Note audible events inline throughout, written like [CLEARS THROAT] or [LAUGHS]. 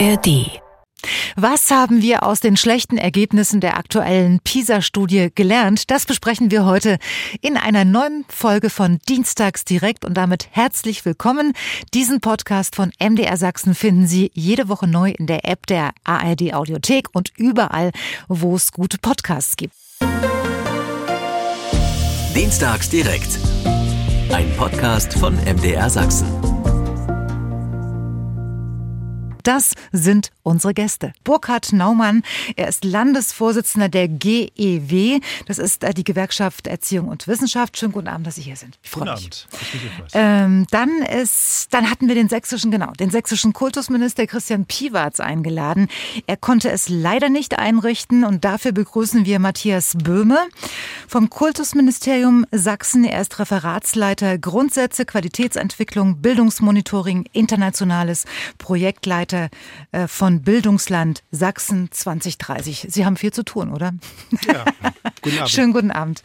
ARD. Was haben wir aus den schlechten Ergebnissen der aktuellen PISA-Studie gelernt? Das besprechen wir heute in einer neuen Folge von Dienstags direkt und damit herzlich willkommen. Diesen Podcast von MDR Sachsen finden Sie jede Woche neu in der App der ARD Audiothek und überall, wo es gute Podcasts gibt. Dienstags direkt. Ein Podcast von MDR Sachsen. Das sind unsere Gäste. Burkhard Naumann, er ist Landesvorsitzender der GEW. Das ist äh, die Gewerkschaft Erziehung und Wissenschaft. Schönen guten Abend, dass Sie hier sind. Ich freue mich. Ähm, dann ist, dann hatten wir den sächsischen, genau, den sächsischen Kultusminister Christian Piwarz eingeladen. Er konnte es leider nicht einrichten und dafür begrüßen wir Matthias Böhme vom Kultusministerium Sachsen. Er ist Referatsleiter Grundsätze, Qualitätsentwicklung, Bildungsmonitoring, internationales Projektleiter Leiter äh, von Bildungsland Sachsen 2030. Sie haben viel zu tun, oder? Ja, [LAUGHS] guten Abend. Schönen guten Abend.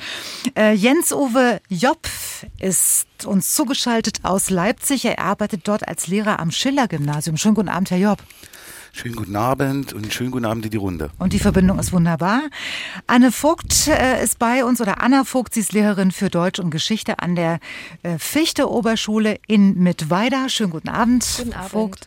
Äh, Jens-Uwe Jopf ist uns zugeschaltet aus Leipzig. Er arbeitet dort als Lehrer am Schiller-Gymnasium. Schönen guten Abend, Herr Jopp. Schönen guten Abend und schönen guten Abend in die Runde. Und die Verbindung ist wunderbar. Anne Vogt äh, ist bei uns oder Anna Vogt, sie ist Lehrerin für Deutsch und Geschichte an der äh, Fichte Oberschule in Mittweida. Schönen guten Abend, guten Abend. Vogt.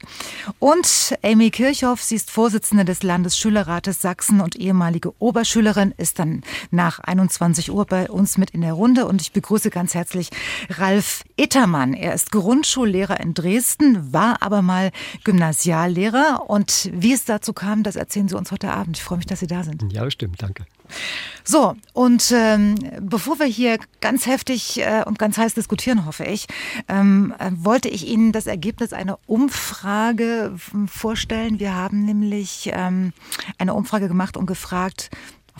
Und Amy Kirchhoff, sie ist Vorsitzende des Landesschülerrates Sachsen und ehemalige Oberschülerin, ist dann nach 21 Uhr bei uns mit in der Runde. Und ich begrüße ganz herzlich Ralf Ittermann. Er ist Grundschullehrer in Dresden, war aber mal Gymnasiallehrer und wie es dazu kam, das erzählen Sie uns heute Abend. Ich freue mich, dass Sie da sind. Ja, stimmt, danke. So, und ähm, bevor wir hier ganz heftig äh, und ganz heiß diskutieren, hoffe ich, ähm, äh, wollte ich Ihnen das Ergebnis einer Umfrage vorstellen. Wir haben nämlich ähm, eine Umfrage gemacht und gefragt,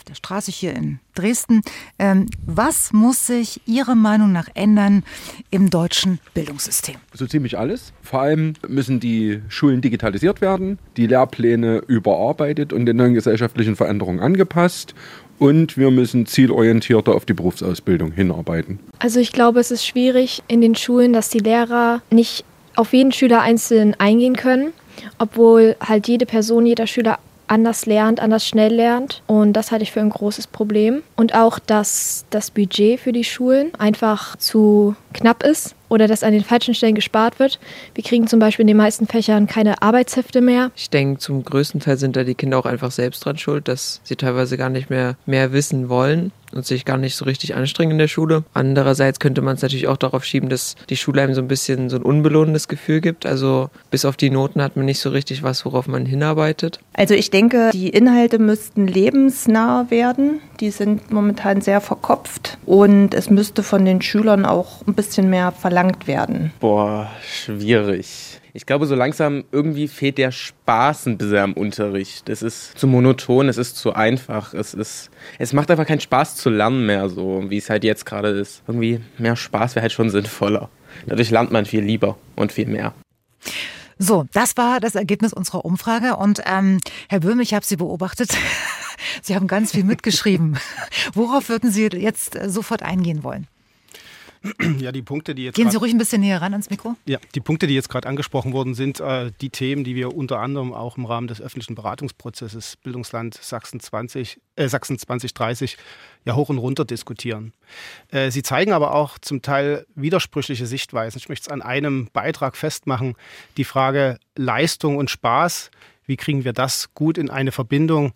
auf der Straße hier in Dresden. Ähm, was muss sich Ihrer Meinung nach ändern im deutschen Bildungssystem? So ziemlich alles. Vor allem müssen die Schulen digitalisiert werden, die Lehrpläne überarbeitet und den neuen gesellschaftlichen Veränderungen angepasst. Und wir müssen zielorientierter auf die Berufsausbildung hinarbeiten. Also ich glaube, es ist schwierig in den Schulen, dass die Lehrer nicht auf jeden Schüler einzeln eingehen können, obwohl halt jede Person, jeder Schüler anders lernt, anders schnell lernt. Und das halte ich für ein großes Problem. Und auch, dass das Budget für die Schulen einfach zu knapp ist oder dass an den falschen Stellen gespart wird. Wir kriegen zum Beispiel in den meisten Fächern keine Arbeitshefte mehr. Ich denke, zum größten Teil sind da die Kinder auch einfach selbst dran schuld, dass sie teilweise gar nicht mehr mehr wissen wollen und sich gar nicht so richtig anstrengen in der Schule. Andererseits könnte man es natürlich auch darauf schieben, dass die Schule einem so ein bisschen so ein unbelohnendes Gefühl gibt. Also bis auf die Noten hat man nicht so richtig was, worauf man hinarbeitet. Also ich denke, die Inhalte müssten lebensnah werden. Die sind momentan sehr verkopft und es müsste von den Schülern auch ein bisschen mehr verlangt werden. Boah, schwierig. Ich glaube, so langsam irgendwie fehlt der Spaß ein bisschen am Unterricht. Es ist zu monoton, es ist zu einfach. Es, ist, es macht einfach keinen Spaß zu lernen mehr, so wie es halt jetzt gerade ist. Irgendwie mehr Spaß wäre halt schon sinnvoller. Dadurch lernt man viel lieber und viel mehr. So, das war das Ergebnis unserer Umfrage. Und ähm, Herr Böhm, ich habe Sie beobachtet. [LAUGHS] Sie haben ganz viel mitgeschrieben. [LAUGHS] Worauf würden Sie jetzt sofort eingehen wollen? Ja, die Punkte, die jetzt Gehen Sie ruhig ein bisschen näher ran ans Mikro. Ja, die Punkte, die jetzt gerade angesprochen wurden, sind äh, die Themen, die wir unter anderem auch im Rahmen des öffentlichen Beratungsprozesses Bildungsland Sachsen 20, äh, Sachsen 2030 ja hoch und runter diskutieren. Äh, sie zeigen aber auch zum Teil widersprüchliche Sichtweisen. Ich möchte es an einem Beitrag festmachen, die Frage Leistung und Spaß. Wie kriegen wir das gut in eine Verbindung?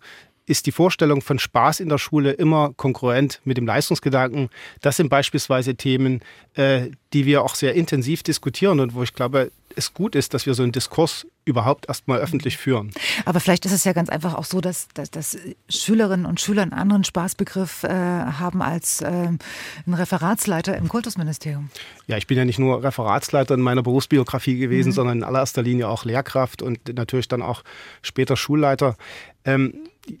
Ist die Vorstellung von Spaß in der Schule immer konkurrent mit dem Leistungsgedanken. Das sind beispielsweise Themen, äh, die wir auch sehr intensiv diskutieren und wo ich glaube, es gut ist, dass wir so einen Diskurs überhaupt erstmal öffentlich führen. Aber vielleicht ist es ja ganz einfach auch so, dass, dass, dass Schülerinnen und Schüler einen anderen Spaßbegriff äh, haben als äh, ein Referatsleiter im Kultusministerium. Ja, ich bin ja nicht nur Referatsleiter in meiner Berufsbiografie gewesen, mhm. sondern in allererster Linie auch Lehrkraft und natürlich dann auch später Schulleiter. Ähm,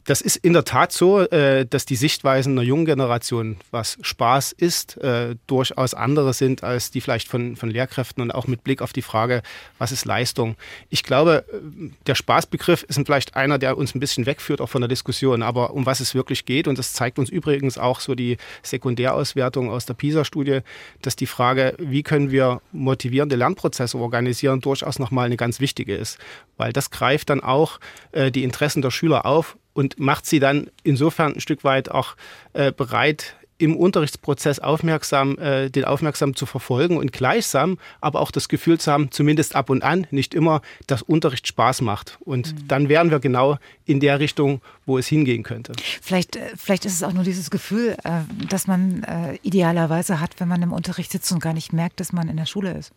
das ist in der Tat so, äh, dass die Sichtweisen einer jungen Generation, was Spaß ist, äh, durchaus andere sind als die vielleicht von, von Lehrkräften und auch mit Blick auf die Frage, was ist Leistung. Ich glaube, äh, der Spaßbegriff ist vielleicht einer, der uns ein bisschen wegführt, auch von der Diskussion, aber um was es wirklich geht, und das zeigt uns übrigens auch so die Sekundärauswertung aus der PISA-Studie, dass die Frage, wie können wir motivierende Lernprozesse organisieren, durchaus nochmal eine ganz wichtige ist. Weil das greift dann auch die Interessen der Schüler auf und macht sie dann insofern ein Stück weit auch äh, bereit, im Unterrichtsprozess aufmerksam, äh, den aufmerksam zu verfolgen und gleichsam aber auch das Gefühl zu haben, zumindest ab und an, nicht immer, dass Unterricht Spaß macht. Und mhm. dann wären wir genau in der Richtung, wo es hingehen könnte. Vielleicht, äh, vielleicht ist es auch nur dieses Gefühl, äh, dass man äh, idealerweise hat, wenn man im Unterricht sitzt und gar nicht merkt, dass man in der Schule ist.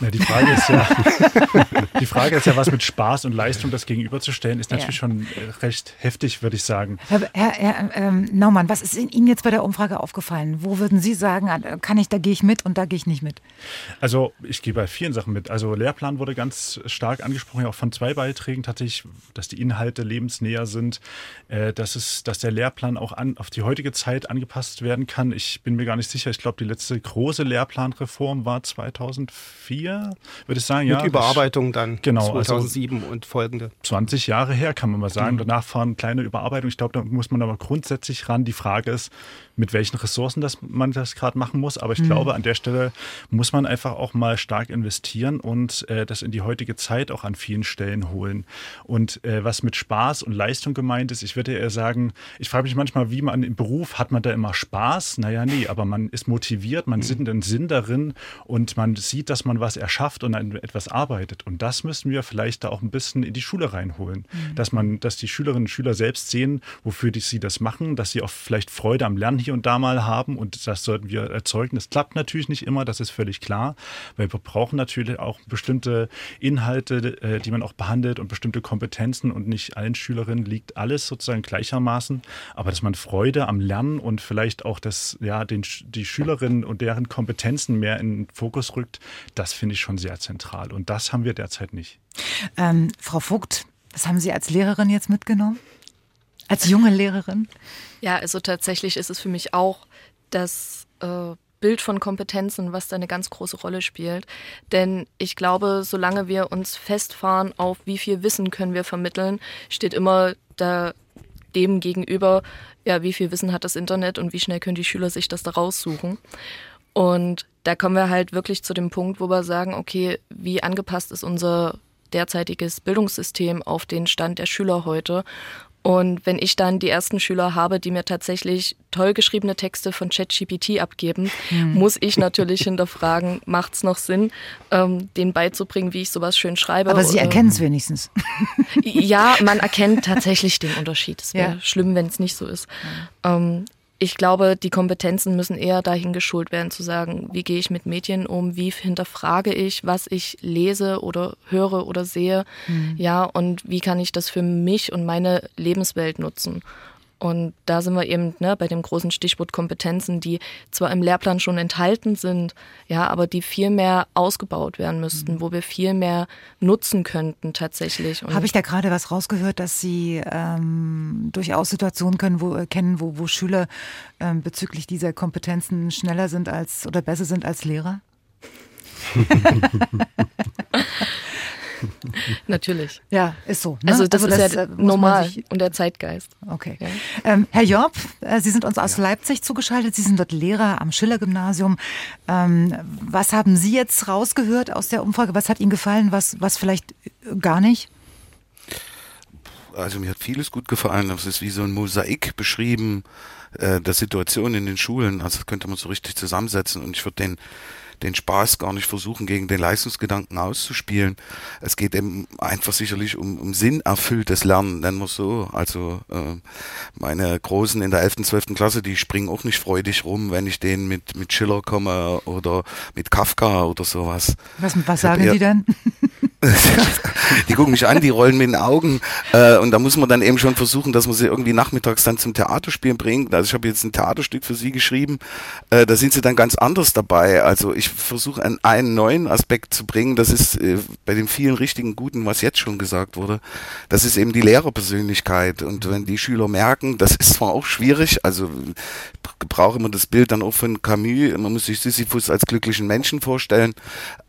Na, die, Frage ist ja, [LAUGHS] [LAUGHS] die Frage ist ja, was mit Spaß und Leistung das gegenüberzustellen, ist natürlich ja. schon äh, recht heftig, würde ich sagen. Herr, Herr, Herr ähm, Naumann, was ist Ihnen jetzt bei der Umfrage aufgefallen? Wo würden Sie sagen, äh, kann ich, da gehe ich mit und da gehe ich nicht mit? Also ich gehe bei vielen Sachen mit. Also Lehrplan wurde ganz stark angesprochen, ja auch von zwei Beiträgen tatsächlich, dass die Inhalte lebensnäher sind, äh, dass, es, dass der Lehrplan auch an, auf die heutige Zeit angepasst werden kann. Ich bin mir gar nicht sicher. Ich glaube, die letzte große Lehrplanreform war 2004 2004, würde ich sagen. Mit ja, Überarbeitung dann genau, 2007 also und folgende. 20 Jahre her, kann man mal sagen. Mhm. Danach fahren kleine Überarbeitung. Ich glaube, da muss man aber grundsätzlich ran. Die Frage ist, mit welchen Ressourcen das man das gerade machen muss. Aber ich mhm. glaube, an der Stelle muss man einfach auch mal stark investieren und äh, das in die heutige Zeit auch an vielen Stellen holen. Und äh, was mit Spaß und Leistung gemeint ist, ich würde eher sagen, ich frage mich manchmal, wie man im Beruf, hat man da immer Spaß? Naja, nee, aber man ist motiviert, man mhm. sieht einen Sinn darin und man sieht, dass man was erschafft und an etwas arbeitet. Und das müssen wir vielleicht da auch ein bisschen in die Schule reinholen. Mhm. Dass man, dass die Schülerinnen und Schüler selbst sehen, wofür die, sie das machen, dass sie auch vielleicht Freude am Lernen hier und da mal haben und das sollten wir erzeugen. Das klappt natürlich nicht immer, das ist völlig klar, weil wir brauchen natürlich auch bestimmte Inhalte, äh, die man auch behandelt und bestimmte Kompetenzen und nicht allen Schülerinnen liegt alles sozusagen gleichermaßen, aber dass man Freude am Lernen und vielleicht auch das, ja, den, die Schülerinnen und deren Kompetenzen mehr in den Fokus rückt, das finde ich schon sehr zentral und das haben wir derzeit nicht. Ähm, Frau Vogt, was haben Sie als Lehrerin jetzt mitgenommen? Als junge Lehrerin? Ja, also tatsächlich ist es für mich auch das äh, Bild von Kompetenzen, was da eine ganz große Rolle spielt. Denn ich glaube, solange wir uns festfahren auf, wie viel Wissen können wir vermitteln, steht immer da dem gegenüber, ja, wie viel Wissen hat das Internet und wie schnell können die Schüler sich das da raussuchen. Und da kommen wir halt wirklich zu dem Punkt, wo wir sagen, okay, wie angepasst ist unser derzeitiges Bildungssystem auf den Stand der Schüler heute und wenn ich dann die ersten Schüler habe, die mir tatsächlich toll geschriebene Texte von ChatGPT abgeben, hm. muss ich natürlich hinterfragen, [LAUGHS] macht es noch Sinn, ähm, denen beizubringen, wie ich sowas schön schreibe? Aber Sie erkennen es wenigstens. Ja, man erkennt tatsächlich den Unterschied. Es wäre ja. schlimm, wenn es nicht so ist. Ähm, ich glaube, die Kompetenzen müssen eher dahin geschult werden, zu sagen, wie gehe ich mit Medien um, wie hinterfrage ich, was ich lese oder höre oder sehe, mhm. ja, und wie kann ich das für mich und meine Lebenswelt nutzen. Und da sind wir eben ne, bei dem großen Stichwort Kompetenzen, die zwar im Lehrplan schon enthalten sind, ja, aber die viel mehr ausgebaut werden müssten, mhm. wo wir viel mehr nutzen könnten tatsächlich. Habe ich da gerade was rausgehört, dass Sie ähm, durchaus Situationen können, wo, kennen, wo, wo Schüler ähm, bezüglich dieser Kompetenzen schneller sind als oder besser sind als Lehrer? [LAUGHS] [LAUGHS] [LAUGHS] Natürlich. Ja, ist so. Ne? Also das also ist das, ja normal und der Zeitgeist. Okay. Ja. Ähm, Herr Job, äh, Sie sind uns aus ja. Leipzig zugeschaltet. Sie sind dort Lehrer am Schiller-Gymnasium. Ähm, was haben Sie jetzt rausgehört aus der Umfrage? Was hat Ihnen gefallen, was, was vielleicht gar nicht? Also mir hat vieles gut gefallen. Das ist wie so ein Mosaik beschrieben äh, der Situation in den Schulen. Also das könnte man so richtig zusammensetzen. Und ich würde den den Spaß gar nicht versuchen, gegen den Leistungsgedanken auszuspielen. Es geht eben einfach sicherlich um, um sinnerfülltes Lernen, nennen wir es so. Also äh, meine Großen in der 11., 12. Klasse, die springen auch nicht freudig rum, wenn ich denen mit, mit Schiller komme oder mit Kafka oder sowas. Was, was sagen die denn? [LAUGHS] [LAUGHS] die gucken mich an, die rollen mit den Augen äh, und da muss man dann eben schon versuchen, dass man sie irgendwie nachmittags dann zum Theaterspielen bringt. Also ich habe jetzt ein Theaterstück für sie geschrieben, äh, da sind sie dann ganz anders dabei. Also ich versuche einen, einen neuen Aspekt zu bringen, das ist äh, bei den vielen richtigen Guten, was jetzt schon gesagt wurde, das ist eben die Lehrerpersönlichkeit und wenn die Schüler merken, das ist zwar auch schwierig, also brauche immer das Bild dann auch von Camus, man muss sich Sisyphus als glücklichen Menschen vorstellen,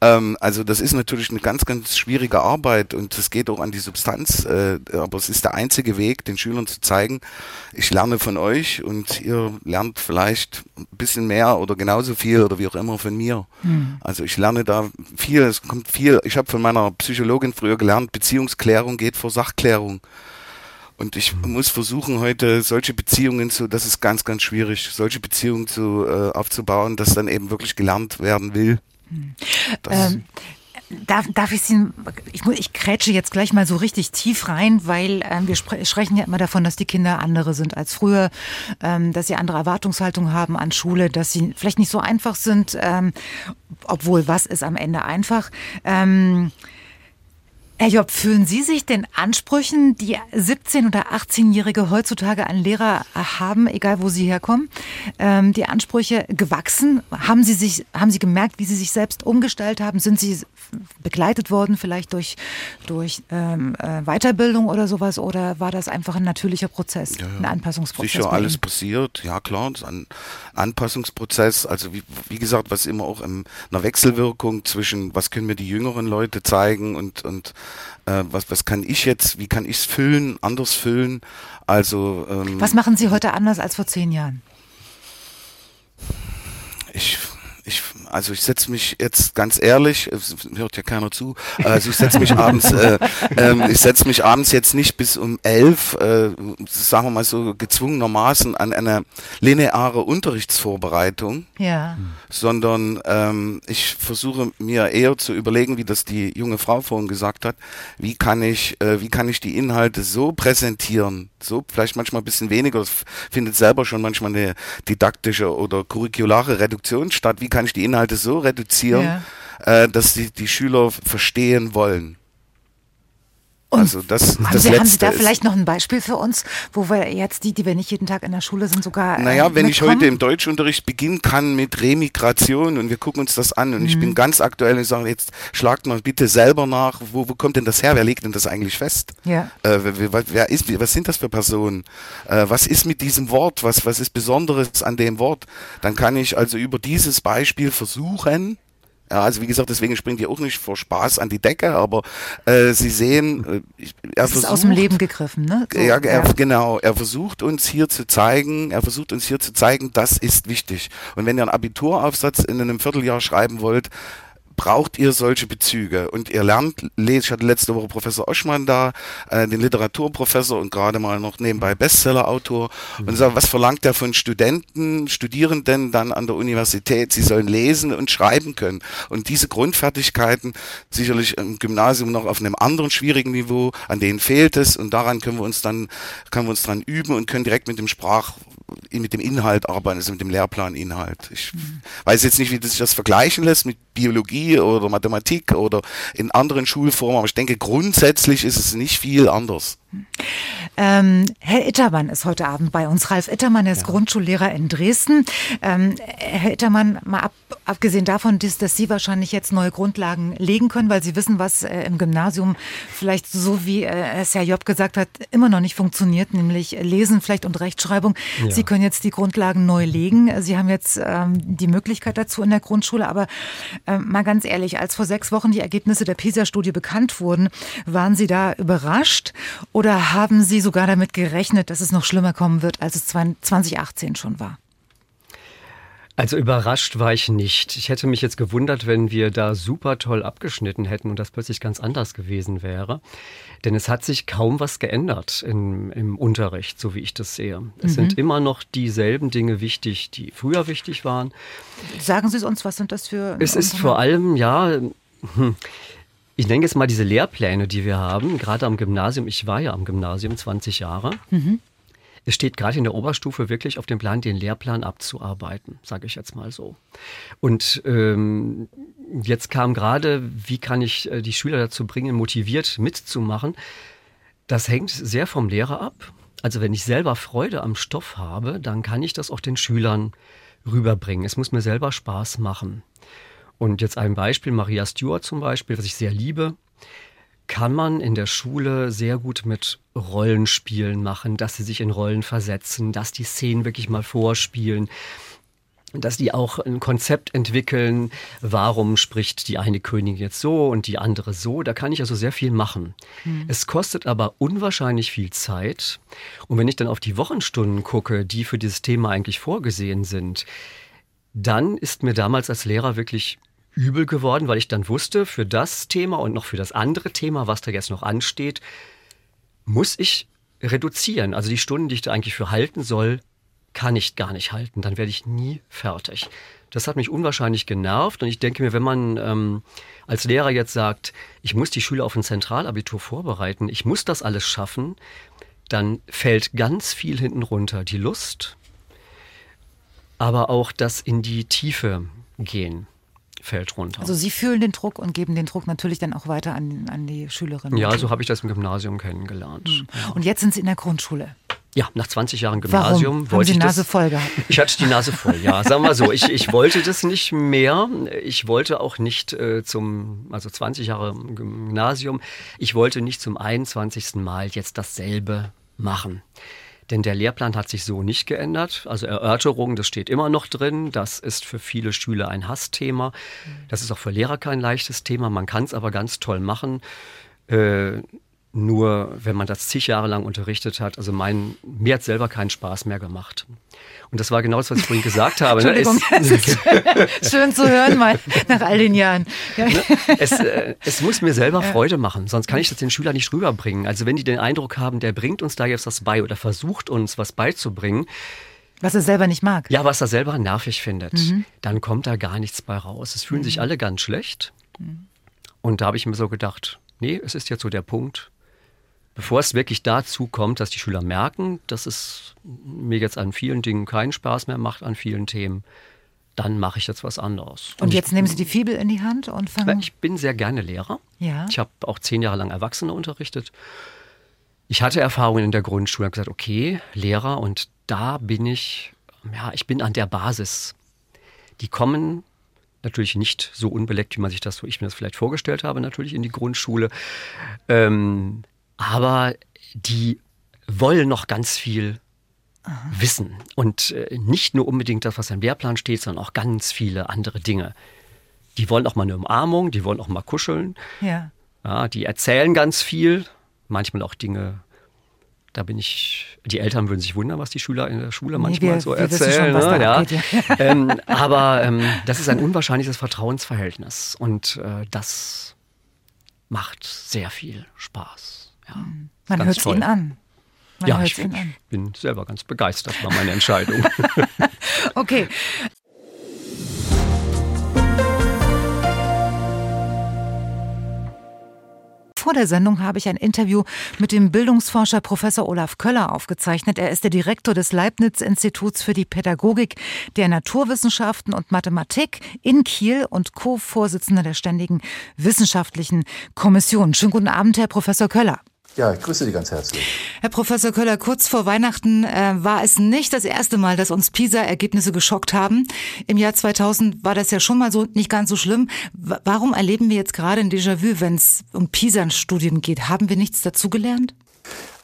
ähm, also das ist natürlich eine ganz, ganz schwierige Arbeit und es geht auch an die Substanz, äh, aber es ist der einzige Weg, den Schülern zu zeigen, ich lerne von euch und ihr lernt vielleicht ein bisschen mehr oder genauso viel oder wie auch immer von mir. Mhm. Also ich lerne da viel, es kommt viel, ich habe von meiner Psychologin früher gelernt, Beziehungsklärung geht vor Sachklärung. Und ich muss versuchen heute solche Beziehungen zu, das ist ganz, ganz schwierig, solche Beziehungen zu äh, aufzubauen, dass dann eben wirklich gelernt werden will. Ähm, darf, darf ich Sie, ich, ich krätsche jetzt gleich mal so richtig tief rein, weil ähm, wir spre sprechen ja immer davon, dass die Kinder andere sind als früher, ähm, dass sie andere Erwartungshaltung haben an Schule, dass sie vielleicht nicht so einfach sind, ähm, obwohl was ist am Ende einfach. Ähm, Herr Job, fühlen Sie sich den Ansprüchen, die 17- oder 18-Jährige heutzutage an Lehrer haben, egal wo sie herkommen, ähm, die Ansprüche gewachsen? Haben Sie sich, haben Sie gemerkt, wie Sie sich selbst umgestellt haben? Sind Sie begleitet worden, vielleicht durch, durch ähm, äh, Weiterbildung oder sowas? Oder war das einfach ein natürlicher Prozess, ja, ja. ein Anpassungsprozess? Sicher alles passiert, ja klar, das ist ein Anpassungsprozess. Also wie, wie gesagt, was immer auch in einer Wechselwirkung zwischen, was können mir die jüngeren Leute zeigen und, und äh, was, was kann ich jetzt, wie kann ich es füllen, anders füllen. Also ähm, Was machen Sie heute anders als vor zehn Jahren? Ich ich, also ich setze mich jetzt ganz ehrlich, hört ja keiner zu, also ich setze mich [LAUGHS] abends, äh, äh, ich setze mich abends jetzt nicht bis um elf, äh, sagen wir mal so gezwungenermaßen an eine lineare Unterrichtsvorbereitung, ja. sondern ähm, ich versuche mir eher zu überlegen, wie das die junge Frau vorhin gesagt hat, wie kann ich, äh, wie kann ich die Inhalte so präsentieren, so vielleicht manchmal ein bisschen weniger, findet selber schon manchmal eine didaktische oder curriculare Reduktion statt, wie kann ich die Inhalte so reduzieren, ja. äh, dass die, die Schüler verstehen wollen. Also das, haben, das Sie, haben Sie da vielleicht noch ein Beispiel für uns, wo wir jetzt die, die wir nicht jeden Tag in der Schule sind, sogar. Äh, naja, wenn mitkommen? ich heute im Deutschunterricht beginnen kann mit Remigration und wir gucken uns das an und mhm. ich bin ganz aktuell und sage, jetzt schlagt mal bitte selber nach, wo, wo kommt denn das her? Wer legt denn das eigentlich fest? Ja. Äh, wer, wer, ist, was sind das für Personen? Äh, was ist mit diesem Wort? Was, was ist Besonderes an dem Wort? Dann kann ich also über dieses Beispiel versuchen, ja, also wie gesagt, deswegen springt ihr auch nicht vor Spaß an die Decke, aber äh, Sie sehen, äh, er das versucht, ist aus dem Leben gegriffen, ne? So, ja, er, ja, genau. Er versucht uns hier zu zeigen, er versucht uns hier zu zeigen, das ist wichtig. Und wenn ihr einen Abituraufsatz in einem Vierteljahr schreiben wollt, braucht ihr solche Bezüge und ihr lernt, ich hatte letzte Woche Professor Oschmann da, äh, den Literaturprofessor und gerade mal noch nebenbei Bestsellerautor mhm. und sagt, was verlangt er von Studenten, Studierenden dann an der Universität? Sie sollen lesen und schreiben können und diese Grundfertigkeiten sicherlich im Gymnasium noch auf einem anderen schwierigen Niveau, an denen fehlt es und daran können wir uns dann, können wir uns dran üben und können direkt mit dem Sprach mit dem Inhalt arbeiten, also mit dem Lehrplaninhalt. Ich weiß jetzt nicht, wie sich das vergleichen lässt mit Biologie oder Mathematik oder in anderen Schulformen, aber ich denke, grundsätzlich ist es nicht viel anders. Ähm, Herr Ittermann ist heute Abend bei uns. Ralf Ittermann ist ja. Grundschullehrer in Dresden. Ähm, Herr Ittermann, mal ab, abgesehen davon, dass, dass, Sie wahrscheinlich jetzt neue Grundlagen legen können, weil Sie wissen, was äh, im Gymnasium vielleicht so wie äh, es Herr Job gesagt hat, immer noch nicht funktioniert, nämlich Lesen vielleicht und Rechtschreibung. Ja. Sie können jetzt die Grundlagen neu legen. Sie haben jetzt ähm, die Möglichkeit dazu in der Grundschule. Aber äh, mal ganz ehrlich, als vor sechs Wochen die Ergebnisse der PISA-Studie bekannt wurden, waren Sie da überrascht? Oder oder haben Sie sogar damit gerechnet, dass es noch schlimmer kommen wird, als es 2018 schon war? Also überrascht war ich nicht. Ich hätte mich jetzt gewundert, wenn wir da super toll abgeschnitten hätten und das plötzlich ganz anders gewesen wäre. Denn es hat sich kaum was geändert im, im Unterricht, so wie ich das sehe. Es mhm. sind immer noch dieselben Dinge wichtig, die früher wichtig waren. Sagen Sie uns, was sind das für. Es ist vor allem, ja. Hm, ich denke jetzt mal diese Lehrpläne, die wir haben, gerade am Gymnasium, ich war ja am Gymnasium 20 Jahre. Mhm. es steht gerade in der Oberstufe wirklich auf dem Plan, den Lehrplan abzuarbeiten, sage ich jetzt mal so. Und ähm, jetzt kam gerade, wie kann ich äh, die Schüler dazu bringen, motiviert mitzumachen. Das hängt sehr vom Lehrer ab. Also wenn ich selber Freude am Stoff habe, dann kann ich das auch den Schülern rüberbringen. Es muss mir selber Spaß machen. Und jetzt ein Beispiel, Maria Stewart zum Beispiel, was ich sehr liebe, kann man in der Schule sehr gut mit Rollenspielen machen, dass sie sich in Rollen versetzen, dass die Szenen wirklich mal vorspielen, dass die auch ein Konzept entwickeln, warum spricht die eine Königin jetzt so und die andere so. Da kann ich also sehr viel machen. Mhm. Es kostet aber unwahrscheinlich viel Zeit. Und wenn ich dann auf die Wochenstunden gucke, die für dieses Thema eigentlich vorgesehen sind, dann ist mir damals als Lehrer wirklich übel geworden, weil ich dann wusste, für das Thema und noch für das andere Thema, was da jetzt noch ansteht, muss ich reduzieren. Also die Stunden, die ich da eigentlich für halten soll, kann ich gar nicht halten. Dann werde ich nie fertig. Das hat mich unwahrscheinlich genervt und ich denke mir, wenn man ähm, als Lehrer jetzt sagt, ich muss die Schüler auf ein Zentralabitur vorbereiten, ich muss das alles schaffen, dann fällt ganz viel hinten runter. Die Lust, aber auch das in die Tiefe gehen fällt runter. Also Sie fühlen den Druck und geben den Druck natürlich dann auch weiter an, an die Schülerinnen. Ja, so habe ich das im Gymnasium kennengelernt. Mhm. Ja. Und jetzt sind Sie in der Grundschule. Ja, nach 20 Jahren Gymnasium Warum? wollte Haben Sie die Nase das, voll gehabt. Ich hatte die Nase voll, ja. Sagen wir so, ich, ich wollte das nicht mehr. Ich wollte auch nicht äh, zum, also 20 Jahre Gymnasium, ich wollte nicht zum 21. Mal jetzt dasselbe machen. Denn der Lehrplan hat sich so nicht geändert. Also Erörterung, das steht immer noch drin. Das ist für viele Schüler ein Hassthema. Das ist auch für Lehrer kein leichtes Thema. Man kann es aber ganz toll machen. Äh, nur wenn man das zig Jahre lang unterrichtet hat, also mein, mir hat selber keinen Spaß mehr gemacht. Und das war genau das, was ich vorhin gesagt habe. Ne? Entschuldigung, es ist [LAUGHS] schön zu hören mal nach all den Jahren. Ja. Ne? Es, äh, es, muss mir selber. Freude machen, sonst kann ich das den Schülern nicht rüberbringen. Also wenn die den Eindruck haben, der bringt uns da jetzt was bei oder versucht uns was beizubringen, was er selber nicht mag. Ja, was er selber nervig findet, mhm. dann kommt da gar nichts bei raus. Es fühlen mhm. sich alle ganz schlecht. Mhm. Und da habe ich mir so gedacht, nee, es ist jetzt so der Punkt, bevor es wirklich dazu kommt, dass die Schüler merken, dass es mir jetzt an vielen Dingen keinen Spaß mehr macht, an vielen Themen, dann mache ich jetzt was anderes. Und, und jetzt ich, nehmen Sie die Fibel in die Hand und fangen. Ich bin sehr gerne Lehrer. Ja. Ich habe auch zehn Jahre lang Erwachsene unterrichtet. Ich hatte Erfahrungen in der Grundschule und gesagt, okay, Lehrer, und da bin ich, ja, ich bin an der Basis. Die kommen natürlich nicht so unbeleckt, wie man sich das, ich mir das vielleicht vorgestellt habe, natürlich in die Grundschule. Ähm, aber die wollen noch ganz viel Aha. wissen. Und äh, nicht nur unbedingt das, was im Lehrplan steht, sondern auch ganz viele andere Dinge. Die wollen auch mal eine Umarmung, die wollen auch mal kuscheln. Ja. ja die erzählen ganz viel, manchmal auch Dinge, da bin ich, die Eltern würden sich wundern, was die Schüler in der Schule manchmal wir, so erzählen. Schon, ne? ja. Geht, ja. [LAUGHS] ähm, aber ähm, das ist ein unwahrscheinliches Vertrauensverhältnis und äh, das macht sehr viel Spaß. Ja, hm. Man hört es ihnen an. Man ja, ich bin, bin selber ganz begeistert, war meine Entscheidung. [LAUGHS] [LAUGHS] okay. vor der Sendung habe ich ein Interview mit dem Bildungsforscher Professor Olaf Köller aufgezeichnet. Er ist der Direktor des Leibniz-Instituts für die Pädagogik der Naturwissenschaften und Mathematik in Kiel und Co-Vorsitzender der Ständigen Wissenschaftlichen Kommission. Schönen guten Abend, Herr Professor Köller. Ja, ich grüße Sie ganz herzlich. Herr Professor Köller, kurz vor Weihnachten äh, war es nicht das erste Mal, dass uns PISA-Ergebnisse geschockt haben. Im Jahr 2000 war das ja schon mal so nicht ganz so schlimm. W warum erleben wir jetzt gerade ein Déjà-vu, wenn es um PISA-Studien geht? Haben wir nichts dazugelernt?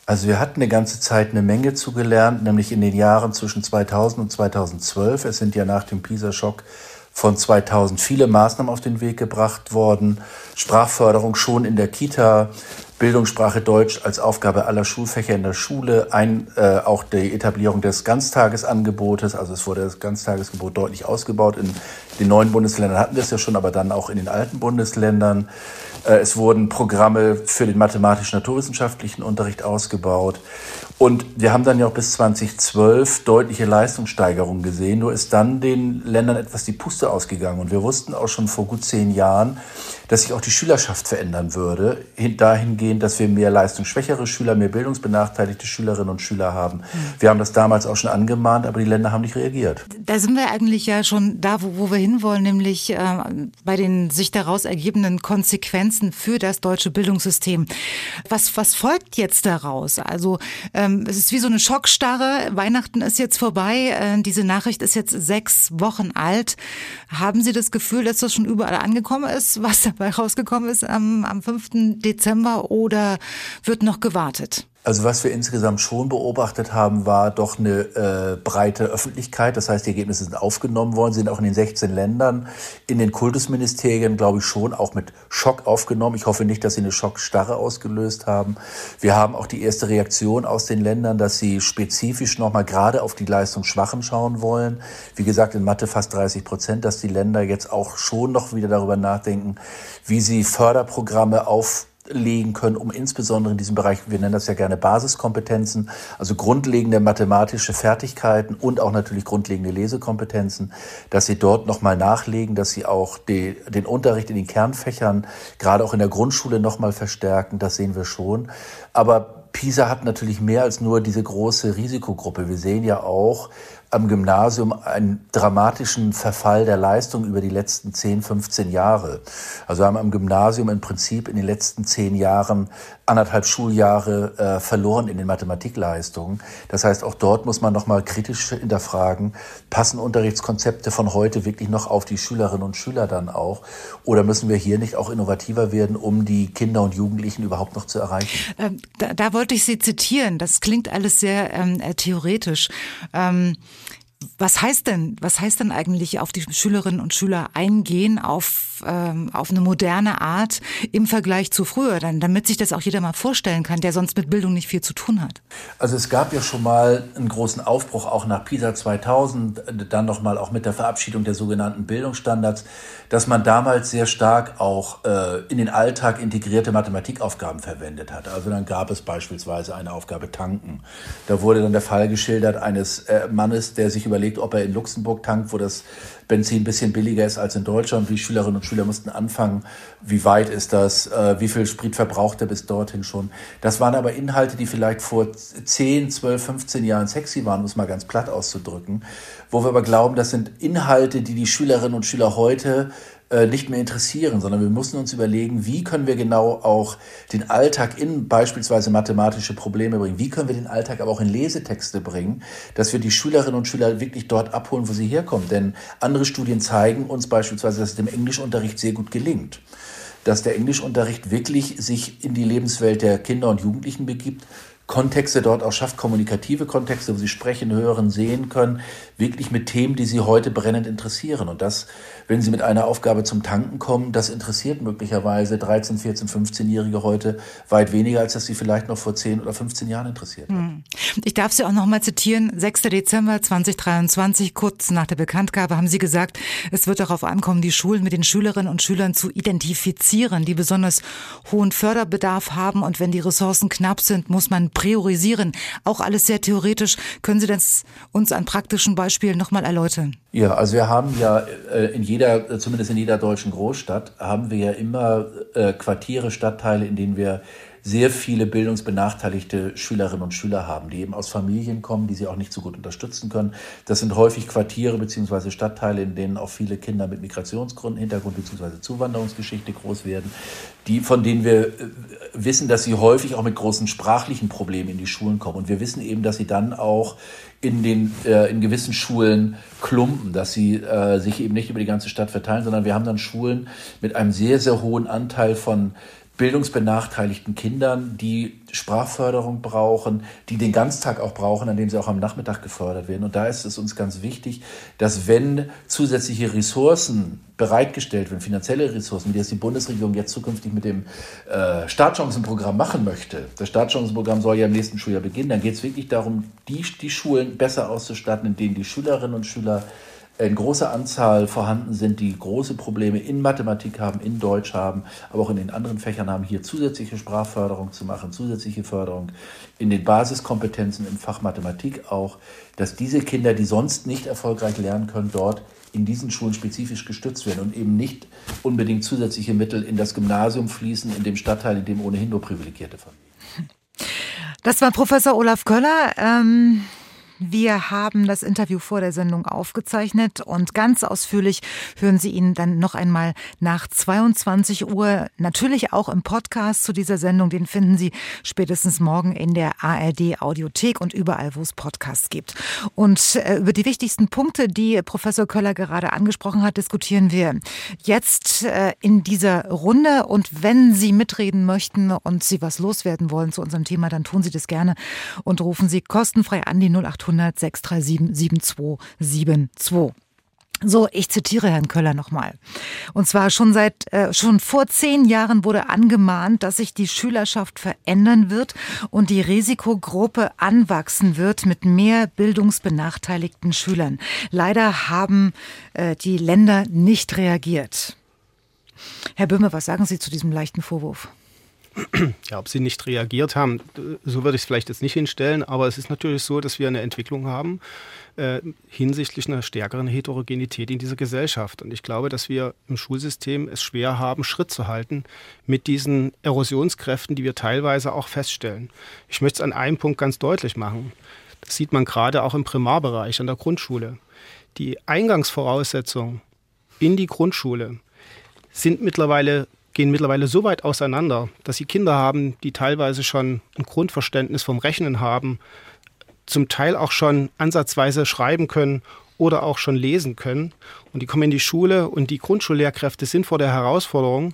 Also wir hatten eine ganze Zeit eine Menge zugelernt, nämlich in den Jahren zwischen 2000 und 2012. Es sind ja nach dem PISA-Schock von 2000 viele Maßnahmen auf den Weg gebracht worden. Sprachförderung schon in der Kita, Bildungssprache Deutsch als Aufgabe aller Schulfächer in der Schule, ein, äh, auch die Etablierung des Ganztagesangebotes, also es wurde das Ganztagesgebot deutlich ausgebaut. In den neuen Bundesländern hatten wir es ja schon, aber dann auch in den alten Bundesländern. Äh, es wurden Programme für den mathematisch-naturwissenschaftlichen Unterricht ausgebaut. Und wir haben dann ja auch bis 2012 deutliche Leistungssteigerungen gesehen. Nur ist dann den Ländern etwas die Puste ausgegangen. Und wir wussten auch schon vor gut zehn Jahren, dass sich auch die Schülerschaft verändern würde, dahingehend, dass wir mehr leistungsschwächere Schüler, mehr bildungsbenachteiligte Schülerinnen und Schüler haben. Wir haben das damals auch schon angemahnt, aber die Länder haben nicht reagiert. Da sind wir eigentlich ja schon da, wo, wo wir hinwollen, nämlich äh, bei den sich daraus ergebenden Konsequenzen für das deutsche Bildungssystem. Was, was folgt jetzt daraus? Also ähm, es ist wie so eine Schockstarre. Weihnachten ist jetzt vorbei. Äh, diese Nachricht ist jetzt sechs Wochen alt. Haben Sie das Gefühl, dass das schon überall angekommen ist, was dabei rausgekommen ist am, am 5. Dezember oder wird noch gewartet? Also was wir insgesamt schon beobachtet haben, war doch eine äh, breite Öffentlichkeit. Das heißt, die Ergebnisse sind aufgenommen worden, sind auch in den 16 Ländern, in den Kultusministerien, glaube ich, schon auch mit Schock aufgenommen. Ich hoffe nicht, dass sie eine Schockstarre ausgelöst haben. Wir haben auch die erste Reaktion aus den Ländern, dass sie spezifisch nochmal gerade auf die Leistungsschwachen schauen wollen. Wie gesagt, in Mathe fast 30 Prozent, dass die Länder jetzt auch schon noch wieder darüber nachdenken, wie sie Förderprogramme auf legen können, um insbesondere in diesem Bereich, wir nennen das ja gerne Basiskompetenzen, also grundlegende mathematische Fertigkeiten und auch natürlich grundlegende Lesekompetenzen, dass sie dort nochmal nachlegen, dass sie auch die, den Unterricht in den Kernfächern, gerade auch in der Grundschule nochmal verstärken, das sehen wir schon. Aber PISA hat natürlich mehr als nur diese große Risikogruppe. Wir sehen ja auch, am Gymnasium einen dramatischen Verfall der Leistung über die letzten 10, 15 Jahre. Also haben am Gymnasium im Prinzip in den letzten zehn Jahren anderthalb Schuljahre äh, verloren in den Mathematikleistungen. Das heißt, auch dort muss man nochmal kritisch hinterfragen, passen Unterrichtskonzepte von heute wirklich noch auf die Schülerinnen und Schüler dann auch? Oder müssen wir hier nicht auch innovativer werden, um die Kinder und Jugendlichen überhaupt noch zu erreichen? Ähm, da, da, wollte ich Sie zitieren. Das klingt alles sehr ähm, äh, theoretisch. Ähm was heißt denn, was heißt denn eigentlich auf die Schülerinnen und Schüler eingehen, auf, ähm, auf eine moderne Art im Vergleich zu früher, dann, damit sich das auch jeder mal vorstellen kann, der sonst mit Bildung nicht viel zu tun hat? Also es gab ja schon mal einen großen Aufbruch auch nach PISA 2000, dann nochmal auch mit der Verabschiedung der sogenannten Bildungsstandards, dass man damals sehr stark auch äh, in den Alltag integrierte Mathematikaufgaben verwendet hat. Also dann gab es beispielsweise eine Aufgabe Tanken. Da wurde dann der Fall geschildert eines äh, Mannes, der sich überlegt, ob er in Luxemburg tankt, wo das Benzin ein bisschen billiger ist als in Deutschland. Wie Schülerinnen und Schüler mussten anfangen, wie weit ist das, äh, wie viel Sprit verbraucht er bis dorthin schon. Das waren aber Inhalte, die vielleicht vor 10, 12, 15 Jahren sexy waren, um es mal ganz platt auszudrücken, wo wir aber glauben, das sind Inhalte, die die Schülerinnen und Schüler heute äh, nicht mehr interessieren, sondern wir müssen uns überlegen, wie können wir genau auch den Alltag in beispielsweise mathematische Probleme bringen, wie können wir den Alltag aber auch in Lesetexte bringen, dass wir die Schülerinnen und Schüler wirklich dort abholen, wo sie herkommen. Denn andere Studien zeigen uns beispielsweise, dass es dem Englischunterricht sehr gut gelingt dass der Englischunterricht wirklich sich in die Lebenswelt der Kinder und Jugendlichen begibt, Kontexte dort auch schafft, kommunikative Kontexte, wo sie sprechen, hören, sehen können, wirklich mit Themen, die sie heute brennend interessieren. Und das, wenn sie mit einer Aufgabe zum Tanken kommen, das interessiert möglicherweise 13, 14, 15-Jährige heute weit weniger, als das sie vielleicht noch vor 10 oder 15 Jahren interessiert hat. Hm. Ich darf Sie auch noch mal zitieren. 6. Dezember 2023, kurz nach der Bekanntgabe, haben Sie gesagt, es wird darauf ankommen, die Schulen mit den Schülerinnen und Schülern zu identifizieren, die besonders hohen Förderbedarf haben. Und wenn die Ressourcen knapp sind, muss man priorisieren. Auch alles sehr theoretisch. Können Sie das uns an praktischen Beispielen nochmal erläutern? Ja, also wir haben ja äh, in jeder, zumindest in jeder deutschen Großstadt, haben wir ja immer äh, Quartiere, Stadtteile, in denen wir sehr viele bildungsbenachteiligte Schülerinnen und Schüler haben, die eben aus Familien kommen, die sie auch nicht so gut unterstützen können. Das sind häufig Quartiere bzw. Stadtteile, in denen auch viele Kinder mit Migrationsgründen, Hintergrund bzw. Zuwanderungsgeschichte groß werden, die, von denen wir äh, wissen, dass sie häufig auch mit großen sprachlichen Problemen in die Schulen kommen. Und wir wissen eben, dass sie dann auch in den äh, in gewissen Schulen klumpen, dass sie äh, sich eben nicht über die ganze Stadt verteilen, sondern wir haben dann Schulen mit einem sehr sehr hohen Anteil von bildungsbenachteiligten Kindern, die Sprachförderung brauchen, die den Ganztag auch brauchen, an dem sie auch am Nachmittag gefördert werden. Und da ist es uns ganz wichtig, dass wenn zusätzliche Ressourcen bereitgestellt werden, finanzielle Ressourcen, wie das die Bundesregierung jetzt zukünftig mit dem äh, Startchancenprogramm machen möchte, das Startchancenprogramm soll ja im nächsten Schuljahr beginnen, dann geht es wirklich darum, die, die Schulen besser auszustatten, in denen die Schülerinnen und Schüler in großer Anzahl vorhanden sind, die große Probleme in Mathematik haben, in Deutsch haben, aber auch in den anderen Fächern haben, hier zusätzliche Sprachförderung zu machen, zusätzliche Förderung in den Basiskompetenzen im Fach Mathematik auch, dass diese Kinder, die sonst nicht erfolgreich lernen können, dort in diesen Schulen spezifisch gestützt werden und eben nicht unbedingt zusätzliche Mittel in das Gymnasium fließen, in dem Stadtteil, in dem ohnehin nur Privilegierte Familien. Das war Professor Olaf Köller. Ähm wir haben das Interview vor der Sendung aufgezeichnet und ganz ausführlich hören Sie ihn dann noch einmal nach 22 Uhr. Natürlich auch im Podcast zu dieser Sendung. Den finden Sie spätestens morgen in der ARD Audiothek und überall, wo es Podcasts gibt. Und äh, über die wichtigsten Punkte, die Professor Köller gerade angesprochen hat, diskutieren wir jetzt äh, in dieser Runde. Und wenn Sie mitreden möchten und Sie was loswerden wollen zu unserem Thema, dann tun Sie das gerne und rufen Sie kostenfrei an die 0800 0800 637 7272. So, ich zitiere Herrn Köller nochmal. Und zwar schon seit, äh, schon vor zehn Jahren wurde angemahnt, dass sich die Schülerschaft verändern wird und die Risikogruppe anwachsen wird mit mehr bildungsbenachteiligten Schülern. Leider haben äh, die Länder nicht reagiert. Herr Böhme, was sagen Sie zu diesem leichten Vorwurf? Ja, ob sie nicht reagiert haben, so würde ich es vielleicht jetzt nicht hinstellen, aber es ist natürlich so, dass wir eine Entwicklung haben äh, hinsichtlich einer stärkeren Heterogenität in dieser Gesellschaft. Und ich glaube, dass wir im Schulsystem es schwer haben, Schritt zu halten mit diesen Erosionskräften, die wir teilweise auch feststellen. Ich möchte es an einem Punkt ganz deutlich machen. Das sieht man gerade auch im Primarbereich an der Grundschule. Die Eingangsvoraussetzungen in die Grundschule sind mittlerweile gehen mittlerweile so weit auseinander, dass sie Kinder haben, die teilweise schon ein Grundverständnis vom Rechnen haben, zum Teil auch schon ansatzweise schreiben können oder auch schon lesen können. Und die kommen in die Schule und die Grundschullehrkräfte sind vor der Herausforderung,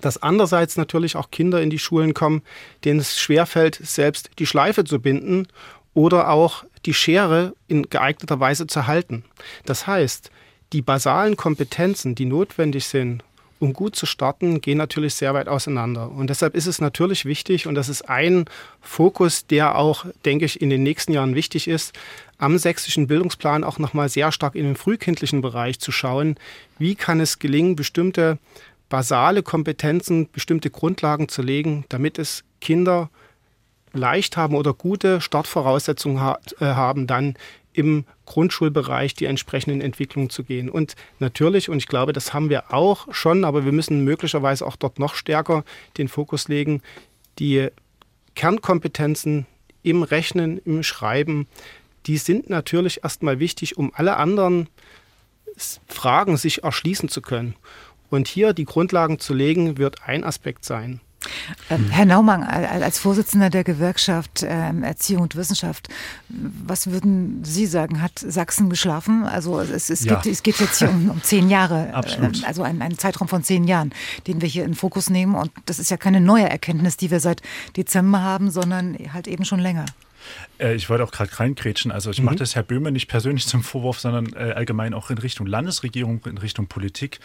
dass andererseits natürlich auch Kinder in die Schulen kommen, denen es schwerfällt, selbst die Schleife zu binden oder auch die Schere in geeigneter Weise zu halten. Das heißt, die basalen Kompetenzen, die notwendig sind, um gut zu starten, gehen natürlich sehr weit auseinander. Und deshalb ist es natürlich wichtig, und das ist ein Fokus, der auch, denke ich, in den nächsten Jahren wichtig ist, am sächsischen Bildungsplan auch nochmal sehr stark in den frühkindlichen Bereich zu schauen. Wie kann es gelingen, bestimmte basale Kompetenzen, bestimmte Grundlagen zu legen, damit es Kinder leicht haben oder gute Startvoraussetzungen ha äh, haben, dann im Grundschulbereich die entsprechenden Entwicklungen zu gehen. Und natürlich, und ich glaube, das haben wir auch schon, aber wir müssen möglicherweise auch dort noch stärker den Fokus legen, die Kernkompetenzen im Rechnen, im Schreiben, die sind natürlich erstmal wichtig, um alle anderen Fragen sich erschließen zu können. Und hier die Grundlagen zu legen, wird ein Aspekt sein. Ähm, Herr Naumann, als Vorsitzender der Gewerkschaft ähm, Erziehung und Wissenschaft, was würden Sie sagen? Hat Sachsen geschlafen? Also es, es, ja. geht, es geht, jetzt hier um, um zehn Jahre, [LAUGHS] Absolut. Ähm, also einen, einen Zeitraum von zehn Jahren, den wir hier in Fokus nehmen. Und das ist ja keine neue Erkenntnis, die wir seit Dezember haben, sondern halt eben schon länger. Äh, ich wollte auch gerade reingrätschen. Also ich mhm. mache das Herr Böhme nicht persönlich zum Vorwurf, sondern äh, allgemein auch in Richtung Landesregierung, in Richtung Politik,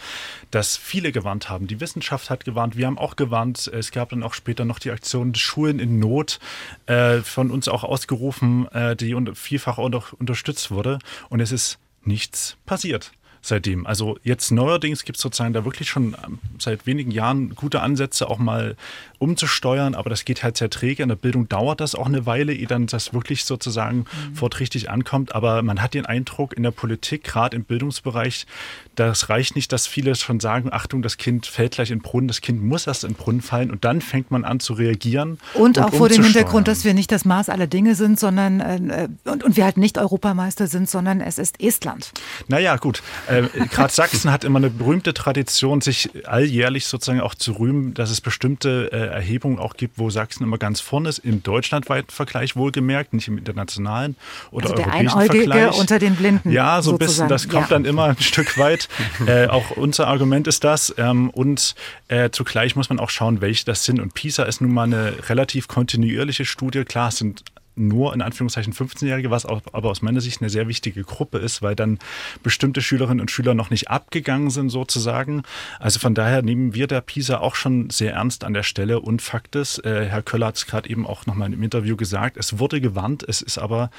dass viele gewarnt haben. Die Wissenschaft hat gewarnt, wir haben auch gewarnt. Es gab dann auch später noch die Aktion Schulen in Not, äh, von uns auch ausgerufen, äh, die vielfach auch noch unterstützt wurde. Und es ist nichts passiert seitdem. Also jetzt neuerdings gibt es sozusagen da wirklich schon ähm, seit wenigen Jahren gute Ansätze, auch mal umzusteuern, aber das geht halt sehr träge. In der Bildung dauert das auch eine Weile, ehe dann das wirklich sozusagen mhm. fortrichtig ankommt. Aber man hat den Eindruck in der Politik, gerade im Bildungsbereich, das reicht nicht, dass viele schon sagen, Achtung, das Kind fällt gleich in den Brunnen, das Kind muss erst in den Brunnen fallen und dann fängt man an zu reagieren. Und, und auch vor dem Hintergrund, dass wir nicht das Maß aller Dinge sind, sondern äh, und, und wir halt nicht Europameister sind, sondern es ist Estland. Naja, gut. Äh, Gerade Sachsen hat immer eine berühmte Tradition, sich alljährlich sozusagen auch zu rühmen, dass es bestimmte äh, Erhebungen auch gibt, wo Sachsen immer ganz vorne ist, im deutschlandweiten Vergleich wohlgemerkt, nicht im internationalen oder also europäischen der Einäugige Vergleich. unter den Blinden. Ja, so ein bisschen, das kommt ja. dann immer ein Stück weit. [LAUGHS] Äh, auch unser Argument ist das. Ähm, und äh, zugleich muss man auch schauen, welche das sind. Und PISA ist nun mal eine relativ kontinuierliche Studie. Klar, es sind nur in Anführungszeichen 15-Jährige, was aber aus meiner Sicht eine sehr wichtige Gruppe ist, weil dann bestimmte Schülerinnen und Schüler noch nicht abgegangen sind sozusagen. Also von daher nehmen wir der PISA auch schon sehr ernst an der Stelle und Fakt ist, äh, Herr Köller hat es gerade eben auch nochmal im Interview gesagt, es wurde gewarnt, es ist aber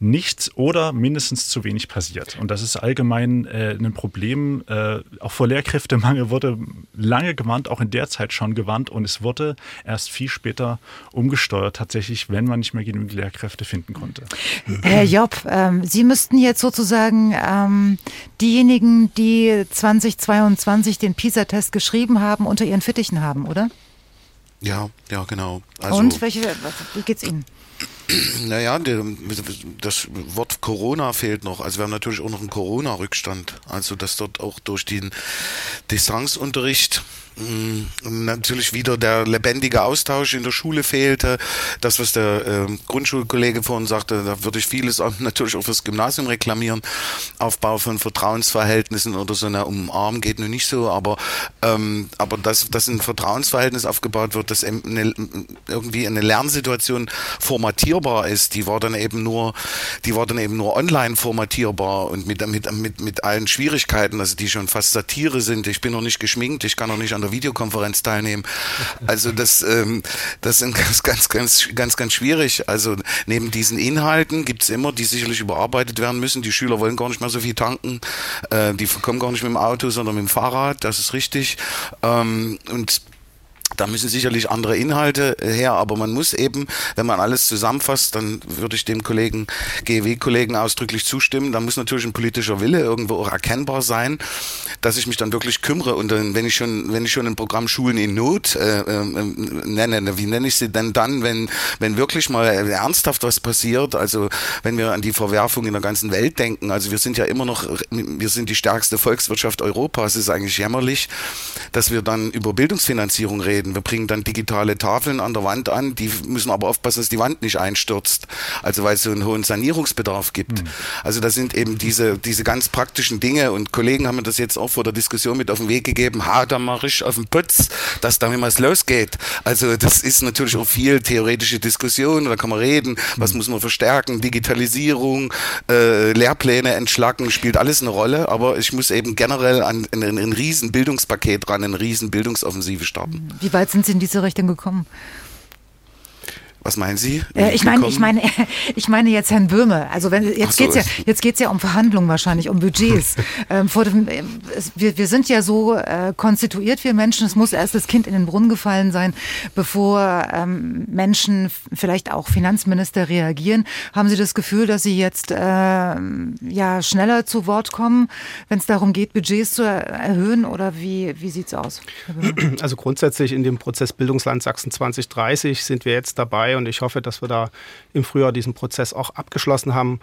nichts oder mindestens zu wenig passiert. Und das ist allgemein äh, ein Problem. Äh, auch vor Lehrkräftemangel wurde lange gewarnt, auch in der Zeit schon gewarnt. Und es wurde erst viel später umgesteuert, tatsächlich, wenn man nicht mehr genügend Lehrkräfte finden konnte. Herr Job, ähm, Sie müssten jetzt sozusagen ähm, diejenigen, die 2022 den PISA-Test geschrieben haben, unter Ihren Fittichen haben, oder? Ja, ja, genau. Also, Und welche, wie geht's Ihnen? Naja, das Wort Corona fehlt noch. Also wir haben natürlich auch noch einen Corona-Rückstand. Also dass dort auch durch den Distanzunterricht natürlich wieder der lebendige Austausch in der Schule fehlte. Das, was der äh, Grundschulkollege vorhin sagte, da würde ich vieles auch [LAUGHS] natürlich auch fürs Gymnasium reklamieren. Aufbau von Vertrauensverhältnissen oder so eine Umarm geht nun nicht so, aber, ähm, aber dass, dass ein Vertrauensverhältnis aufgebaut wird, dass eine, irgendwie eine Lernsituation formatierbar ist, die war dann eben nur, die war dann eben nur online formatierbar und mit, mit, mit, mit allen Schwierigkeiten, also die schon fast Satire sind. Ich bin noch nicht geschminkt, ich kann noch nicht an der Videokonferenz teilnehmen. Also das, ähm, das ist ganz, ganz, ganz, ganz, ganz schwierig. Also neben diesen Inhalten gibt es immer, die sicherlich überarbeitet werden müssen. Die Schüler wollen gar nicht mehr so viel tanken. Äh, die kommen gar nicht mit dem Auto, sondern mit dem Fahrrad. Das ist richtig. Ähm, und da müssen sicherlich andere Inhalte her, aber man muss eben, wenn man alles zusammenfasst, dann würde ich dem Kollegen, GEW-Kollegen ausdrücklich zustimmen, da muss natürlich ein politischer Wille irgendwo auch erkennbar sein, dass ich mich dann wirklich kümmere. Und dann, wenn ich schon, wenn ich schon ein Programm Schulen in Not äh, äh, nenne, wie nenne ich sie denn dann, wenn, wenn wirklich mal ernsthaft was passiert, also wenn wir an die Verwerfung in der ganzen Welt denken, also wir sind ja immer noch, wir sind die stärkste Volkswirtschaft Europas, es ist eigentlich jämmerlich, dass wir dann über Bildungsfinanzierung reden Wir bringen dann digitale Tafeln an der Wand an, die müssen aber aufpassen, dass die Wand nicht einstürzt. Also weil es so einen hohen Sanierungsbedarf gibt. Mhm. Also das sind eben diese, diese ganz praktischen Dinge und Kollegen haben mir das jetzt auch vor der Diskussion mit auf den Weg gegeben, ha, da mach ich auf den Putz, dass da immer es losgeht. Also das ist natürlich auch viel theoretische Diskussion, da kann man reden, was mhm. muss man verstärken, Digitalisierung, äh, Lehrpläne entschlacken, spielt alles eine Rolle, aber ich muss eben generell an, an, an ein riesen Bildungspaket ran, eine riesen Bildungsoffensive starten. Wie wie weit sind Sie in diese Richtung gekommen? Was meinen Sie? Äh, ich meine, ich meine, [LAUGHS] ich meine jetzt Herrn Böhme. Also wenn jetzt so, geht's ja, jetzt geht's ja um Verhandlungen wahrscheinlich, um Budgets. [LAUGHS] ähm, vor dem, äh, wir, wir sind ja so äh, konstituiert, wir Menschen. Es muss erst das Kind in den Brunnen gefallen sein, bevor ähm, Menschen, vielleicht auch Finanzminister reagieren. Haben Sie das Gefühl, dass Sie jetzt äh, ja schneller zu Wort kommen, wenn es darum geht, Budgets zu erhöhen? Oder wie wie sieht's aus? Also grundsätzlich in dem Prozess Bildungsland Sachsen 2030 sind wir jetzt dabei und ich hoffe, dass wir da im Frühjahr diesen Prozess auch abgeschlossen haben.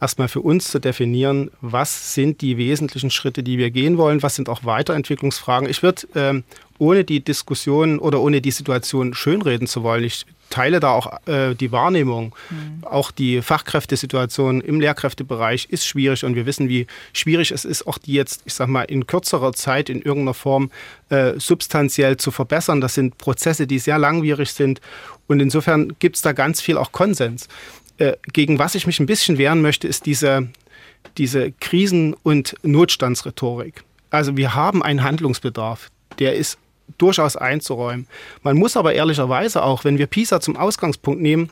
Erstmal für uns zu definieren, was sind die wesentlichen Schritte, die wir gehen wollen, was sind auch Weiterentwicklungsfragen. Ich würde, ähm, ohne die Diskussion oder ohne die Situation schönreden zu wollen, ich teile da auch äh, die Wahrnehmung. Mhm. Auch die Fachkräftesituation im Lehrkräftebereich ist schwierig und wir wissen, wie schwierig es ist, auch die jetzt, ich sag mal, in kürzerer Zeit in irgendeiner Form äh, substanziell zu verbessern. Das sind Prozesse, die sehr langwierig sind und insofern gibt es da ganz viel auch Konsens. Äh, gegen was ich mich ein bisschen wehren möchte, ist diese, diese Krisen- und Notstandsrhetorik. Also wir haben einen Handlungsbedarf, der ist durchaus einzuräumen. Man muss aber ehrlicherweise auch, wenn wir PISA zum Ausgangspunkt nehmen,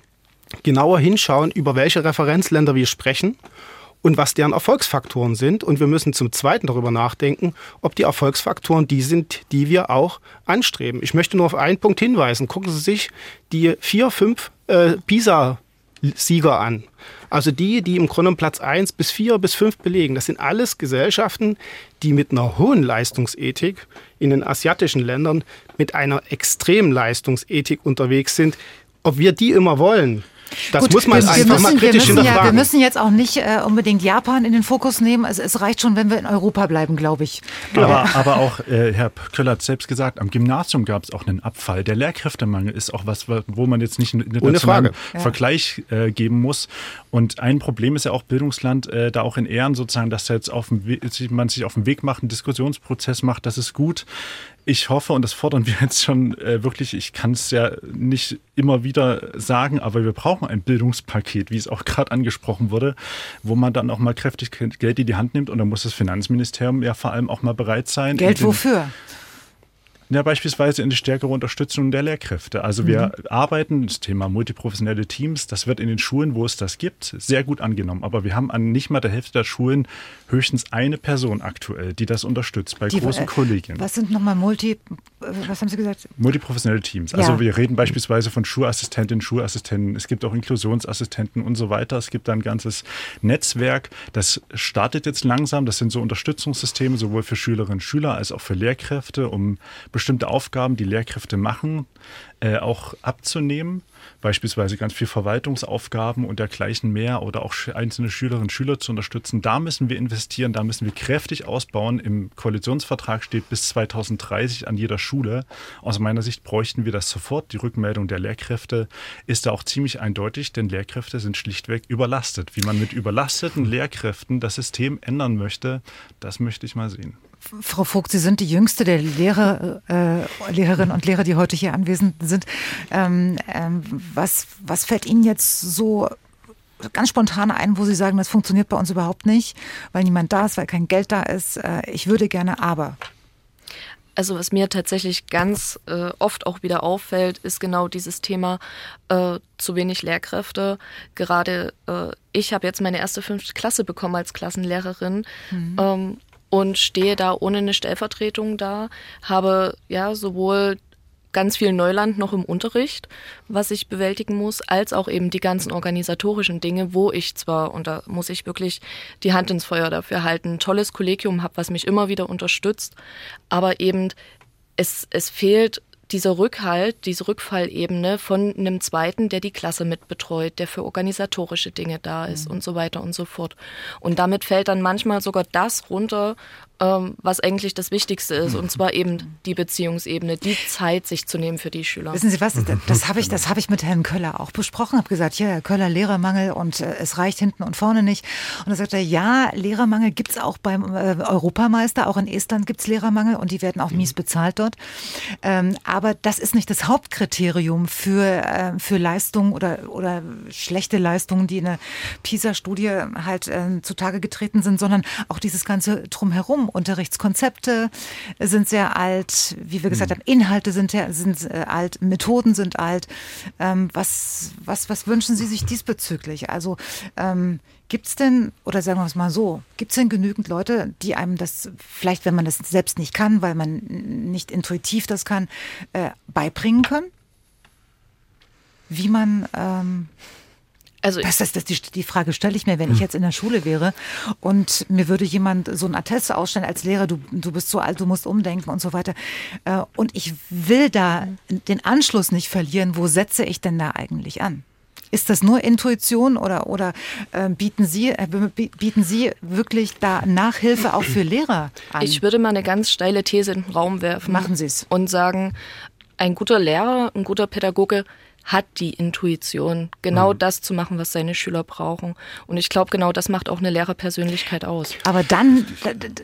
genauer hinschauen, über welche Referenzländer wir sprechen und was deren Erfolgsfaktoren sind. Und wir müssen zum Zweiten darüber nachdenken, ob die Erfolgsfaktoren die sind, die wir auch anstreben. Ich möchte nur auf einen Punkt hinweisen. Gucken Sie sich die vier, fünf äh, PISA-Sieger an. Also die, die im Grunde Platz 1 bis 4 bis 5 belegen. Das sind alles Gesellschaften, die mit einer hohen Leistungsethik in den asiatischen Ländern mit einer extremen Leistungsethik unterwegs sind. Ob wir die immer wollen, das Gut, muss man wir, einfach müssen, mal kritisch wir ja, wir müssen jetzt auch nicht äh, unbedingt Japan in den Fokus nehmen. Also es reicht schon, wenn wir in Europa bleiben, glaube ich. Aber, aber auch, äh, Herr Köller hat selbst gesagt, am Gymnasium gab es auch einen Abfall. Der Lehrkräftemangel ist auch was, wo man jetzt nicht einen internationalen Vergleich äh, geben muss. Und ein Problem ist ja auch Bildungsland, äh, da auch in Ehren sozusagen, dass jetzt auf dem Weg, man sich auf den Weg macht, einen Diskussionsprozess macht. Das ist gut ich hoffe, und das fordern wir jetzt schon äh, wirklich, ich kann es ja nicht immer wieder sagen, aber wir brauchen ein Bildungspaket, wie es auch gerade angesprochen wurde, wo man dann auch mal kräftig Geld in die Hand nimmt und da muss das Finanzministerium ja vor allem auch mal bereit sein. Geld wofür? Ja, beispielsweise in die stärkere Unterstützung der Lehrkräfte. Also wir mhm. arbeiten, das Thema multiprofessionelle Teams, das wird in den Schulen, wo es das gibt, sehr gut angenommen. Aber wir haben an nicht mal der Hälfte der Schulen höchstens eine Person aktuell, die das unterstützt, bei die, großen äh, Kolleginnen. Was sind nochmal Multi, was haben Sie gesagt? Multiprofessionelle Teams. Also ja. wir reden beispielsweise von Schulassistentinnen, Schulassistenten, es gibt auch Inklusionsassistenten und so weiter. Es gibt da ein ganzes Netzwerk, das startet jetzt langsam. Das sind so Unterstützungssysteme, sowohl für Schülerinnen und Schüler als auch für Lehrkräfte, um bestimmte Aufgaben, die Lehrkräfte machen, äh, auch abzunehmen. Beispielsweise ganz viel Verwaltungsaufgaben und dergleichen mehr oder auch einzelne Schülerinnen und Schüler zu unterstützen. Da müssen wir investieren, da müssen wir kräftig ausbauen. Im Koalitionsvertrag steht bis 2030 an jeder Schule. Aus meiner Sicht bräuchten wir das sofort. Die Rückmeldung der Lehrkräfte ist da auch ziemlich eindeutig, denn Lehrkräfte sind schlichtweg überlastet. Wie man mit überlasteten Lehrkräften das System ändern möchte, das möchte ich mal sehen. Frau Vogt, Sie sind die jüngste der Lehrer, äh, Lehrerinnen und Lehrer, die heute hier anwesend sind. Ähm, ähm, was, was fällt Ihnen jetzt so ganz spontan ein, wo Sie sagen, das funktioniert bei uns überhaupt nicht, weil niemand da ist, weil kein Geld da ist. Äh, ich würde gerne, aber. Also was mir tatsächlich ganz äh, oft auch wieder auffällt, ist genau dieses Thema äh, zu wenig Lehrkräfte. Gerade äh, ich habe jetzt meine erste fünfte Klasse bekommen als Klassenlehrerin. Mhm. Ähm, und stehe da ohne eine Stellvertretung da, habe ja sowohl ganz viel Neuland noch im Unterricht, was ich bewältigen muss, als auch eben die ganzen organisatorischen Dinge, wo ich zwar, und da muss ich wirklich die Hand ins Feuer dafür halten, ein tolles Kollegium habe, was mich immer wieder unterstützt, aber eben es, es fehlt dieser Rückhalt, diese Rückfallebene von einem zweiten, der die Klasse mitbetreut, der für organisatorische Dinge da ist mhm. und so weiter und so fort. Und damit fällt dann manchmal sogar das runter, ähm, was eigentlich das Wichtigste ist, und zwar eben die Beziehungsebene, die Zeit sich zu nehmen für die Schüler. Wissen Sie was, das habe ich, das ich mit Herrn Köller auch besprochen, habe gesagt, ja, Herr Köller, Lehrermangel und äh, es reicht hinten und vorne nicht. Und er sagte, ja, Lehrermangel gibt es auch beim äh, Europameister, auch in Estland gibt es Lehrermangel und die werden auch mies bezahlt dort. Ähm, aber das ist nicht das Hauptkriterium für, äh, für Leistungen oder, oder schlechte Leistungen, die in der PISA-Studie halt äh, zutage getreten sind, sondern auch dieses ganze Drumherum Unterrichtskonzepte sind sehr alt, wie wir gesagt hm. haben, Inhalte sind, sind äh, alt, Methoden sind alt. Ähm, was, was, was wünschen Sie sich diesbezüglich? Also ähm, Gibt es denn, oder sagen wir es mal so, gibt es denn genügend Leute, die einem das, vielleicht wenn man das selbst nicht kann, weil man nicht intuitiv das kann, äh, beibringen können? Wie man ähm, also das, das, das, die, die Frage stelle ich mir, wenn ich hm. jetzt in der Schule wäre und mir würde jemand so ein Attest ausstellen als Lehrer, du, du bist so alt, du musst umdenken und so weiter. Äh, und ich will da den Anschluss nicht verlieren, wo setze ich denn da eigentlich an? Ist das nur Intuition oder, oder äh, bieten, Sie, äh, bieten Sie wirklich da Nachhilfe auch für Lehrer an? Ich würde mal eine ganz steile These in den Raum werfen. Machen Sie es. Und sagen, ein guter Lehrer, ein guter Pädagoge hat die Intuition, genau mhm. das zu machen, was seine Schüler brauchen. Und ich glaube, genau das macht auch eine Lehrerpersönlichkeit aus. Aber dann,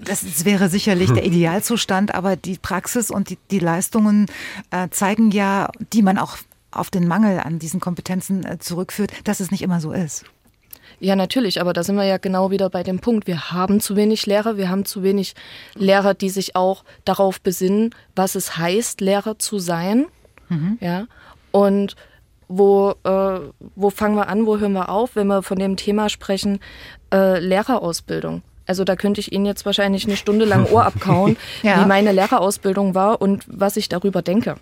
das wäre sicherlich der [LAUGHS] Idealzustand, aber die Praxis und die, die Leistungen äh, zeigen ja, die man auch auf den Mangel an diesen Kompetenzen äh, zurückführt, dass es nicht immer so ist. Ja, natürlich, aber da sind wir ja genau wieder bei dem Punkt. Wir haben zu wenig Lehrer, wir haben zu wenig Lehrer, die sich auch darauf besinnen, was es heißt, Lehrer zu sein. Mhm. Ja, und wo, äh, wo fangen wir an, wo hören wir auf, wenn wir von dem Thema sprechen, äh, Lehrerausbildung. Also da könnte ich Ihnen jetzt wahrscheinlich eine Stunde lang Ohr abkauen, [LAUGHS] ja. wie meine Lehrerausbildung war und was ich darüber denke.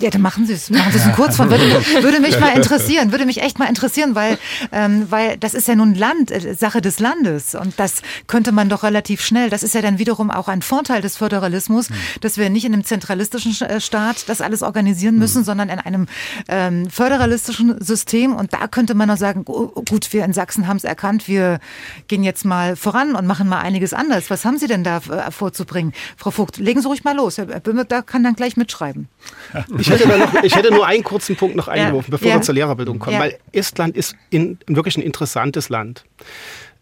Ja, dann machen Sie es. Machen Sie es kurz von. Würde, würde, mich mal interessieren, würde mich echt mal interessieren, weil, ähm, weil das ist ja nun Land, äh, Sache des Landes. Und das könnte man doch relativ schnell. Das ist ja dann wiederum auch ein Vorteil des Föderalismus, mhm. dass wir nicht in einem zentralistischen äh, Staat das alles organisieren müssen, mhm. sondern in einem ähm, föderalistischen System. Und da könnte man noch sagen, gut, wir in Sachsen haben es erkannt, wir gehen jetzt mal voran und machen mal einiges anders. Was haben Sie denn da äh, vorzubringen? Frau Vogt, legen Sie ruhig mal los. Herr Böhme, da kann dann gleich mitschreiben. Ich hätte, noch, ich hätte nur einen kurzen Punkt noch eingeworfen, bevor ja. wir zur Lehrerbildung kommen, ja. weil Estland ist in, wirklich ein interessantes Land.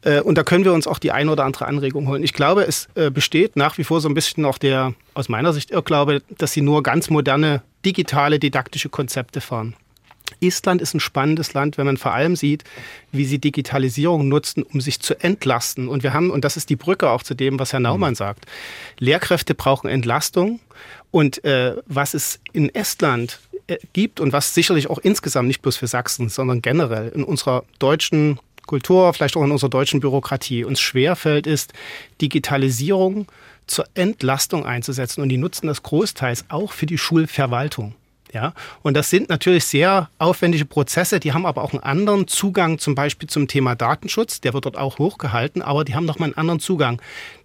Äh, und da können wir uns auch die eine oder andere Anregung holen. Ich glaube, es äh, besteht nach wie vor so ein bisschen auch der, aus meiner Sicht, Irrglaube, dass sie nur ganz moderne digitale didaktische Konzepte fahren. Estland ist ein spannendes Land, wenn man vor allem sieht, wie sie Digitalisierung nutzen, um sich zu entlasten. Und wir haben, und das ist die Brücke auch zu dem, was Herr Naumann mhm. sagt, Lehrkräfte brauchen Entlastung. Und äh, was es in Estland äh, gibt und was sicherlich auch insgesamt nicht bloß für Sachsen, sondern generell in unserer deutschen Kultur, vielleicht auch in unserer deutschen Bürokratie uns schwerfällt, ist Digitalisierung zur Entlastung einzusetzen. Und die nutzen das großteils auch für die Schulverwaltung. Ja, und das sind natürlich sehr aufwendige Prozesse, die haben aber auch einen anderen Zugang zum Beispiel zum Thema Datenschutz, der wird dort auch hochgehalten, aber die haben nochmal einen anderen Zugang.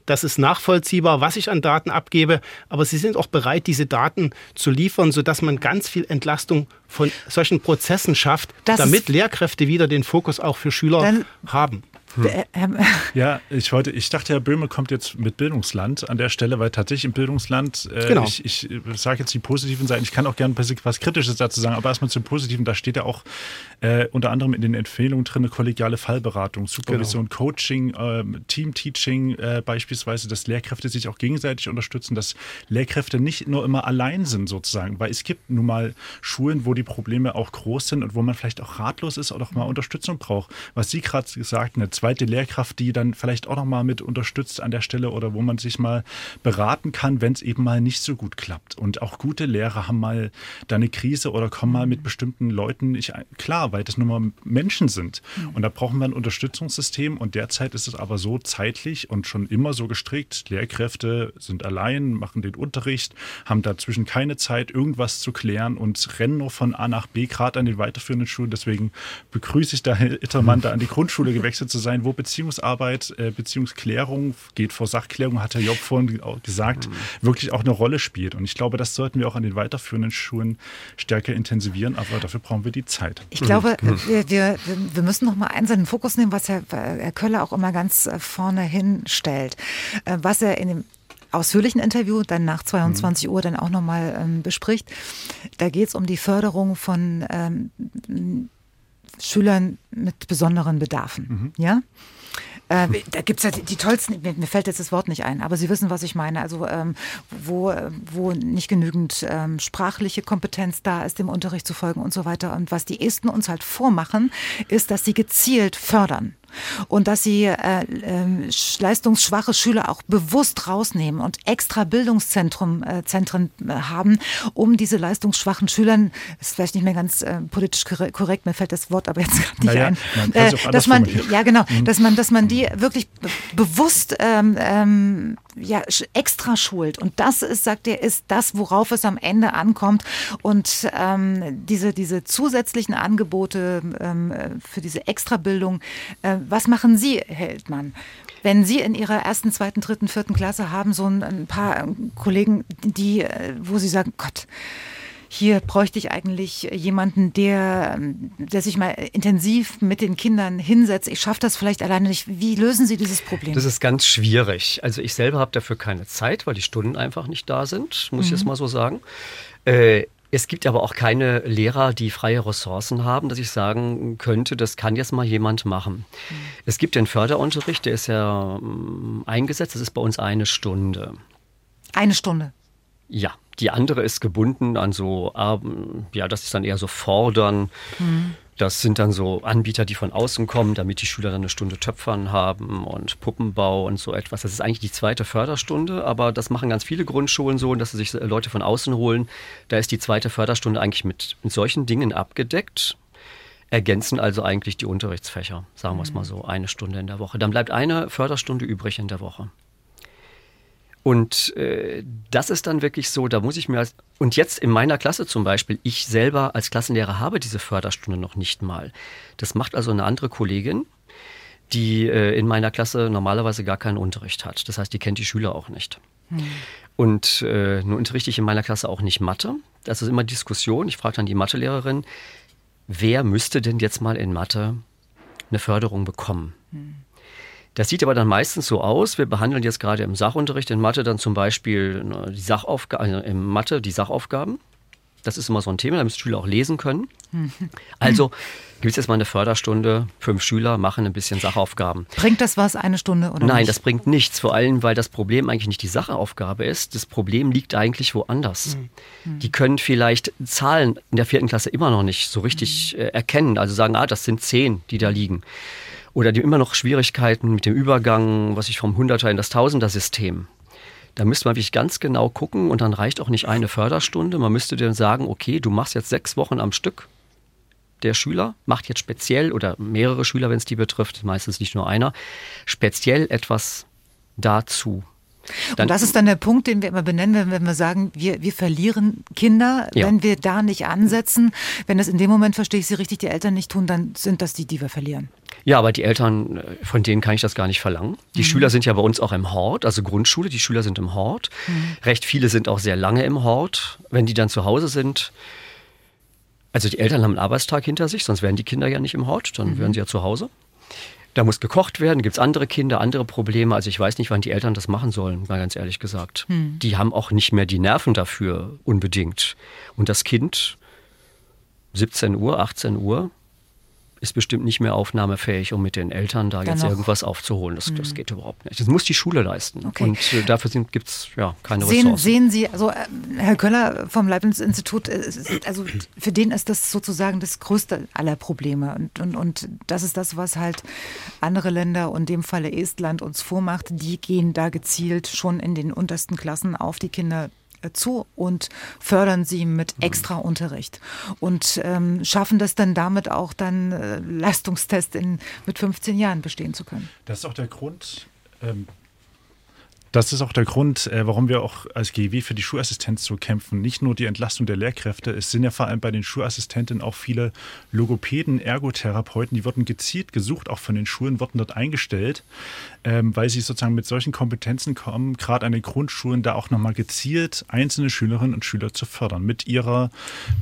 Das ist nachvollziehbar, was ich an Daten abgebe, aber sie sind auch bereit, diese Daten zu liefern, sodass man ganz viel Entlastung von solchen Prozessen schafft, das damit Lehrkräfte wieder den Fokus auch für Schüler haben. Hm. Ähm, [LAUGHS] ja, ich wollte, ich dachte, Herr Böhme kommt jetzt mit Bildungsland an der Stelle, weil tatsächlich im Bildungsland, äh, genau. ich, ich sage jetzt die positiven Seiten, ich kann auch gerne was Kritisches dazu sagen, aber erstmal zum Positiven, da steht ja auch äh, unter anderem in den Empfehlungen drin, eine kollegiale Fallberatung, Supervision, genau. Coaching, äh, Team-Teaching beispielsweise, dass Lehrkräfte sich auch gegenseitig unterstützen, dass Lehrkräfte nicht nur immer allein sind sozusagen, weil es gibt nun mal Schulen, wo die Probleme auch groß sind und wo man vielleicht auch ratlos ist oder auch mal Unterstützung braucht. Was Sie gerade gesagt haben, eine zweite Lehrkraft, die dann vielleicht auch noch mal mit unterstützt an der Stelle oder wo man sich mal beraten kann, wenn es eben mal nicht so gut klappt. Und auch gute Lehrer haben mal da eine Krise oder kommen mal mit bestimmten Leuten nicht klar, weil das nur mal Menschen sind. Mhm. Und da brauchen wir ein Unterstützungssystem. Und derzeit ist es aber so zeitlich und schon immer so gestrickt. Lehrkräfte sind allein, machen den Unterricht, haben dazwischen keine Zeit, irgendwas zu klären und rennen nur von A nach B, gerade an den weiterführenden Schulen. Deswegen begrüße ich da Herr Ittermann, da an die Grundschule gewechselt zu sein, wo Beziehungsarbeit, äh, Beziehungsklärung geht vor Sachklärung, hat Herr Job vorhin gesagt, mhm. wirklich auch eine Rolle spielt. Und ich glaube, das sollten wir auch an den weiterführenden Schulen stärker intensivieren. Aber dafür brauchen wir die Zeit. Ich glaube, glaube, hm. wir, wir, wir müssen noch mal eins in den Fokus nehmen, was Herr, Herr Köller auch immer ganz äh, vorne hinstellt. Äh, was er in dem ausführlichen Interview dann nach 22 mhm. Uhr dann auch nochmal ähm, bespricht. Da geht es um die Förderung von ähm, Schülern mit besonderen Bedarfen. Mhm. Ja? Äh, da gibt es ja die, die, tollsten, mir, mir, fällt jetzt das Wort nicht ein, aber Sie wissen, was ich meine. Also ähm, wo, wo nicht genügend ähm, sprachliche Kompetenz da ist, dem Unterricht zu folgen und so weiter. Und was die Esten uns halt vormachen, ist, dass sie gezielt fördern und dass sie äh, äh, leistungsschwache Schüler auch bewusst rausnehmen und extra Bildungszentrum äh, Zentren äh, haben, um diese leistungsschwachen Schülern, das ist vielleicht nicht mehr ganz äh, politisch korrekt, mir fällt das Wort aber jetzt gerade nicht naja, ein, äh, dass man ja genau, mhm. dass man dass man die wirklich bewusst ähm, ähm, ja, extra schult. Und das ist, sagt er, ist das, worauf es am Ende ankommt. Und ähm, diese, diese zusätzlichen Angebote ähm, für diese Extrabildung, äh, was machen Sie, Herr Heldmann? Wenn Sie in Ihrer ersten, zweiten, dritten, vierten Klasse haben so ein, paar Kollegen, die, äh, wo Sie sagen, Gott, hier bräuchte ich eigentlich jemanden, der, der sich mal intensiv mit den Kindern hinsetzt. Ich schaffe das vielleicht alleine nicht. Wie lösen Sie dieses Problem? Das ist ganz schwierig. Also ich selber habe dafür keine Zeit, weil die Stunden einfach nicht da sind, muss mhm. ich jetzt mal so sagen. Äh, es gibt aber auch keine Lehrer, die freie Ressourcen haben, dass ich sagen könnte, das kann jetzt mal jemand machen. Mhm. Es gibt den Förderunterricht, der ist ja ähm, eingesetzt, das ist bei uns eine Stunde. Eine Stunde? Ja. Die andere ist gebunden an so, ja, das ist dann eher so Fordern. Mhm. Das sind dann so Anbieter, die von außen kommen, damit die Schüler dann eine Stunde Töpfern haben und Puppenbau und so etwas. Das ist eigentlich die zweite Förderstunde, aber das machen ganz viele Grundschulen so, dass sie sich Leute von außen holen. Da ist die zweite Förderstunde eigentlich mit, mit solchen Dingen abgedeckt ergänzen also eigentlich die Unterrichtsfächer, sagen wir es mal so, eine Stunde in der Woche. Dann bleibt eine Förderstunde übrig in der Woche. Und äh, das ist dann wirklich so, da muss ich mir als, und jetzt in meiner Klasse zum Beispiel, ich selber als Klassenlehrer habe diese Förderstunde noch nicht mal. Das macht also eine andere Kollegin, die äh, in meiner Klasse normalerweise gar keinen Unterricht hat. Das heißt, die kennt die Schüler auch nicht. Hm. Und äh, nun unterrichte ich in meiner Klasse auch nicht Mathe. Das ist immer Diskussion. Ich frage dann die Mathelehrerin, wer müsste denn jetzt mal in Mathe eine Förderung bekommen? Hm. Das sieht aber dann meistens so aus. Wir behandeln jetzt gerade im Sachunterricht in Mathe dann zum Beispiel die Sachaufgaben, also in Mathe die Sachaufgaben. Das ist immer so ein Thema, da müssen Schüler auch lesen können. [LAUGHS] Also gibt es jetzt mal eine Förderstunde, fünf Schüler machen ein bisschen Sachaufgaben. Bringt das was, eine Stunde oder Nein, nicht? das bringt nichts, vor allem weil das Problem eigentlich nicht die Sachaufgabe ist. Das Problem liegt eigentlich woanders. Mhm. Die können vielleicht Zahlen in der vierten Klasse immer noch nicht so richtig äh, erkennen. Also sagen, ah, das sind zehn, die da liegen. Oder die immer noch Schwierigkeiten mit dem Übergang, was ich vom Hunderter in das Tausender-System. Da müsste man wirklich ganz genau gucken und dann reicht auch nicht eine Förderstunde. Man müsste dann sagen, okay, du machst jetzt sechs Wochen am Stück. Der Schüler macht jetzt speziell oder mehrere Schüler, wenn es die betrifft, meistens nicht nur einer, speziell etwas dazu. und das ist dann der Punkt, den wir immer benennen, wenn, wenn wir sagen, wir, wir verlieren Kinder, Ja. wenn wir da nicht ansetzen. Wenn es in dem Moment, verstehe ich Sie richtig, die Eltern nicht tun, dann sind das die, die wir verlieren. Ja, aber die Eltern, äh, von denen kann ich das gar nicht verlangen. Die Mhm. Schüler sind ja bei uns auch im Hort, also Grundschule, die Schüler sind im Hort. Mhm. Recht viele sind auch sehr lange im Hort. Wenn die dann zu Hause sind, also die Eltern haben einen Arbeitstag hinter sich, sonst wären die Kinder ja nicht im Hort, dann Mhm. wären sie ja zu Hause. Da muss gekocht werden, gibt es andere Kinder, andere Probleme. Also ich weiß nicht, wann die Eltern das machen sollen, mal ganz ehrlich gesagt. Hm. Die haben auch nicht mehr die Nerven dafür unbedingt. Und das Kind, 17 Uhr, 18 Uhr, ist bestimmt nicht mehr aufnahmefähig, um mit den Eltern da Dann jetzt noch. irgendwas aufzuholen. Das, das Hm. geht überhaupt nicht. Das muss die Schule leisten. Okay. Und äh, dafür gibt es ja keine Sehen, Ressourcen. sehen Sie, also äh, Herr Köller vom Leibniz-Institut, äh, also für den ist das sozusagen das größte aller Probleme. Und, und, und das ist das, was halt andere Länder und in dem Falle Estland uns vormacht. Die gehen da gezielt schon in den untersten Klassen auf die Kinder zu und fördern sie mit extra Unterricht und ähm, schaffen das dann damit auch dann äh, Leistungstest in, mit 15 Jahren bestehen zu können. Das ist auch der Grund, ähm, das ist auch der Grund, äh, warum wir auch als GEW für die Schulassistenz so kämpfen. Nicht nur die Entlastung der Lehrkräfte, es sind ja vor allem bei den Schulassistentinnen auch viele Logopäden, Ergotherapeuten, die wurden gezielt gesucht, auch von den Schulen, wurden dort eingestellt, ähm, weil sie sozusagen mit solchen Kompetenzen kommen, gerade an den Grundschulen da auch nochmal gezielt einzelne Schülerinnen und Schüler zu fördern, mit ihrer,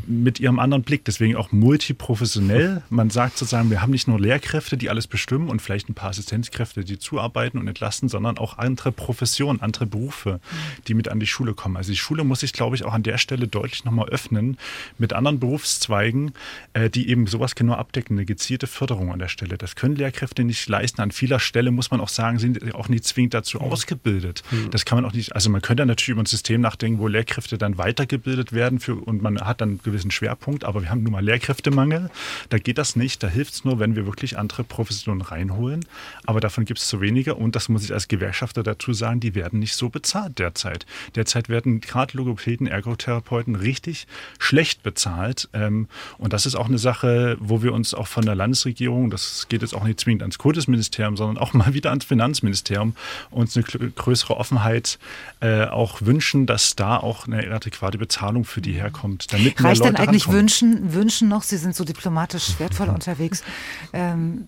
mit ihrem anderen Blick. Deswegen auch multiprofessionell. [LAUGHS] Man sagt sozusagen, wir haben nicht nur Lehrkräfte, die alles bestimmen und vielleicht ein paar Assistenzkräfte, die zuarbeiten und entlasten, sondern auch andere Professionen, andere Berufe, die mit an die Schule kommen. Also die Schule muss sich, glaube ich, auch an der Stelle deutlich nochmal öffnen mit anderen Berufszweigen, äh, die eben sowas genau abdecken, eine gezielte Förderung an der Stelle. Das können Lehrkräfte nicht leisten. An vieler Stelle muss man auch sagen, sind sie auch nicht zwingend dazu ausgebildet. Das kann man auch nicht, also man könnte natürlich über ein System nachdenken, wo Lehrkräfte dann weitergebildet werden für, und man hat dann einen gewissen Schwerpunkt, aber wir haben nun mal Lehrkräftemangel. Da geht das nicht. Da hilft es nur, wenn wir wirklich andere Professionen reinholen. Aber davon gibt es zu wenige und das muss ich als Gewerkschafter dazu sagen, die werden nicht so bezahlt derzeit. Derzeit werden gerade Logopäden, Ergotherapeuten richtig schlecht bezahlt. Ähm, und das ist auch eine Sache, wo wir uns auch von der Landesregierung, das geht jetzt auch nicht zwingend ans Kultusministerium, sondern auch mal wieder ans Finanzministerium, uns eine größere Offenheit äh, auch wünschen, dass da auch eine adäquate Bezahlung für die herkommt. Damit Reicht denn Leute eigentlich rankommen. wünschen, wünschen noch? Sie sind so diplomatisch wertvoll [LAUGHS] unterwegs. Ähm,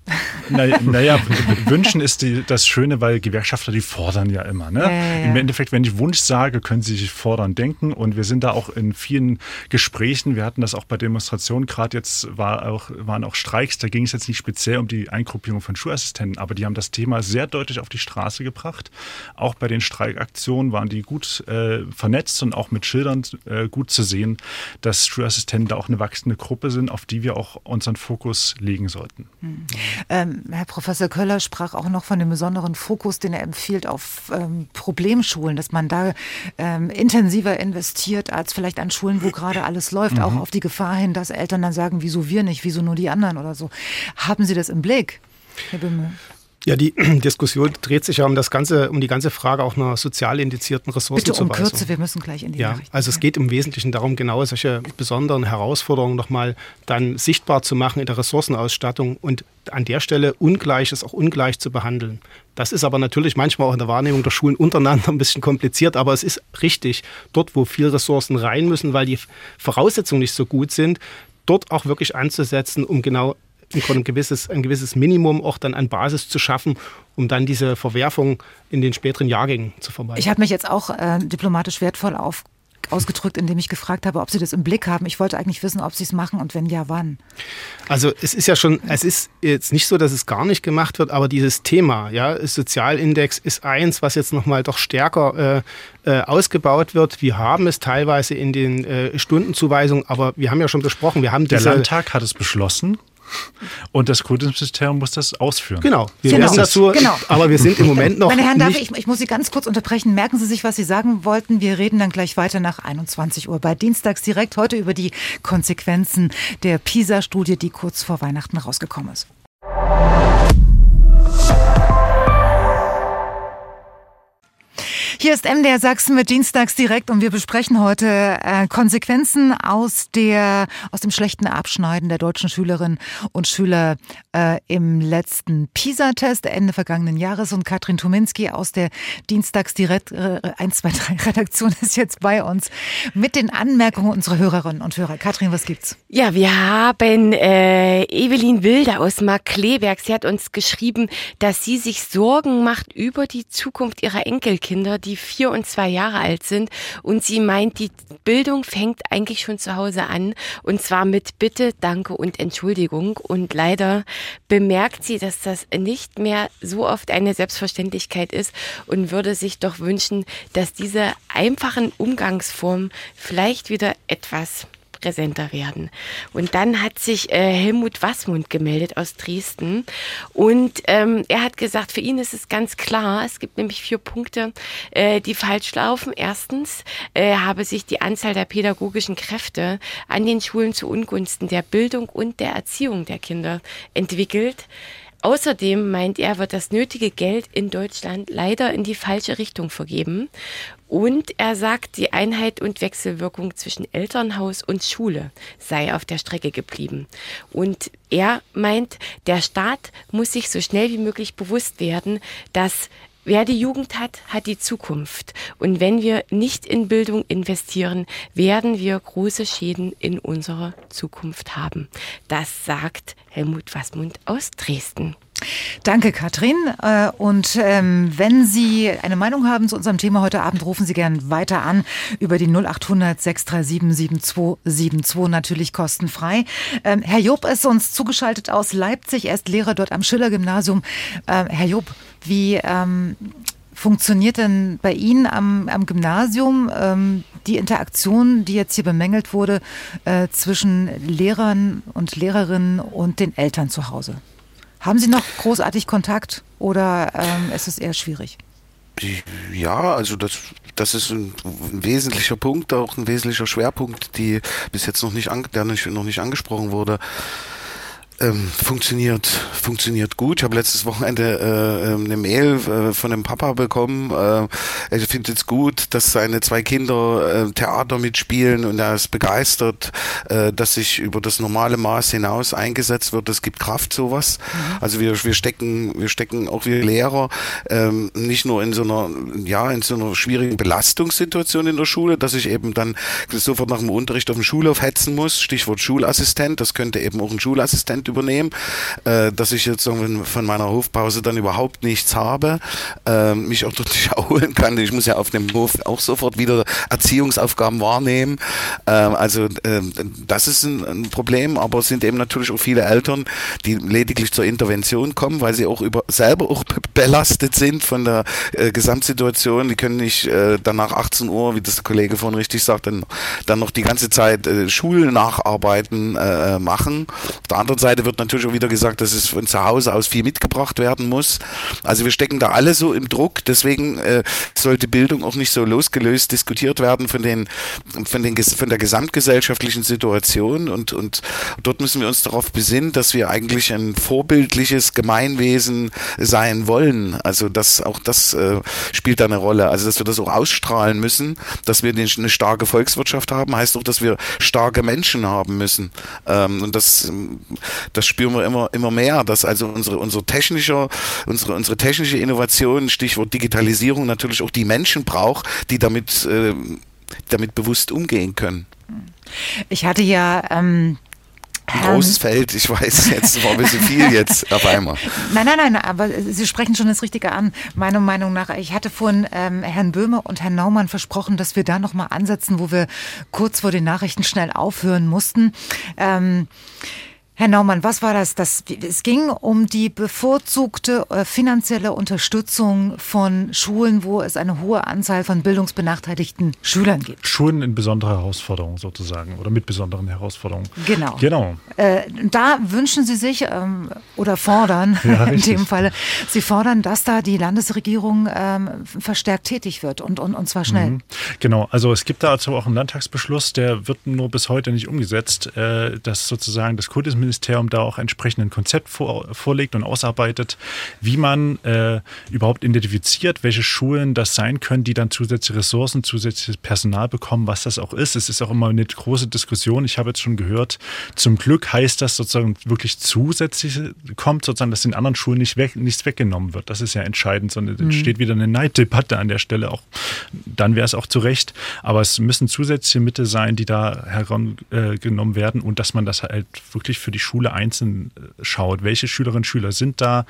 Naja, [LAUGHS] naja, wünschen ist die, das Schöne, weil Gewerkschafter, die fordern ja immer. Ne? Ja, ja, ja. Im Endeffekt, wenn ich Wunsch sage, können sie sich fordern denken. Und wir sind da auch in vielen Gesprächen. Wir hatten das auch bei Demonstrationen. Gerade jetzt war auch, waren auch Streiks. Da ging es jetzt nicht speziell um die Eingruppierung von Schulassistenten, aber die haben das Thema sehr deutlich auf die Straße gebracht. Auch bei den Streikaktionen waren die gut äh, vernetzt und auch mit Schildern äh, gut zu sehen, dass Schulassistenten da auch eine wachsende Gruppe sind, auf die wir auch unseren Fokus legen sollten. ähm, Herr Professor Köller sprach auch noch von dem besonderen Fokus, den er empfiehlt auf ähm, Problemschulen, dass man da ähm, intensiver investiert als vielleicht an Schulen, wo gerade alles läuft, auch Mhm. auf die Gefahr hin, dass Eltern dann sagen, wieso wir nicht, wieso nur die anderen oder so. Haben Sie das im Blick, Herr Bimmel? Ja, die [CLEARS THROAT] Diskussion dreht sich ja um das ganze, um die ganze Frage auch einer sozial indizierten Bitte um Ressourcenzuweisung. Kürze, wir müssen gleich in die Ja, Nachrichten. also es geht im Wesentlichen darum, genau solche besonderen Herausforderungen nochmal dann sichtbar zu machen in der Ressourcenausstattung und an der Stelle Ungleiches auch ungleich zu behandeln. Das ist aber natürlich manchmal auch in der Wahrnehmung der Schulen untereinander [LAUGHS] ein bisschen kompliziert, aber es ist richtig, dort, wo viel Ressourcen rein müssen, weil die Voraussetzungen nicht so gut sind, dort auch wirklich anzusetzen, um genau im Grunde ein gewisses, ein gewisses Minimum auch dann an Basis zu schaffen, um dann diese Verwerfung in den späteren Jahrgängen zu vermeiden. Ich habe mich jetzt auch äh, diplomatisch wertvoll auf ausgedrückt, indem ich gefragt habe, ob Sie das im Blick haben. Ich wollte eigentlich wissen, ob Sie es machen und wenn ja, wann. Also es ist ja schon, es ist jetzt nicht so, dass es gar nicht gemacht wird, aber dieses Thema, ja, Sozialindex ist eins, was jetzt nochmal doch stärker äh, äh, ausgebaut wird. Wir haben es teilweise in den äh, Stundenzuweisungen, aber wir haben ja schon besprochen, wir haben Der Landtag hat es beschlossen. Und das Kultusministerium muss das ausführen. Genau, wir genau. werden dazu, genau. aber wir sind im Moment noch. Meine Herren, darf nicht ich, ich muss Sie ganz kurz unterbrechen. Merken Sie sich, was Sie sagen wollten. Wir reden dann gleich weiter nach 21 Uhr bei Dienstags direkt heute über die Konsequenzen der PISA-Studie, die kurz vor Weihnachten rausgekommen ist. Hier ist MDR Sachsen mit Dienstags direkt und wir besprechen heute äh, Konsequenzen aus der aus dem schlechten Abschneiden der deutschen Schülerinnen und Schüler äh, im letzten PISA-Test Ende vergangenen Jahres und Katrin Tuminski aus der Dienstags direkt äh, 1, 2, 3 Redaktion ist jetzt bei uns mit den Anmerkungen unserer Hörerinnen und Hörer. Katrin, was gibt's? Ja, wir haben äh, Evelyn Wilder aus Markleberg. Sie hat uns geschrieben, dass sie sich Sorgen macht über die Zukunft ihrer Enkelkinder, die vier und zwei Jahre alt sind. Und sie meint, die Bildung fängt eigentlich schon zu Hause an. Und zwar mit Bitte, Danke und Entschuldigung. Und leider bemerkt sie, dass das nicht mehr so oft eine Selbstverständlichkeit ist und würde sich doch wünschen, dass diese einfachen Umgangsformen vielleicht wieder etwas präsenter werden. Und dann hat sich äh, Helmut Wassmund gemeldet aus Dresden und ähm, er hat gesagt, für ihn ist es ganz klar, es gibt nämlich vier Punkte, äh, die falsch laufen. Erstens äh, habe sich die Anzahl der pädagogischen Kräfte an den Schulen zu Ungunsten der Bildung und der Erziehung der Kinder entwickelt. Außerdem meint er, wird das nötige Geld in Deutschland leider in die falsche Richtung vergeben. Und er sagt, die Einheit und Wechselwirkung zwischen Elternhaus und Schule sei auf der Strecke geblieben. Und er meint, der Staat muss sich so schnell wie möglich bewusst werden, dass Wer die Jugend hat, hat die Zukunft. Und wenn wir nicht in Bildung investieren, werden wir große Schäden in unserer Zukunft haben. Das sagt Helmut Wassmund aus Dresden. Danke, Katrin. Äh, und ähm, wenn Sie eine Meinung haben zu unserem Thema heute Abend, rufen Sie gern weiter an über die 0800 637 7272, natürlich kostenfrei. Ähm, Herr Job ist uns zugeschaltet aus Leipzig. Er ist Lehrer dort am Schiller-Gymnasium. Ähm, Herr Job, wie funktioniert denn bei Ihnen am, am Gymnasium ähm, die Interaktion, die jetzt hier bemängelt wurde, äh, zwischen Lehrern und Lehrerinnen und den Eltern zu Hause? Haben Sie noch großartig Kontakt oder ähm, ist es eher schwierig? Ja, also das, das ist ein, wesentlicher Punkt, auch ein wesentlicher Schwerpunkt, die bis jetzt noch nicht, an, der noch nicht angesprochen wurde ähm, funktioniert funktioniert gut. Ich habe letztes Wochenende äh, ähm, eine Mail äh, von einem Papa bekommen. Äh, er findet es gut, dass seine zwei Kinder äh, Theater mitspielen und er ist begeistert, äh, dass sich über das normale Maß hinaus eingesetzt wird. Es gibt Kraft sowas. Mhm. Also wir wir stecken wir stecken auch wir Lehrer ähm, nicht nur in so einer ja in so einer schwierigen Belastungssituation in der Schule, dass ich eben dann sofort nach dem Unterricht auf den Schulhof hetzen muss. Stichwort Schulassistent. Das könnte eben auch ein Schulassistent übernehmen, äh, dass ich jetzt von meiner Hofpause dann überhaupt nichts habe, äh, mich auch dort [LAUGHS] nicht erholen kann. Ich muss ja auf dem Hof auch sofort wieder Erziehungsaufgaben wahrnehmen. Äh, also äh, das ist ein, ein, Problem, aber es sind eben natürlich auch viele Eltern, die lediglich zur Intervention kommen, weil sie auch über selber auch belastet sind von der äh, Gesamtsituation. Die können nicht äh, dann nach 18 Uhr, wie das der Kollege vorhin richtig sagt, dann, dann noch die ganze Zeit äh, Schulnacharbeiten machen. Auf der anderen Seite wird natürlich auch wieder gesagt, dass es von zu Hause aus viel mitgebracht werden muss. Also wir stecken da alle so im Druck. Deswegen äh, sollte Bildung auch nicht so losgelöst diskutiert werden von den, von den, von der gesamtgesellschaftlichen Situation. Und, und dort müssen wir uns darauf besinnen, dass wir eigentlich ein vorbildliches Gemeinwesen sein wollen. Also das, auch das äh, spielt da eine Rolle. Also dass wir das auch ausstrahlen müssen, dass wir eine starke Volkswirtschaft haben, heißt auch, dass wir starke Menschen haben müssen. Ähm, und das, das spüren wir immer, immer mehr, dass also unsere, unsere technische, unsere, unsere technische Innovation, Stichwort Digitalisierung, natürlich auch die Menschen braucht, die damit, äh, damit bewusst umgehen können. Ich hatte ja ähm, Ein großes Feld, ich weiß, jetzt war ein bisschen viel jetzt [LAUGHS] auf einmal. Nein, nein, nein, aber Sie sprechen schon das Richtige an. Meiner Meinung nach, ich hatte vorhin ähm, Herrn Böhme und Herrn Naumann versprochen, dass wir da nochmal ansetzen, wo wir kurz vor den Nachrichten schnell aufhören mussten. Ähm, Herr Naumann, was war das? das? Es ging um die bevorzugte äh, finanzielle Unterstützung von Schulen, wo es eine hohe Anzahl von bildungsbenachteiligten Schülern gibt. Schulen in besonderer Herausforderung sozusagen oder mit besonderen Herausforderungen. Genau. Genau. Äh, da wünschen Sie sich ähm, oder fordern [LAUGHS] ja, [LAUGHS] in dem Falle, Sie fordern, dass da die Landesregierung ähm, verstärkt tätig wird und, und, und zwar schnell. Mhm. Genau, also es gibt dazu auch einen Landtagsbeschluss, der wird nur bis heute nicht umgesetzt, äh, dass sozusagen das Kultusministerium Kultusministerium da auch entsprechend ein Konzept vor, vorlegt und ausarbeitet, wie man äh, überhaupt identifiziert, welche Schulen das sein können, die dann zusätzliche Ressourcen, zusätzliches Personal bekommen, was das auch ist. Es ist auch immer eine große Diskussion. Ich habe jetzt schon gehört, zum Glück heißt das sozusagen wirklich zusätzlich kommt, sozusagen, dass den anderen Schulen nicht weg, nichts weggenommen wird. Das ist ja entscheidend, sondern mhm. steht wieder eine Neiddebatte an der Stelle. Auch dann wäre es auch zu Recht. Aber es müssen zusätzliche Mittel sein, die da herangenommen werden und dass man das halt wirklich für die Schule einzeln äh, schaut. Welche Schülerinnen und Schüler sind da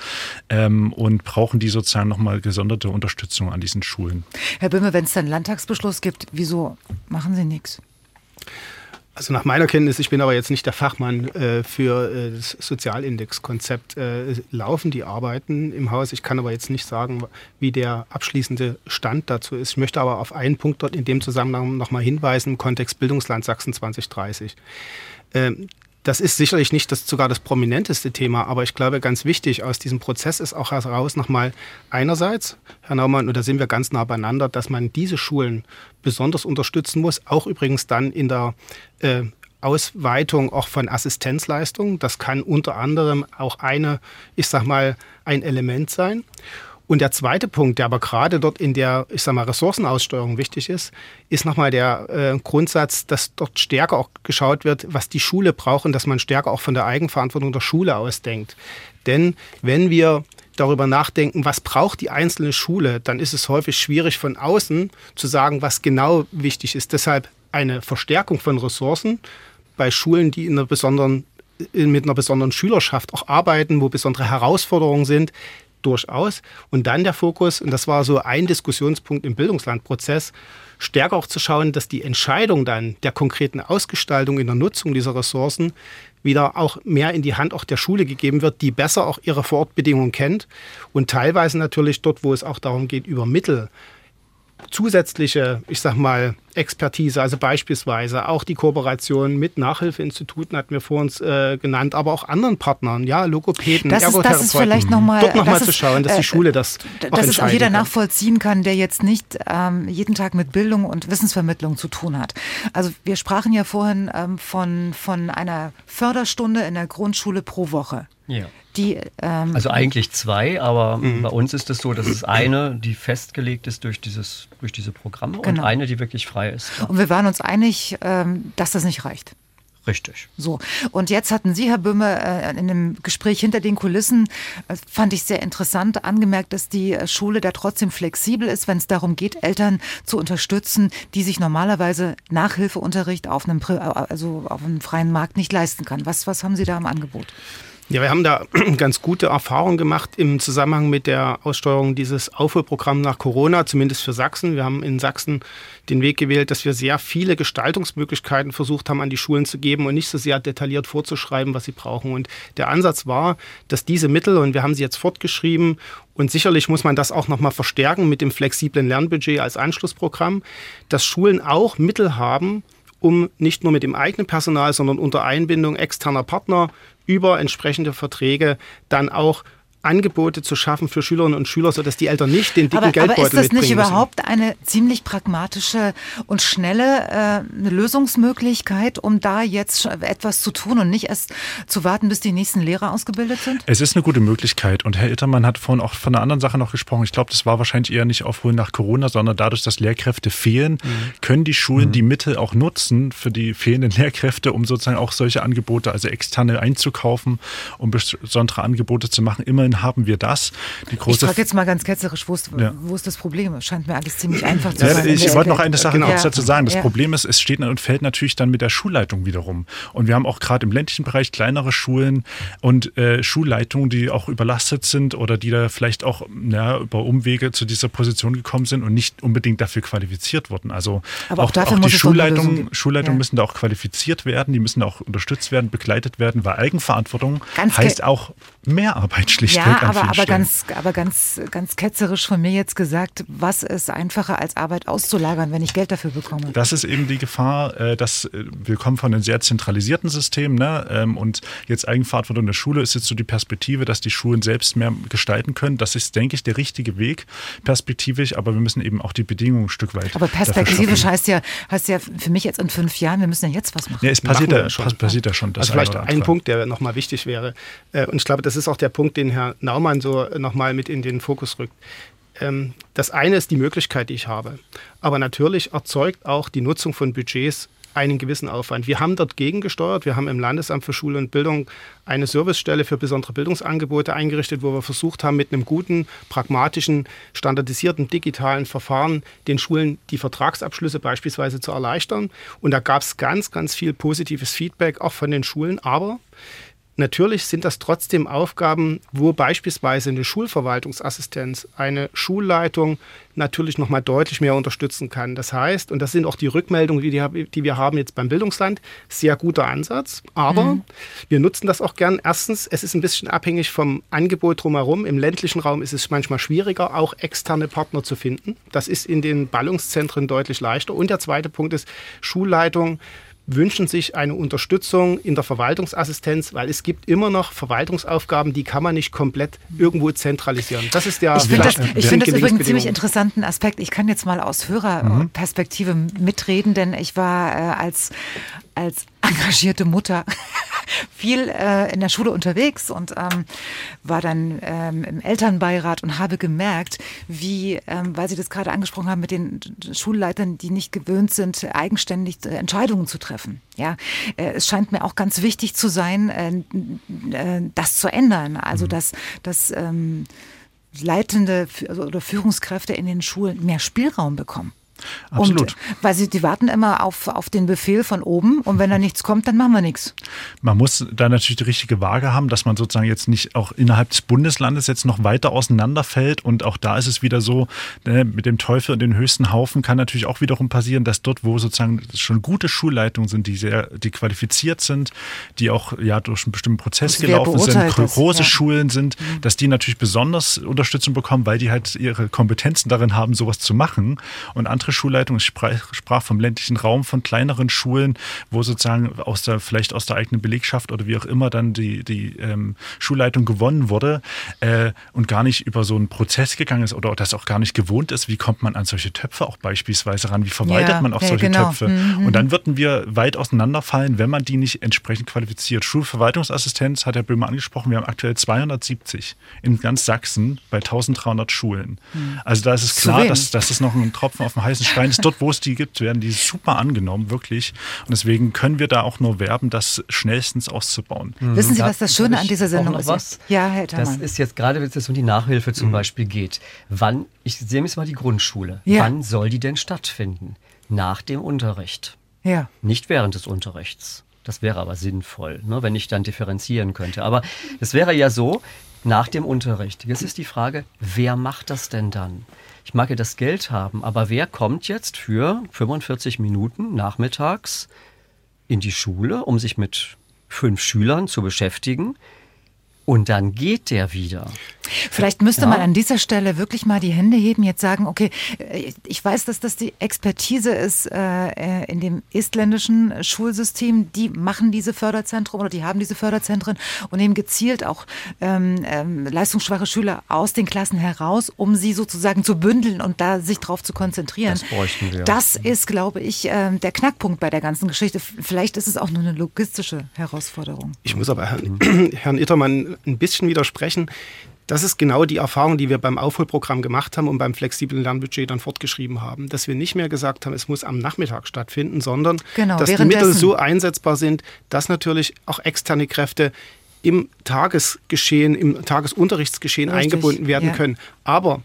ähm, und brauchen die sozusagen nochmal gesonderte Unterstützung an diesen Schulen? Herr Böhme, wenn es dann Landtagsbeschluss gibt, wieso machen Sie nichts? Also nach meiner Kenntnis, ich bin aber jetzt nicht der Fachmann äh, für äh, das Sozialindexkonzept, äh, laufen die Arbeiten im Haus. Ich kann aber jetzt nicht sagen, wie der abschließende Stand dazu ist. Ich möchte aber auf einen Punkt dort in dem Zusammenhang nochmal hinweisen im Kontext Bildungsland Sachsen 2030. Ähm, das ist sicherlich nicht das, sogar das prominenteste Thema, aber ich glaube, ganz wichtig aus diesem Prozess ist auch heraus nochmal einerseits, Herr Naumann, und da sind wir ganz nah beieinander, dass man diese Schulen besonders unterstützen muss, auch übrigens dann in der äh, Ausweitung auch von Assistenzleistungen. Das kann unter anderem auch eine, ich sag mal, ein Element sein. Und der zweite Punkt, der aber gerade dort in der, ich sag mal, Ressourcenaussteuerung wichtig ist, ist nochmal der äh, Grundsatz, dass dort stärker auch geschaut wird, was die Schule braucht und dass man stärker auch von der Eigenverantwortung der Schule ausdenkt. Denn wenn wir darüber nachdenken, was braucht die einzelne Schule, dann ist es häufig schwierig von außen zu sagen, was genau wichtig ist. Deshalb eine Verstärkung von Ressourcen bei Schulen, die in einer besonderen mit einer besonderen Schülerschaft auch arbeiten, wo besondere Herausforderungen sind, durchaus. Und dann der Fokus, und das war so ein Diskussionspunkt im Bildungslandprozess, stärker auch zu schauen, dass die Entscheidung dann der konkreten Ausgestaltung in der Nutzung dieser Ressourcen wieder auch mehr in die Hand auch der Schule gegeben wird, die besser auch ihre Vorortbedingungen kennt und teilweise natürlich dort, wo es auch darum geht, über Mittel zusätzliche, ich sag mal, Expertise, also beispielsweise auch die Kooperation mit Nachhilfeinstituten hatten wir vor uns äh, genannt, aber auch anderen Partnern, ja, Logopäden, das ist, das ist vielleicht noch mal, dort nochmal zu schauen, dass die äh, Schule das äh, auch Dass es auch jeder kann. nachvollziehen kann, der jetzt nicht ähm, jeden Tag mit Bildung und Wissensvermittlung zu tun hat. Also wir sprachen ja vorhin ähm, von, von einer Förderstunde in der Grundschule pro Woche. Ja. Die, ähm, also eigentlich zwei, aber mhm. bei uns ist es so, dass es eine, die festgelegt ist durch, dieses, durch diese Programme genau. und eine, die wirklich frei ist. Und wir waren uns einig, ähm, dass das nicht reicht. Richtig. So, und jetzt hatten Sie, Herr Böhme, äh, in einem Gespräch hinter den Kulissen, äh, fand ich sehr interessant, angemerkt, dass die Schule da trotzdem flexibel ist, wenn es darum geht, Eltern zu unterstützen, die sich normalerweise Nachhilfeunterricht auf einem, also auf einem freien Markt nicht leisten kann. Was, was haben Sie da im Angebot? Ja, wir haben da [CLEARS THROAT] ganz gute Erfahrungen gemacht im Zusammenhang mit der Aussteuerung dieses Aufholprogramms nach Corona, zumindest für Sachsen. Wir haben in Sachsen den Weg gewählt, dass wir sehr viele Gestaltungsmöglichkeiten versucht haben, an die Schulen zu geben und nicht so sehr detailliert vorzuschreiben, was sie brauchen. Und der Ansatz war, dass diese Mittel, und wir haben sie jetzt fortgeschrieben, und sicherlich muss man das auch nochmal verstärken mit dem flexiblen Lernbudget als Anschlussprogramm, dass Schulen auch Mittel haben, um nicht nur mit dem eigenen Personal, sondern unter Einbindung externer Partner über entsprechende Verträge dann auch Angebote zu schaffen für Schülerinnen und Schüler, sodass die Eltern nicht den dicken aber, Geldbeutel aber ist das nicht überhaupt müssen. eine ziemlich pragmatische und schnelle äh, eine Lösungsmöglichkeit, um da jetzt etwas zu tun und nicht erst zu warten, bis die nächsten Lehrer ausgebildet sind? Es ist eine gute Möglichkeit und Herr Ittermann hat vorhin auch von einer anderen Sache noch gesprochen. Ich glaube, das war wahrscheinlich eher nicht aufholen nach Corona, sondern dadurch, dass Lehrkräfte fehlen, mhm. können die Schulen mhm. die Mittel auch nutzen für die fehlenden Lehrkräfte, um sozusagen auch solche Angebote, also externe einzukaufen, um besondere Angebote zu machen. Immerhin Schulen haben wir das. Die große ich frage jetzt mal ganz ketzerisch, wo ist, ja. wo ist das Problem? Es scheint mir alles ziemlich einfach zu ja, sein. Ich wollte noch eine Sache genau. dazu sagen. Das Problem ist, es steht und fällt natürlich dann mit der Schulleitung wiederum. Und wir haben auch gerade im ländlichen Bereich kleinere Schulen und äh, Schulleitungen, die auch überlastet sind oder die da vielleicht auch ja, über Umwege zu dieser Position gekommen sind und nicht unbedingt dafür qualifiziert wurden. Also Aber auch, auch, auch die Schulleitungen Schulleitung müssen da auch qualifiziert werden, die müssen auch unterstützt werden, begleitet werden, weil Eigenverantwortung ganz heißt auch mehr Arbeit schlichtweg. Ja, aber, aber, ganz, aber ganz, ganz ketzerisch von mir jetzt gesagt, was ist einfacher als Arbeit auszulagern, wenn ich Geld dafür bekomme? Das ist eben die Gefahr, äh, dass äh, wir kommen von einem sehr zentralisierten System ne? Ähm, und jetzt Eigenverantwortung der Schule ist jetzt so die Perspektive, dass die Schulen selbst mehr gestalten können. Das ist, denke ich, der richtige Weg perspektivisch, aber wir müssen eben auch die Bedingungen ein Stück weit. Aber perspektivisch heißt ja, heißt ja für mich jetzt in fünf Jahren, wir müssen ja jetzt was machen. Ja, es passiert, ja schon. passiert ja schon. also vielleicht ein Punkt, der nochmal wichtig wäre. Äh, und ich glaube, das ist auch der Punkt, den Herr Naumann so nochmal mit in den Fokus rückt. Ähm, das eine ist die Möglichkeit, die ich habe. Aber natürlich erzeugt auch die Nutzung von Budgets einen gewissen Aufwand. Wir haben dort gegengesteuert. Wir haben im Landesamt für Schule und Bildung eine Servicestelle für besondere Bildungsangebote eingerichtet, wo wir versucht haben, mit einem guten, pragmatischen, standardisierten, digitalen Verfahren den Schulen die Vertragsabschlüsse beispielsweise zu erleichtern. Und da gab es ganz, ganz viel positives Feedback auch von den Schulen. Aber Natürlich sind das trotzdem Aufgaben, wo beispielsweise eine Schulverwaltungsassistenz, eine Schulleitung natürlich noch mal deutlich mehr unterstützen kann. Das heißt, und das sind auch die Rückmeldungen, die, die wir haben jetzt beim Bildungsland, sehr guter Ansatz. Aber mhm. wir nutzen das auch gern. Erstens, es ist ein bisschen abhängig vom Angebot drumherum. Im ländlichen Raum ist es manchmal schwieriger, auch externe Partner zu finden. Das ist in den Ballungszentren deutlich leichter. Und der zweite Punkt ist, Schulleitung wünschen sich eine Unterstützung in der Verwaltungsassistenz, weil es gibt immer noch Verwaltungsaufgaben, die kann man nicht komplett irgendwo zentralisieren. Das ist der. Ich finde das, ich find das übrigens einen ziemlich interessanten Aspekt. Ich kann jetzt mal aus Hörerperspektive mhm. mitreden, denn ich war äh, als als engagierte Mutter [LAUGHS] viel äh, in der Schule unterwegs und ähm, war dann ähm, im Elternbeirat und habe gemerkt, wie, ähm, weil Sie das gerade angesprochen haben mit den Schulleitern, die nicht gewöhnt sind, eigenständig äh, Entscheidungen zu treffen. Ja, äh, es scheint mir auch ganz wichtig zu sein, äh, äh das zu ändern. Also, mhm. dass, dass ähm, leitende also, oder Führungskräfte in den Schulen mehr Spielraum bekommen. Absolut. Und, weil sie, die warten immer auf, auf den Befehl von oben und wenn da nichts kommt, dann machen wir nichts. Man muss da natürlich die richtige Waage haben, dass man sozusagen jetzt nicht auch innerhalb des Bundeslandes jetzt noch weiter auseinanderfällt und auch da ist es wieder so, ne, mit dem Teufel und den höchsten Haufen kann natürlich auch wiederum passieren, dass dort, wo sozusagen schon gute Schulleitungen sind, die sehr, die qualifiziert sind, die auch ja durch einen bestimmten Prozess gelaufen sind, große ja. Schulen sind, mhm. dass die natürlich besonders Unterstützung bekommen, weil die halt ihre Kompetenzen darin haben, sowas zu machen und andere Schulleitung, ich sprach, sprach vom ländlichen Raum, von kleineren Schulen, wo sozusagen aus der, vielleicht aus der eigenen Belegschaft oder wie auch immer dann die, die ähm, Schulleitung gewonnen wurde äh, und gar nicht über so einen Prozess gegangen ist oder das auch gar nicht gewohnt ist, wie kommt man an solche Töpfe auch beispielsweise ran, wie verwaltet ja, man auch ja, solche genau. Töpfe. Mhm. Und dann würden wir weit auseinanderfallen, wenn man die nicht entsprechend qualifiziert. Schulverwaltungsassistenz hat Herr Böhmer angesprochen, wir haben aktuell 270 in ganz Sachsen bei 1300 Schulen. Mhm. Also da ist es klar, dass, dass das noch ein Tropfen auf dem heißen Stein ist. Dort, wo es die gibt, werden die super angenommen, wirklich. Und deswegen können wir da auch nur werben, das schnellstens auszubauen. Mhm. Wissen Sie, was das Schöne an dieser Sendung ist? Was? Ja, Herr Thermann. Das ist jetzt gerade, wenn es um die Nachhilfe zum mhm. Beispiel geht. Wann, ich sehe jetzt mal die Grundschule. Ja. Wann soll die denn stattfinden? Nach dem Unterricht. Ja. Nicht während des Unterrichts. Das wäre aber sinnvoll, ne, wenn ich dann differenzieren könnte. Aber es wäre ja so, nach dem Unterricht. Jetzt ist die Frage, wer macht das denn dann? Ich mag ja das Geld haben, aber wer kommt jetzt für 45 Minuten nachmittags in die Schule, um sich mit fünf Schülern zu beschäftigen? Und dann geht der wieder. Vielleicht müsste ja. man an dieser Stelle wirklich mal die Hände heben, jetzt sagen, okay, äh, ich weiß, dass das die Expertise ist äh, äh, in dem estländischen Schulsystem. Die machen diese Förderzentren oder die haben diese Förderzentren und nehmen gezielt auch ähm, ähm, leistungsschwache Schüler aus den Klassen heraus, um sie sozusagen zu bündeln und da sich drauf zu konzentrieren. Das bräuchten wir. Das ist, glaube ich, äh, der Knackpunkt bei der ganzen Geschichte. Vielleicht ist es auch nur eine logistische Herausforderung. Ich muss aber Herrn, [CLEARS THROAT] Herrn Ittermann ein bisschen widersprechen. Das ist genau die Erfahrung, die wir beim Aufholprogramm gemacht haben und beim flexiblen Lernbudget dann fortgeschrieben haben. Dass wir nicht mehr gesagt haben, es muss am Nachmittag stattfinden, sondern genau, dass die Mittel so einsetzbar sind, dass natürlich auch externe Kräfte im Tagesgeschehen, im Tagesunterrichtsgeschehen Richtig, eingebunden werden ja. können. Aber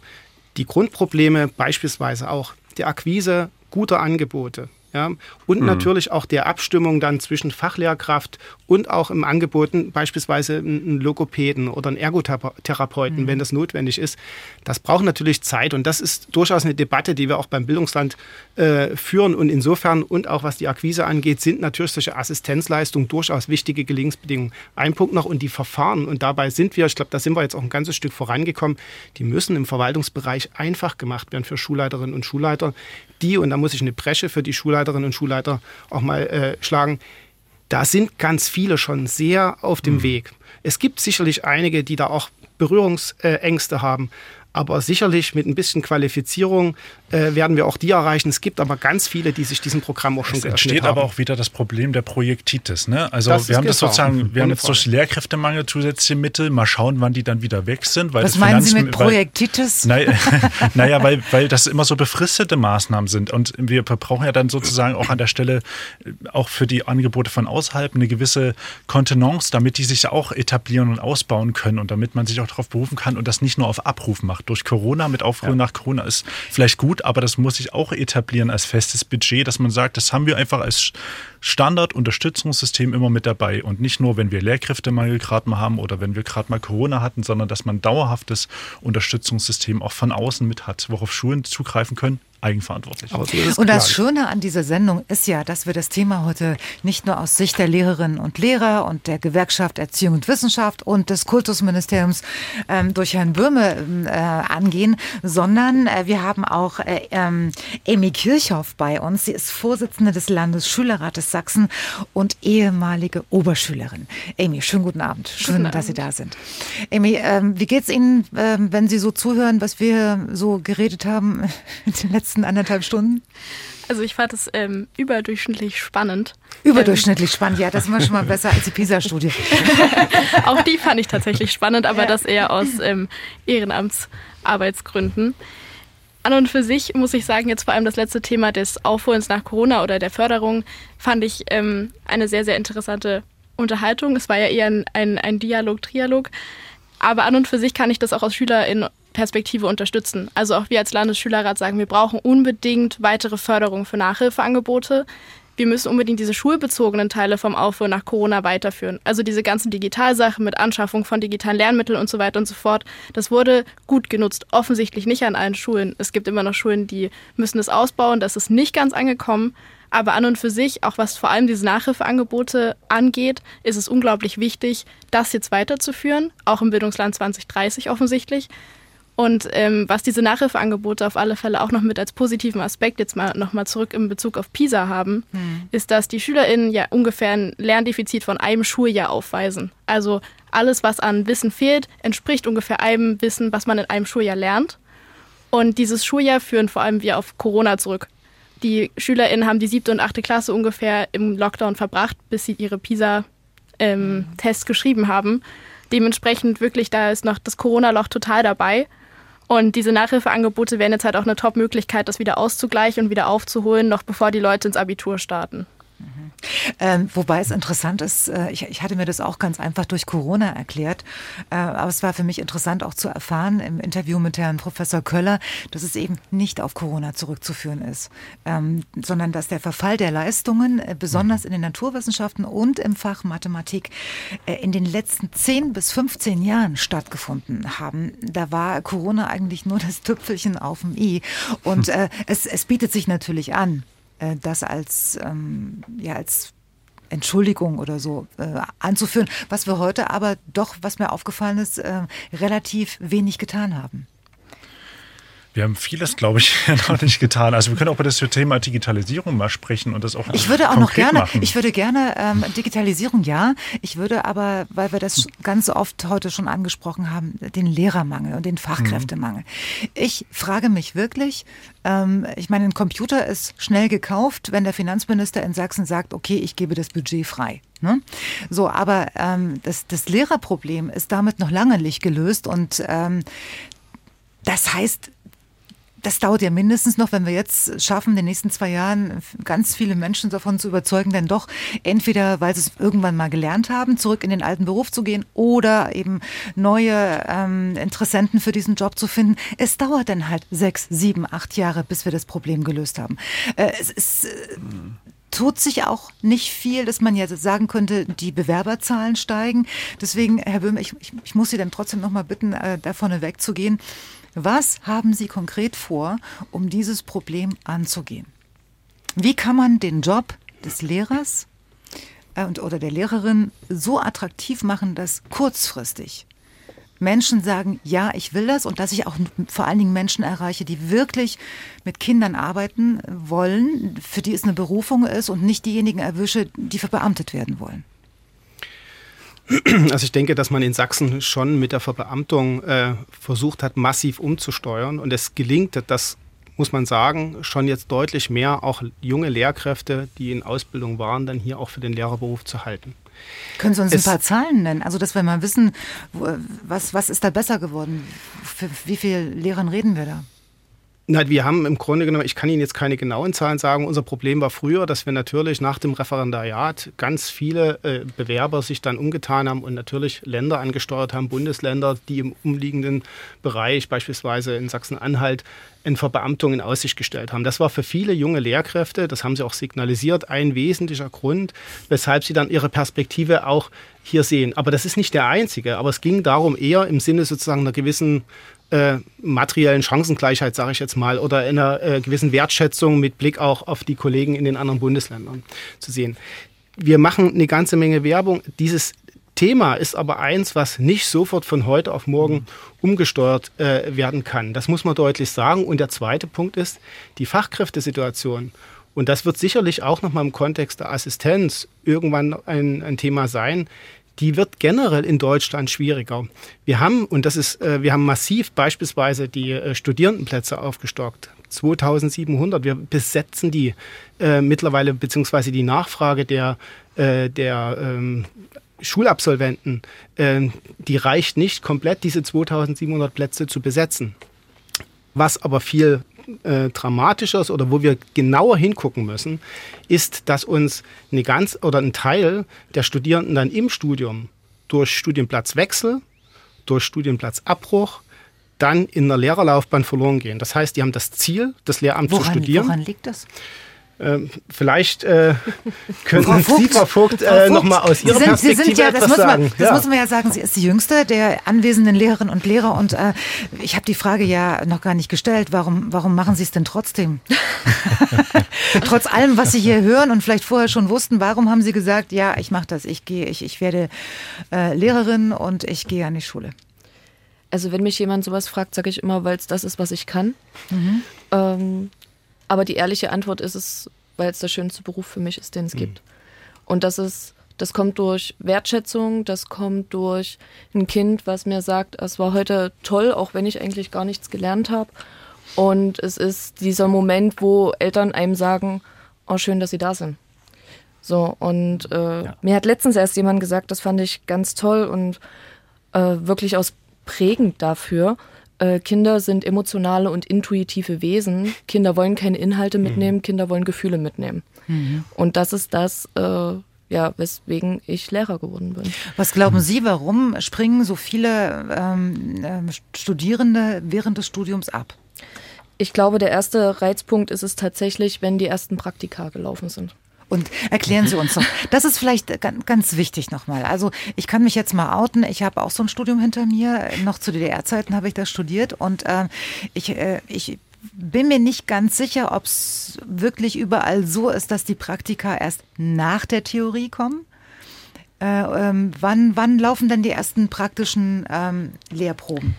die Grundprobleme, beispielsweise auch der Akquise guter Angebote, ja, und Mhm. natürlich auch der Abstimmung dann zwischen Fachlehrkraft und auch im Angeboten beispielsweise einen Logopäden oder einen Ergotherapeuten, wenn das notwendig ist. Das braucht natürlich Zeit und das ist durchaus eine Debatte, die wir auch beim Bildungsland äh, führen. Und insofern und auch was die Akquise angeht, sind natürlich solche Assistenzleistungen durchaus wichtige Gelingensbedingungen. Ein Punkt noch und die Verfahren und dabei sind wir, ich glaube, da sind wir jetzt auch ein ganzes Stück vorangekommen, die müssen im Verwaltungsbereich einfach gemacht werden für Schulleiterinnen und Schulleiter, die, und da muss ich eine Bresche für die Schulleiterinnen und Schulleiter auch mal äh, schlagen, da sind ganz viele schon sehr auf dem Weg. Es gibt sicherlich einige, die da auch Berührungsängste haben. Aber sicherlich mit ein bisschen Qualifizierung äh, werden wir auch die erreichen. Es gibt aber ganz viele, die sich diesem Programm auch schon Es geöffnet entsteht haben. aber auch wieder das Problem der Projektitis. Ne? Also Das wir haben das Gefahr. sozusagen, wir haben jetzt durch Lehrkräftemangel zusätzliche Mittel. Mal schauen, wann die dann wieder weg sind. Weil Was das meinen Sie Finanzmi- mit weil- Projektitis? Naja, [LAUGHS] [LAUGHS] naja weil, weil das immer so befristete Maßnahmen sind. Und wir brauchen ja dann sozusagen auch an der Stelle, äh, auch für die Angebote von außerhalb, eine gewisse Kontenance, damit die sich auch etablieren und ausbauen können und damit man sich auch darauf berufen kann und das nicht nur auf Abruf macht. Durch Corona, mit Aufruhr nach Corona ist vielleicht gut, aber das muss sich auch etablieren als festes Budget, dass man sagt, das haben wir einfach als Standard-Unterstützungssystem immer mit dabei. Und nicht nur, wenn wir Lehrkräftemangel gerade mal haben oder wenn wir gerade mal Corona hatten, sondern dass man dauerhaftes Unterstützungssystem auch von außen mit hat, worauf Schulen zugreifen können, eigenverantwortlich. Und das Schöne an dieser Sendung ist ja, dass wir das Thema heute nicht nur aus Sicht der Lehrerinnen und Lehrer und der Gewerkschaft Erziehung und Wissenschaft und des Kultusministeriums ähm, durch Herrn Böhme ähm, äh, angehen, sondern äh, wir haben auch äh, ähm, Amy Kirchhoff bei uns. Sie ist Vorsitzende des Landesschülerrates Sachsen und ehemalige Oberschülerin. Amy, schönen guten Abend. Schön, Guten dass Sie Abend. da sind. Amy, ähm, wie geht's Ihnen, ähm, wenn Sie so zuhören, was wir so geredet haben [LAUGHS] in den letzten anderthalb Stunden? Also ich fand es ähm, überdurchschnittlich spannend. Überdurchschnittlich spannend, ja, das ist immer schon mal besser als die PISA-Studie. Ähm, [LAUGHS] auch die fand ich tatsächlich spannend, aber Ja. das eher aus ähm, Ehrenamtsarbeitsgründen. An und für sich muss ich sagen, jetzt vor allem das letzte Thema des Aufholens nach Corona oder der Förderung fand ich ähm, eine sehr, sehr interessante Unterhaltung. Es war ja eher ein, ein, ein Dialog, Trialog. Aber an und für sich kann ich das auch aus SchülerInnen-Perspektive unterstützen. Also auch wir als Landesschülerrat sagen, wir brauchen unbedingt weitere Förderung für Nachhilfeangebote. Wir müssen unbedingt diese schulbezogenen Teile vom Aufhol nach Corona weiterführen. Also diese ganzen Digitalsachen mit Anschaffung von digitalen Lernmitteln und so weiter und so fort. Das wurde gut genutzt. Offensichtlich nicht an allen Schulen. Es gibt immer noch Schulen, die müssen es ausbauen. Das ist nicht ganz angekommen. Aber an und für sich, auch was vor allem diese Nachhilfeangebote angeht, ist es unglaublich wichtig, das jetzt weiterzuführen, auch im Bildungsland 2030 offensichtlich. Und ähm, was diese Nachhilfeangebote auf alle Fälle auch noch mit als positiven Aspekt jetzt mal nochmal zurück in Bezug auf PISA haben, ist, dass die SchülerInnen ja ungefähr ein Lerndefizit von einem Schuljahr aufweisen. Also alles, was an Wissen fehlt, entspricht ungefähr einem Wissen, was man in einem Schuljahr lernt. Und dieses Schuljahr führen vor allem wir auf Corona zurück. Die SchülerInnen haben die siebte und achte Klasse ungefähr im Lockdown verbracht, bis sie ihre PISA-Tests geschrieben haben. Dementsprechend wirklich, da ist noch das Corona-Loch total dabei. Und diese Nachhilfeangebote wären jetzt halt auch eine Top-Möglichkeit, das wieder auszugleichen und wieder aufzuholen, noch bevor die Leute ins Abitur starten. Ähm, wobei es interessant ist, äh, ich, ich hatte mir das auch ganz einfach durch Corona erklärt, äh, aber es war für mich interessant auch zu erfahren im Interview mit Herrn Professor Köller, dass es eben nicht auf Corona zurückzuführen ist, ähm, sondern dass der Verfall der Leistungen, äh, besonders in den Naturwissenschaften und im Fach Mathematik, äh, in den letzten 10 bis 15 Jahren stattgefunden haben. Da war Corona eigentlich nur das Tüpfelchen auf dem i. Und äh, es, es bietet sich natürlich an, äh, das als, ähm, ja, als Entschuldigung oder so äh, anzuführen, was wir heute aber doch, was mir aufgefallen ist, äh, relativ wenig getan haben. Wir haben vieles, glaube ich, [LAUGHS] noch nicht getan. Also wir können auch über das Thema Digitalisierung mal sprechen und das auch Ich würde auch noch gerne, machen. ich würde gerne ähm, Digitalisierung, ja. Ich würde aber, weil wir das ganz oft heute schon angesprochen haben, den Lehrermangel und den Fachkräftemangel. Ich frage mich wirklich, ähm, ich meine, ein Computer ist schnell gekauft, wenn der Finanzminister in Sachsen sagt, okay, ich gebe das Budget frei. Ne? So, aber ähm, das, das Lehrerproblem ist damit noch lange nicht gelöst und ähm, das heißt, das dauert ja mindestens noch, wenn wir jetzt schaffen, in den nächsten zwei Jahren ganz viele Menschen davon zu überzeugen, denn doch entweder, weil sie es irgendwann mal gelernt haben, zurück in den alten Beruf zu gehen oder eben neue ähm, Interessenten für diesen Job zu finden. Es dauert dann halt sechs, sieben, acht Jahre, bis wir das Problem gelöst haben. Äh, es ist, äh, tut sich auch nicht viel, dass man ja sagen könnte, die Bewerberzahlen steigen. Deswegen, Herr Böhm, ich, ich, ich muss Sie dann trotzdem noch mal bitten, äh, da vorne wegzugehen. Was haben Sie konkret vor, um dieses Problem anzugehen? Wie kann man den Job des Lehrers äh, oder der Lehrerin so attraktiv machen, dass kurzfristig Menschen sagen, ja, ich will das und dass ich auch vor allen Dingen Menschen erreiche, die wirklich mit Kindern arbeiten wollen, für die es eine Berufung ist und nicht diejenigen erwische, die verbeamtet werden wollen. [CLEARS THROAT] Also ich denke, dass man in Sachsen schon mit der Verbeamtung äh, versucht hat, massiv umzusteuern. Und es gelingt, das muss man sagen, schon jetzt deutlich mehr auch junge Lehrkräfte, die in Ausbildung waren, dann hier auch für den Lehrerberuf zu halten. Können Sie uns es, ein paar Zahlen nennen? Also, dass wir mal wissen, was, was ist da besser geworden? Für wie viele Lehrern reden wir da? Nein, wir haben im Grunde genommen, ich kann Ihnen jetzt keine genauen Zahlen sagen, unser Problem war früher, dass wir natürlich nach dem Referendariat ganz viele äh, Bewerber sich dann umgetan haben und natürlich Länder angesteuert haben, Bundesländer, die im umliegenden Bereich, beispielsweise in Sachsen-Anhalt, eine Verbeamtung in Aussicht gestellt haben. Das war für viele junge Lehrkräfte, das haben sie auch signalisiert, ein wesentlicher Grund, weshalb sie dann ihre Perspektive auch hier sehen. Aber das ist nicht der einzige. Aber es ging darum, eher im Sinne sozusagen einer gewissen äh, materiellen Chancengleichheit, sage ich jetzt mal, oder einer äh, gewissen Wertschätzung mit Blick auch auf die Kollegen in den anderen Bundesländern zu sehen. Wir machen eine ganze Menge Werbung. Dieses Thema ist aber eins, was nicht sofort von heute auf morgen umgesteuert äh, werden kann. Das muss man deutlich sagen. Und der zweite Punkt ist die Fachkräftesituation. Und das wird sicherlich auch noch mal im Kontext der Assistenz irgendwann ein, ein Thema sein die wird generell in Deutschland schwieriger. Wir haben, und das ist, äh, wir haben massiv beispielsweise die äh, Studierendenplätze aufgestockt. 2700. Wir besetzen die äh, mittlerweile, beziehungsweise die Nachfrage der, äh, der ähm, Schulabsolventen, äh, die reicht nicht komplett, diese 2700 Plätze zu besetzen. Was aber viel äh, Dramatisches oder wo wir genauer hingucken müssen, ist, dass uns eine ganz oder ein Teil der Studierenden dann im Studium durch Studienplatzwechsel, durch Studienplatzabbruch, dann in der Lehrerlaufbahn verloren gehen. Das heißt, die haben das Ziel, das Lehramt woran, zu studieren. Woran liegt das? Ähm, vielleicht äh, [LAUGHS] könnten Sie, Frau Vogt, äh, nochmal aus Ihrer sind, Perspektive Sie sind ja, das etwas muss man, sagen. Das ja. muss man ja sagen, sie ist die jüngste der anwesenden Lehrerinnen und Lehrer. Und äh, ich habe die Frage ja noch gar nicht gestellt. Warum, warum machen Sie es denn trotzdem? [LAUGHS] [LAUGHS] Trotz allem, was Sie hier hören und vielleicht vorher schon wussten, warum haben Sie gesagt, ja, ich mache das, ich gehe, ich, ich werde äh, Lehrerin und ich gehe an die Schule? Also wenn mich jemand sowas fragt, sage ich immer, weil es das ist, was ich kann. Mhm. Ähm, aber die ehrliche Antwort ist es, weil es der schönste Beruf für mich ist, den es mhm. gibt. Und das ist, das kommt durch Wertschätzung, das kommt durch ein Kind, was mir sagt, es war heute toll, auch wenn ich eigentlich gar nichts gelernt habe. Und es ist dieser Moment, wo Eltern einem sagen, oh schön, dass sie da sind. So, und äh, ja. mir hat letztens erst jemand gesagt, das fand ich ganz toll und äh, wirklich aus prägend dafür, äh, Kinder sind emotionale und intuitive Wesen. Kinder wollen keine Inhalte mitnehmen, mhm. Kinder wollen Gefühle mitnehmen. Mhm. Und das ist das, äh, ja, weswegen ich Lehrer geworden bin. Was glauben Sie, warum springen so viele ähm, ähm Studierende während des Studiums ab? Ich glaube, der erste Reizpunkt ist es tatsächlich, wenn die ersten Praktika gelaufen sind. Und erklären Sie uns doch, das ist vielleicht ganz wichtig nochmal. Also ich kann mich jetzt mal outen, ich habe auch so ein Studium hinter mir, noch zu DDR-Zeiten habe ich das studiert und äh, ich, äh, ich bin mir nicht ganz sicher, ob es wirklich überall so ist, dass die Praktika erst nach der Theorie kommen. Äh, ähm, wann, wann laufen denn die ersten praktischen ähm, Lehrproben?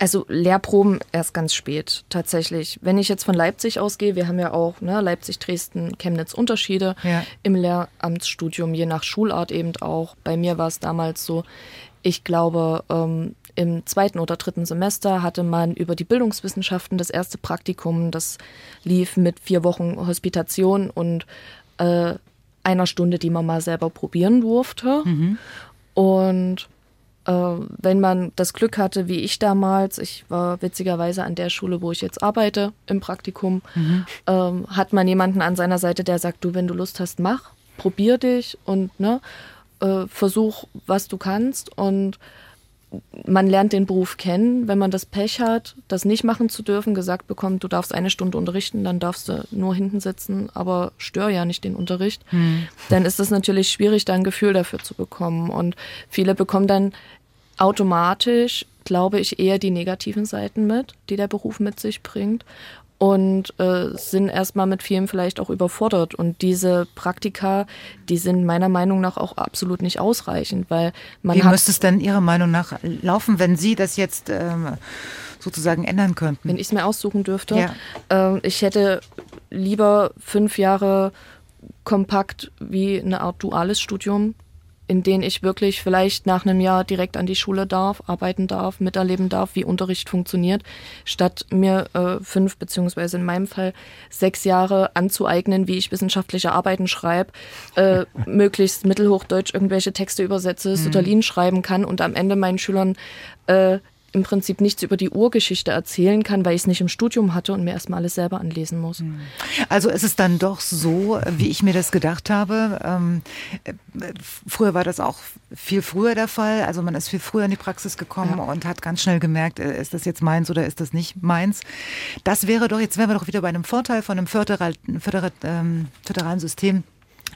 Also Lehrproben erst ganz spät tatsächlich. Wenn ich jetzt von Leipzig ausgehe, wir haben ja auch ne, Leipzig, Dresden, Chemnitz Unterschiede ja. im Lehramtsstudium, je nach Schulart eben auch. Bei mir war es damals so, ich glaube, ähm, im zweiten oder dritten Semester hatte man über die Bildungswissenschaften das erste Praktikum. Das lief mit vier Wochen Hospitation und äh, einer Stunde, die man mal selber probieren durfte. Mhm. Und wenn man das Glück hatte, wie ich damals, ich war witzigerweise an der Schule, wo ich jetzt arbeite, im Praktikum, mhm. ähm, hat man jemanden an seiner Seite, der sagt, du, wenn du Lust hast, mach, probier dich und ne, äh, versuch, was du kannst und man lernt den Beruf kennen. Wenn man das Pech hat, das nicht machen zu dürfen, gesagt bekommt, du darfst eine Stunde unterrichten, dann darfst du nur hinten sitzen, aber stör ja nicht den Unterricht, hm. dann ist es natürlich schwierig, da ein Gefühl dafür zu bekommen. Und viele bekommen dann automatisch, glaube ich, eher die negativen Seiten mit, die der Beruf mit sich bringt und äh, sind erstmal mit vielem vielleicht auch überfordert. Und diese Praktika, die sind meiner Meinung nach auch absolut nicht ausreichend, weil man. Wie müsste es denn Ihrer Meinung nach laufen, wenn Sie das jetzt ähm, sozusagen ändern könnten? Wenn ich es mir aussuchen dürfte. Ja. Ähm, ich hätte lieber fünf Jahre kompakt wie eine Art duales Studium in denen ich wirklich vielleicht nach einem Jahr direkt an die Schule darf, arbeiten darf, miterleben darf, wie Unterricht funktioniert, statt mir äh, fünf beziehungsweise in meinem Fall sechs Jahre anzueignen, wie ich wissenschaftliche Arbeiten schreibe, äh, [LAUGHS] möglichst mittelhochdeutsch irgendwelche Texte übersetze, mhm. Sütterlin schreiben kann und am Ende meinen Schülern äh, im Prinzip nichts über die Urgeschichte erzählen kann, weil ich es nicht im Studium hatte und mir erstmal alles selber anlesen muss. Hm. Also ist es dann doch so, wie ich mir das gedacht habe. Ähm, äh, früher war das auch viel früher der Fall. Also man ist viel früher in die Praxis gekommen ja. und hat ganz schnell gemerkt, äh, ist das jetzt meins oder ist das nicht meins. Das wäre doch, jetzt wären wir doch wieder bei einem Vorteil von einem föderal, föderal, ähm, föderalen System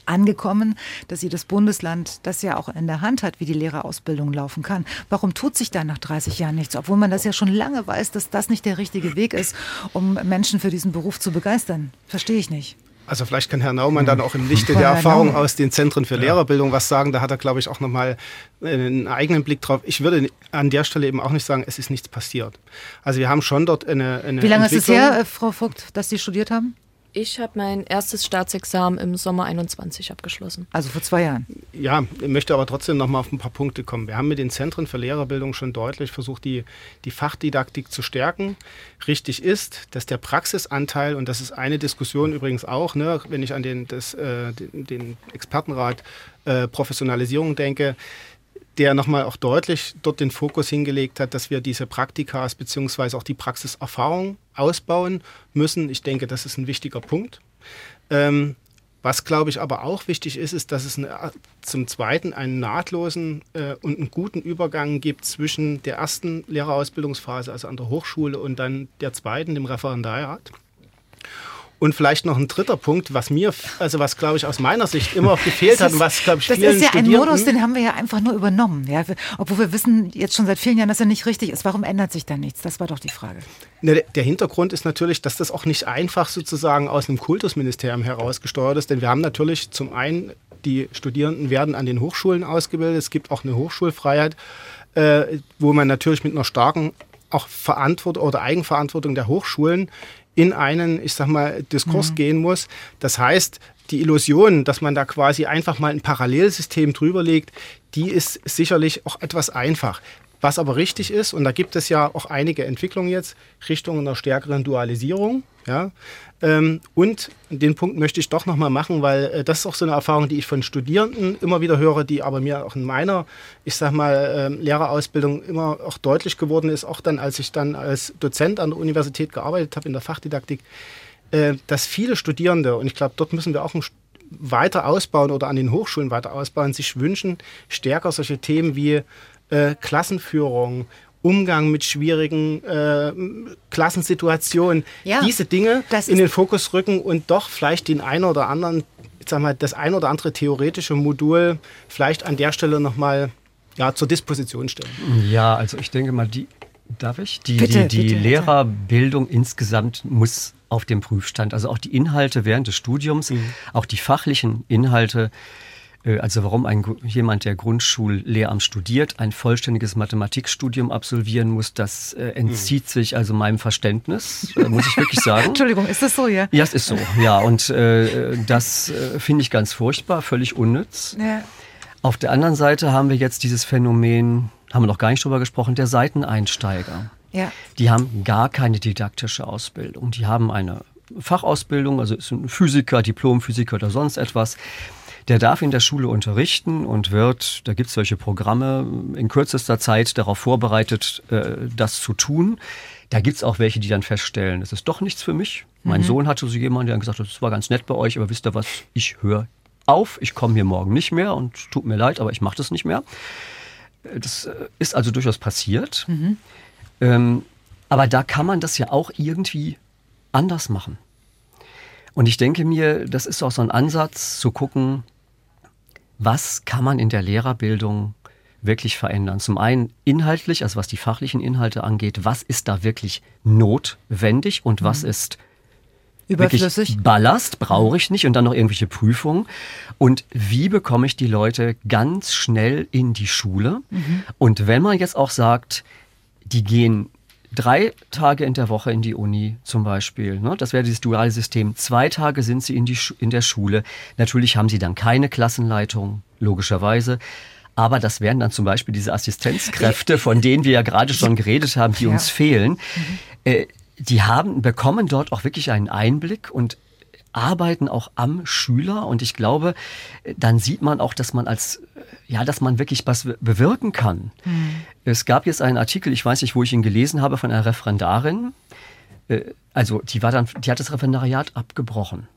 angekommen, dass jedes Bundesland das ja auch in der Hand hat, wie die Lehrerausbildung laufen kann. Warum tut sich da nach 30 Jahren nichts, obwohl man das ja schon lange weiß, dass das nicht der richtige Weg ist, um Menschen für diesen Beruf zu begeistern? Verstehe ich nicht. Also vielleicht kann Herr Naumann dann auch im Lichte der Erfahrung aus den Zentren für Lehrerbildung was sagen. Da hat er, glaube ich, auch nochmal einen eigenen Blick drauf. Ich würde an der Stelle eben auch nicht sagen, es ist nichts passiert. Also wir haben schon dort eine, eine Wie lange ist es her, äh, Frau Vogt, dass Sie studiert haben? Ich habe mein erstes Staatsexamen im Sommer 21 abgeschlossen. Also vor zwei Jahren. Ja, ich möchte aber trotzdem noch mal auf ein paar Punkte kommen. Wir haben mit den Zentren für Lehrerbildung schon deutlich versucht, die, die Fachdidaktik zu stärken. Richtig ist, dass der Praxisanteil, und das ist eine Diskussion übrigens auch, ne, wenn ich an den, das, äh, den, den Expertenrat äh, Professionalisierung denke, der nochmal auch deutlich dort den Fokus hingelegt hat, dass wir diese Praktikas beziehungsweise auch die Praxiserfahrung ausbauen müssen. Ich denke, das ist ein wichtiger Punkt. Ähm, was, glaube ich, aber auch wichtig ist, ist, dass es eine, zum Zweiten einen nahtlosen äh, und einen guten Übergang gibt zwischen der ersten Lehrerausbildungsphase, also an der Hochschule, und dann der zweiten, dem Referendariat. Und vielleicht noch ein dritter Punkt, was mir, also was glaube ich aus meiner Sicht immer [LAUGHS] gefehlt hat und was glaube ich Das ist ja ein Modus, den haben wir ja einfach nur übernommen. Ja? Obwohl wir wissen jetzt schon seit vielen Jahren, dass er nicht richtig ist. Warum ändert sich da nichts? Das war doch die Frage. Ne, der Hintergrund ist natürlich, dass das auch nicht einfach sozusagen aus einem Kultusministerium herausgesteuert ist, denn wir haben natürlich zum einen die Studierenden werden an den Hochschulen ausgebildet. Es gibt auch eine Hochschulfreiheit, äh, wo man natürlich mit einer starken auch Verantwortung oder Eigenverantwortung der Hochschulen in einen, ich sag mal, Diskurs mhm. gehen muss. Das heißt, die Illusion, dass man da quasi einfach mal ein Parallelsystem drüber legt, die ist sicherlich auch etwas einfach. Was aber richtig ist, und da gibt es ja auch einige Entwicklungen jetzt Richtung einer stärkeren Dualisierung. Ja, ähm, und den Punkt möchte ich doch nochmal machen, weil äh, das ist auch so eine Erfahrung, die ich von Studierenden immer wieder höre, die aber mir auch in meiner, ich sag mal, äh, Lehrerausbildung immer auch deutlich geworden ist, auch dann, als ich dann als Dozent an der Universität gearbeitet habe in der Fachdidaktik, äh, dass viele Studierende, und ich glaube, dort müssen wir auch weiter ausbauen oder an den Hochschulen weiter ausbauen, sich wünschen, stärker solche Themen wie äh, Klassenführung, Umgang mit schwierigen äh, Klassensituationen, ja, diese Dinge in den Fokus rücken und doch vielleicht den einen oder anderen, ich sag mal, das ein oder andere theoretische Modul vielleicht an der Stelle nochmal ja, zur Disposition stellen. Ja, also ich denke mal, die, darf ich? Die, bitte, die, die bitte, Lehrerbildung bitte. insgesamt muss auf dem Prüfstand, also auch die Inhalte während des Studiums, mhm. auch die fachlichen Inhalte äh, also warum ein, jemand, der Grundschullehramt studiert, ein vollständiges Mathematikstudium absolvieren muss, das äh, entzieht sich also meinem Verständnis, äh, muss ich wirklich sagen. [LAUGHS] Entschuldigung, ist das so, ja? Ja, es ist so, ja. Und äh, das äh, finde ich ganz furchtbar, völlig unnütz. Ja. Auf der anderen Seite haben wir jetzt dieses Phänomen, haben wir noch gar nicht drüber gesprochen, der Seiteneinsteiger. Ja. Die haben gar keine didaktische Ausbildung. Die haben eine Fachausbildung, also ist ein Physiker, Diplomphysiker oder sonst etwas. Der darf in der Schule unterrichten und wird, da gibt es solche Programme, in kürzester Zeit darauf vorbereitet, äh, das zu tun. Da gibt es auch welche, die dann feststellen, es ist doch nichts für mich. Mein Mhm. Sohn hatte so jemanden, der gesagt hat, das war ganz nett bei euch, aber wisst ihr was, ich höre auf, ich komme hier morgen nicht mehr und tut mir leid, aber ich mache das nicht mehr. Das äh, ist also durchaus passiert. Mhm. Ähm, aber da kann man das ja auch irgendwie anders machen. Und ich denke mir, das ist auch so ein Ansatz zu gucken, was kann man in der Lehrerbildung wirklich verändern. Zum einen inhaltlich, also was die fachlichen Inhalte angeht, was ist da wirklich notwendig und was Mhm. ist Überflüssig. wirklich Ballast, brauche ich nicht und dann noch irgendwelche Prüfungen. Und wie bekomme ich die Leute ganz schnell in die Schule? Mhm. Und wenn man jetzt auch sagt, die gehen drei Tage in der Woche in die Uni zum Beispiel, ne, das wäre dieses duale System, zwei Tage sind sie in, die, in der Schule. Natürlich haben sie dann keine Klassenleitung, logischerweise. Aber das wären dann zum Beispiel diese Assistenzkräfte, von denen wir ja gerade schon geredet haben, die Ja. uns fehlen. Äh, die haben, bekommen dort auch wirklich einen Einblick und arbeiten auch am Schüler. Und ich glaube, dann sieht man auch, dass man als, ja, dass man wirklich was be- bewirken kann. Es gab jetzt einen Artikel, ich weiß nicht, wo ich ihn gelesen habe, von einer Referendarin. Äh, Also, die war dann, die hat das Referendariat abgebrochen.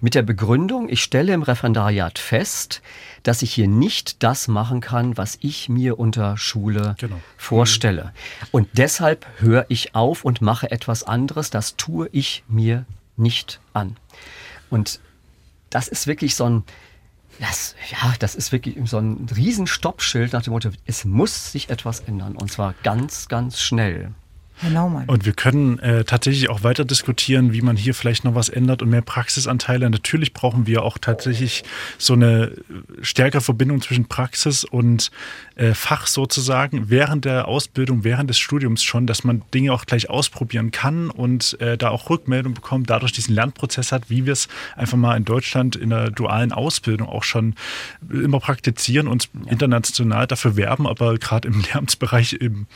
Mit der Begründung, ich stelle im Referendariat fest, dass ich hier nicht das machen kann, was ich mir unter Schule vorstelle. Und deshalb höre ich auf und mache etwas anderes. Das tue ich mir nicht an. Und das ist wirklich so ein, das, ja, das ist wirklich so ein Riesenstoppschild nach dem Motto, es muss sich etwas ändern. Und zwar ganz, ganz schnell. Herr Naumann. Und wir können äh, tatsächlich auch weiter diskutieren, wie man hier vielleicht noch was ändert und mehr Praxisanteile. Natürlich brauchen wir auch tatsächlich so eine äh, stärkere Verbindung zwischen Praxis und äh, Fach sozusagen während der Ausbildung, während des Studiums schon, dass man Dinge auch gleich ausprobieren kann und äh, da auch Rückmeldung bekommt, dadurch diesen Lernprozess hat, wie wir es einfach mal in Deutschland in der dualen Ausbildung auch schon immer praktizieren und international dafür werben, aber gerade im Lehramtsbereich eben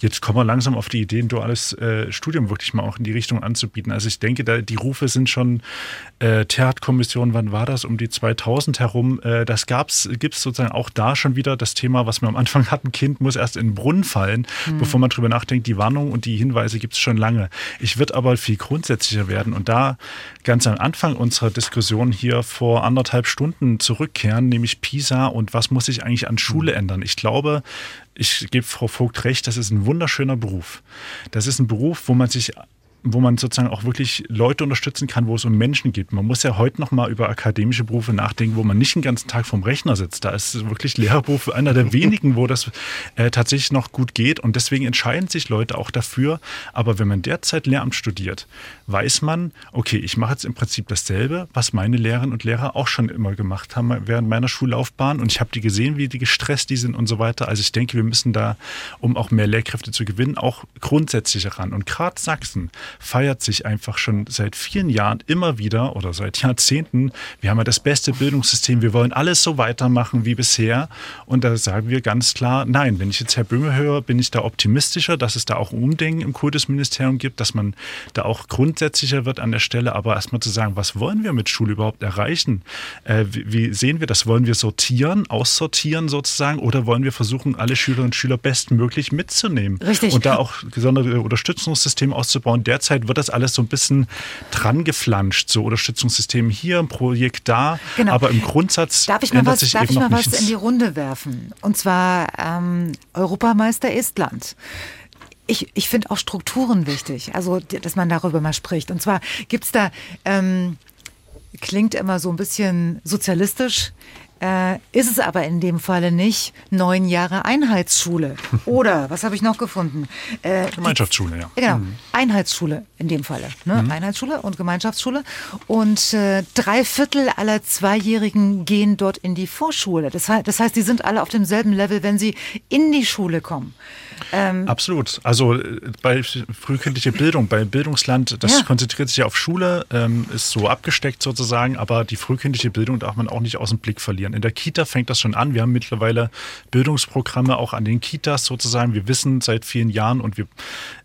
Jetzt kommen wir langsam auf die Idee, ein duales äh, Studium wirklich mal auch in die Richtung anzubieten. Also ich denke, da, die Rufe sind schon äh, TEAT-Kommission, wann war das? Um die 2000 herum. Äh, das gab's, gibt's sozusagen auch da schon wieder das Thema, was wir am Anfang [LAUGHS] hatten, Kind muss erst in den Brunnen fallen, Mhm. bevor man drüber nachdenkt. Die Warnung und die Hinweise gibt's schon lange. Ich würde aber viel grundsätzlicher werden und da ganz am Anfang unserer Diskussion hier vor anderthalb Stunden zurückkehren, nämlich PISA und was muss sich eigentlich an Schule ändern. Ich glaube, ich gebe Frau Vogt recht, das ist ein wunderschöner Beruf. Das ist ein Beruf, wo man sich wo man sozusagen auch wirklich Leute unterstützen kann, wo es um Menschen geht. Man muss ja heute noch mal über akademische Berufe nachdenken, wo man nicht den ganzen Tag vom Rechner sitzt. Da ist wirklich Lehrerberuf einer der wenigen, wo das äh, tatsächlich noch gut geht. Und deswegen entscheiden sich Leute auch dafür. Aber wenn man derzeit Lehramt studiert, weiß man, okay, ich mache jetzt im Prinzip dasselbe, was meine Lehrerinnen und Lehrer auch schon immer gemacht haben während meiner Schullaufbahn. Und ich habe die gesehen, wie die gestresst die sind und so weiter. Also ich denke, wir müssen da, um auch mehr Lehrkräfte zu gewinnen, auch grundsätzlicher ran. Und gerade Sachsen feiert sich einfach schon seit vielen Jahren immer wieder oder seit Jahrzehnten, wir haben ja das beste Bildungssystem, wir wollen alles so weitermachen wie bisher. Und da sagen wir ganz klar, nein, wenn ich jetzt Herr Böhme höre, bin ich da optimistischer, dass es da auch Umdenken im Kultusministerium gibt, dass man da auch grundsätzlicher wird an der Stelle. Aber erstmal zu sagen, was wollen wir mit Schule überhaupt erreichen? Äh, wie, wie sehen wir das? Wollen wir sortieren, aussortieren sozusagen oder wollen wir versuchen, alle Schülerinnen und Schüler bestmöglich mitzunehmen? Richtig. Und da auch gesonderte Unterstützungssysteme auszubauen. Derzeit wird das alles so ein bisschen dran geflanscht, so Unterstützungssystem hier, ein Projekt da, Genau. aber im Grundsatz Darf ich mal was, sich darf ich mal was in die Runde werfen? Und zwar ähm, Europameister Estland. Ich, ich finde auch Strukturen wichtig, also dass man darüber mal spricht. Und zwar gibt's da, ähm, klingt immer so ein bisschen sozialistisch, äh, ist es aber in dem Falle nicht, neun Jahre Einheitsschule. [LAUGHS] Oder, was habe ich noch gefunden? Äh, Gemeinschaftsschule, ja. Genau, Mhm. Einheitsschule in dem Falle. Ne? Mhm. Einheitsschule und Gemeinschaftsschule. Und äh, drei Viertel aller Zweijährigen gehen dort in die Vorschule. Das, heißt, das heißt, die sind alle auf demselben Level, wenn sie in die Schule kommen. Ähm, Absolut. Also äh, bei frühkindliche Bildung, bei Bildungsland, das Ja. konzentriert sich ja auf Schule, ähm, ist so abgesteckt sozusagen, aber die frühkindliche Bildung darf man auch nicht aus dem Blick verlieren. In der Kita fängt das schon an. Wir haben mittlerweile Bildungsprogramme auch an den Kitas sozusagen. Wir wissen seit vielen Jahren und wir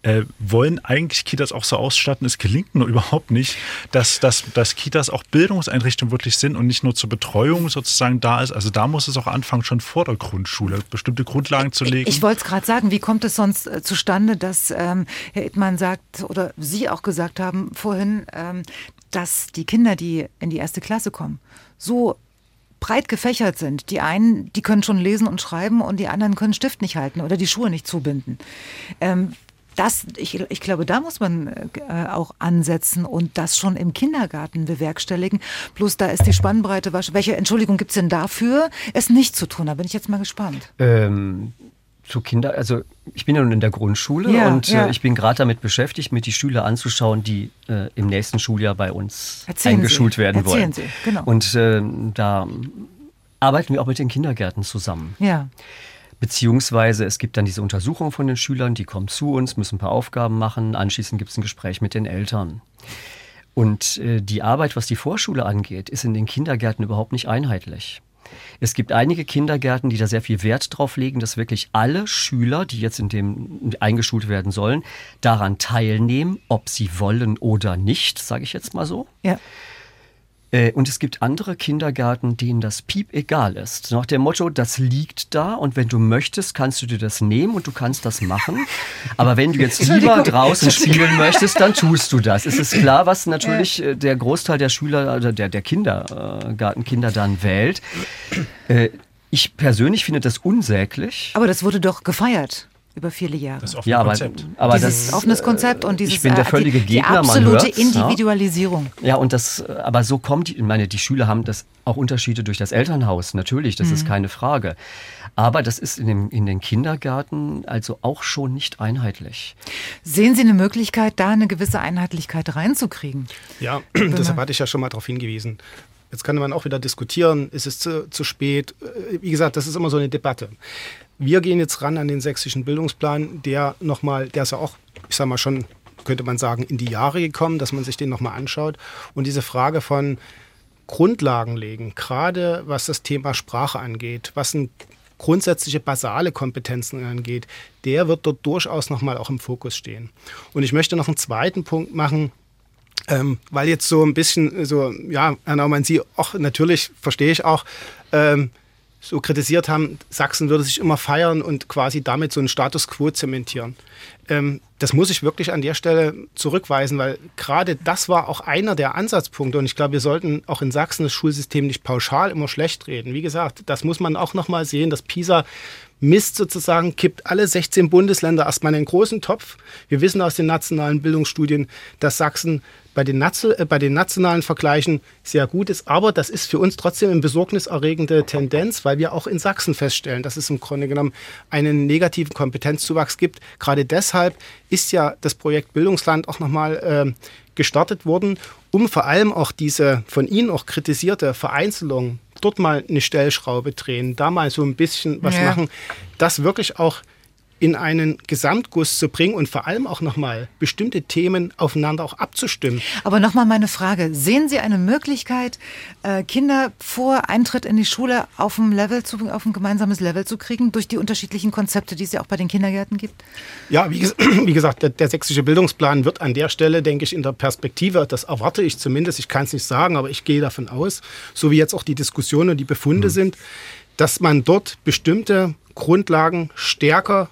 äh, wollen eigentlich Kitas auch so ausstatten. Es gelingt nur [LAUGHS] überhaupt nicht, dass, dass, dass Kitas auch Bildungseinrichtungen wirklich sind und nicht nur zur Betreuung sozusagen da ist. Also da muss es auch anfangen, schon vor der Grundschule bestimmte Grundlagen zu legen. Ich wollte es gerade sagen, wie kommt es sonst äh, zustande, dass ähm, Herr Ittmann sagt oder Sie auch gesagt haben vorhin, ähm, dass die Kinder, die in die erste Klasse kommen, so breit gefächert sind. Die einen, die können schon lesen und schreiben und die anderen können Stift nicht halten oder die Schuhe nicht zubinden. Ähm, das, ich, ich glaube, da muss man äh, auch ansetzen und das schon im Kindergarten bewerkstelligen. Bloß da ist die Spannbreite, welche Entschuldigung gibt es denn dafür, es nicht zu tun? Da bin ich jetzt mal gespannt. Ähm, zu Kinder, also ich bin ja nun in der Grundschule Ja, und ja. äh, ich bin gerade damit beschäftigt, mir die Schüler anzuschauen, die äh, im nächsten Schuljahr bei uns Erzählen eingeschult Sie. werden Erzählen wollen. Sie, genau. Und äh, da arbeiten wir auch mit den Kindergärten zusammen. Ja. Beziehungsweise es gibt dann diese Untersuchung von den Schülern, die kommen zu uns, müssen ein paar Aufgaben machen, anschließend gibt es ein Gespräch mit den Eltern. Und äh, die Arbeit, was die Vorschule angeht, ist in den Kindergärten überhaupt nicht einheitlich. Es gibt einige Kindergärten, die da sehr viel Wert drauf legen, dass wirklich alle Schüler, die jetzt in dem eingeschult werden sollen, daran teilnehmen, ob sie wollen oder nicht, sage ich jetzt mal so. Ja. Äh, Und es gibt andere Kindergärten, denen das Piep egal ist. Nach dem Motto, das liegt da und wenn du möchtest, kannst du dir das nehmen und du kannst das machen. Aber wenn du jetzt [LAUGHS] lieber draußen spielen möchtest, dann tust du das. Es ist klar, was natürlich äh, der Großteil der Schüler oder der, der Kindergartenkinder dann wählt. Äh, Ich persönlich finde das unsäglich. Aber das wurde doch gefeiert über viele Jahre. Das Ja, aber, aber dieses das, offenes Konzept und dieses ich bin der äh, völlige die, Gegner, die absolute ja. Individualisierung. Ja, und das, aber so kommt, die- ich meine, die Schüler haben das auch Unterschiede durch das Elternhaus, natürlich, das ist Mhm. keine Frage. Aber das ist in, dem, in den Kindergärten also auch schon nicht einheitlich. Sehen Sie eine Möglichkeit, da eine gewisse Einheitlichkeit reinzukriegen? Ja, deshalb hatte ich ja schon mal darauf hingewiesen. Jetzt kann man auch wieder diskutieren, ist es zu, zu spät? Äh, Wie gesagt, das ist immer so eine Debatte. Wir gehen jetzt ran an den sächsischen Bildungsplan, der nochmal, der ist ja auch, ich sag mal schon, könnte man sagen, in die Jahre gekommen, dass man sich den nochmal anschaut. Und diese Frage von Grundlagen legen, gerade was das Thema Sprache angeht, was ein grundsätzliche basale Kompetenzen angeht, der wird dort durchaus nochmal auch im Fokus stehen. Und ich möchte noch einen zweiten Punkt machen, ähm, weil jetzt so ein bisschen so, ja, Herr Naumann, Sie auch natürlich, verstehe ich auch, ähm, so kritisiert haben, Sachsen würde sich immer feiern und quasi damit so einen Status quo zementieren. Ähm, das muss ich wirklich an der Stelle zurückweisen, weil gerade das war auch einer der Ansatzpunkte und ich glaube, wir sollten auch in Sachsen das Schulsystem nicht pauschal immer schlecht reden. Wie gesagt, das muss man auch nochmal sehen, dass PISA misst sozusagen, kippt alle 16 Bundesländer erstmal in einen großen Topf. Wir wissen aus den nationalen Bildungsstudien, dass Sachsen bei den, äh, bei den nationalen Vergleichen sehr gut ist. Aber das ist für uns trotzdem eine besorgniserregende Tendenz, weil wir auch in Sachsen feststellen, dass es im Grunde genommen einen negativen Kompetenzzuwachs gibt. Gerade deshalb ist ja das Projekt Bildungsland auch nochmal ähm, gestartet worden, um vor allem auch diese von Ihnen auch kritisierte Vereinzelung, dort mal eine Stellschraube drehen, da mal so ein bisschen was Ja. machen, das wirklich auch in einen Gesamtguss zu bringen und vor allem auch nochmal bestimmte Themen aufeinander auch abzustimmen. Aber nochmal meine Frage. Sehen Sie eine Möglichkeit, äh, Kinder vor Eintritt in die Schule auf ein Level zu, auf ein gemeinsames Level zu kriegen, durch die unterschiedlichen Konzepte, die es ja auch bei den Kindergärten gibt? Ja, wie, [CLEARS THROAT] wie gesagt, der, der sächsische Bildungsplan wird an der Stelle, denke ich, in der Perspektive, das erwarte ich zumindest, ich kann es nicht sagen, aber ich gehe davon aus, so wie jetzt auch die Diskussionen und die Befunde sind, dass man dort bestimmte Grundlagen stärker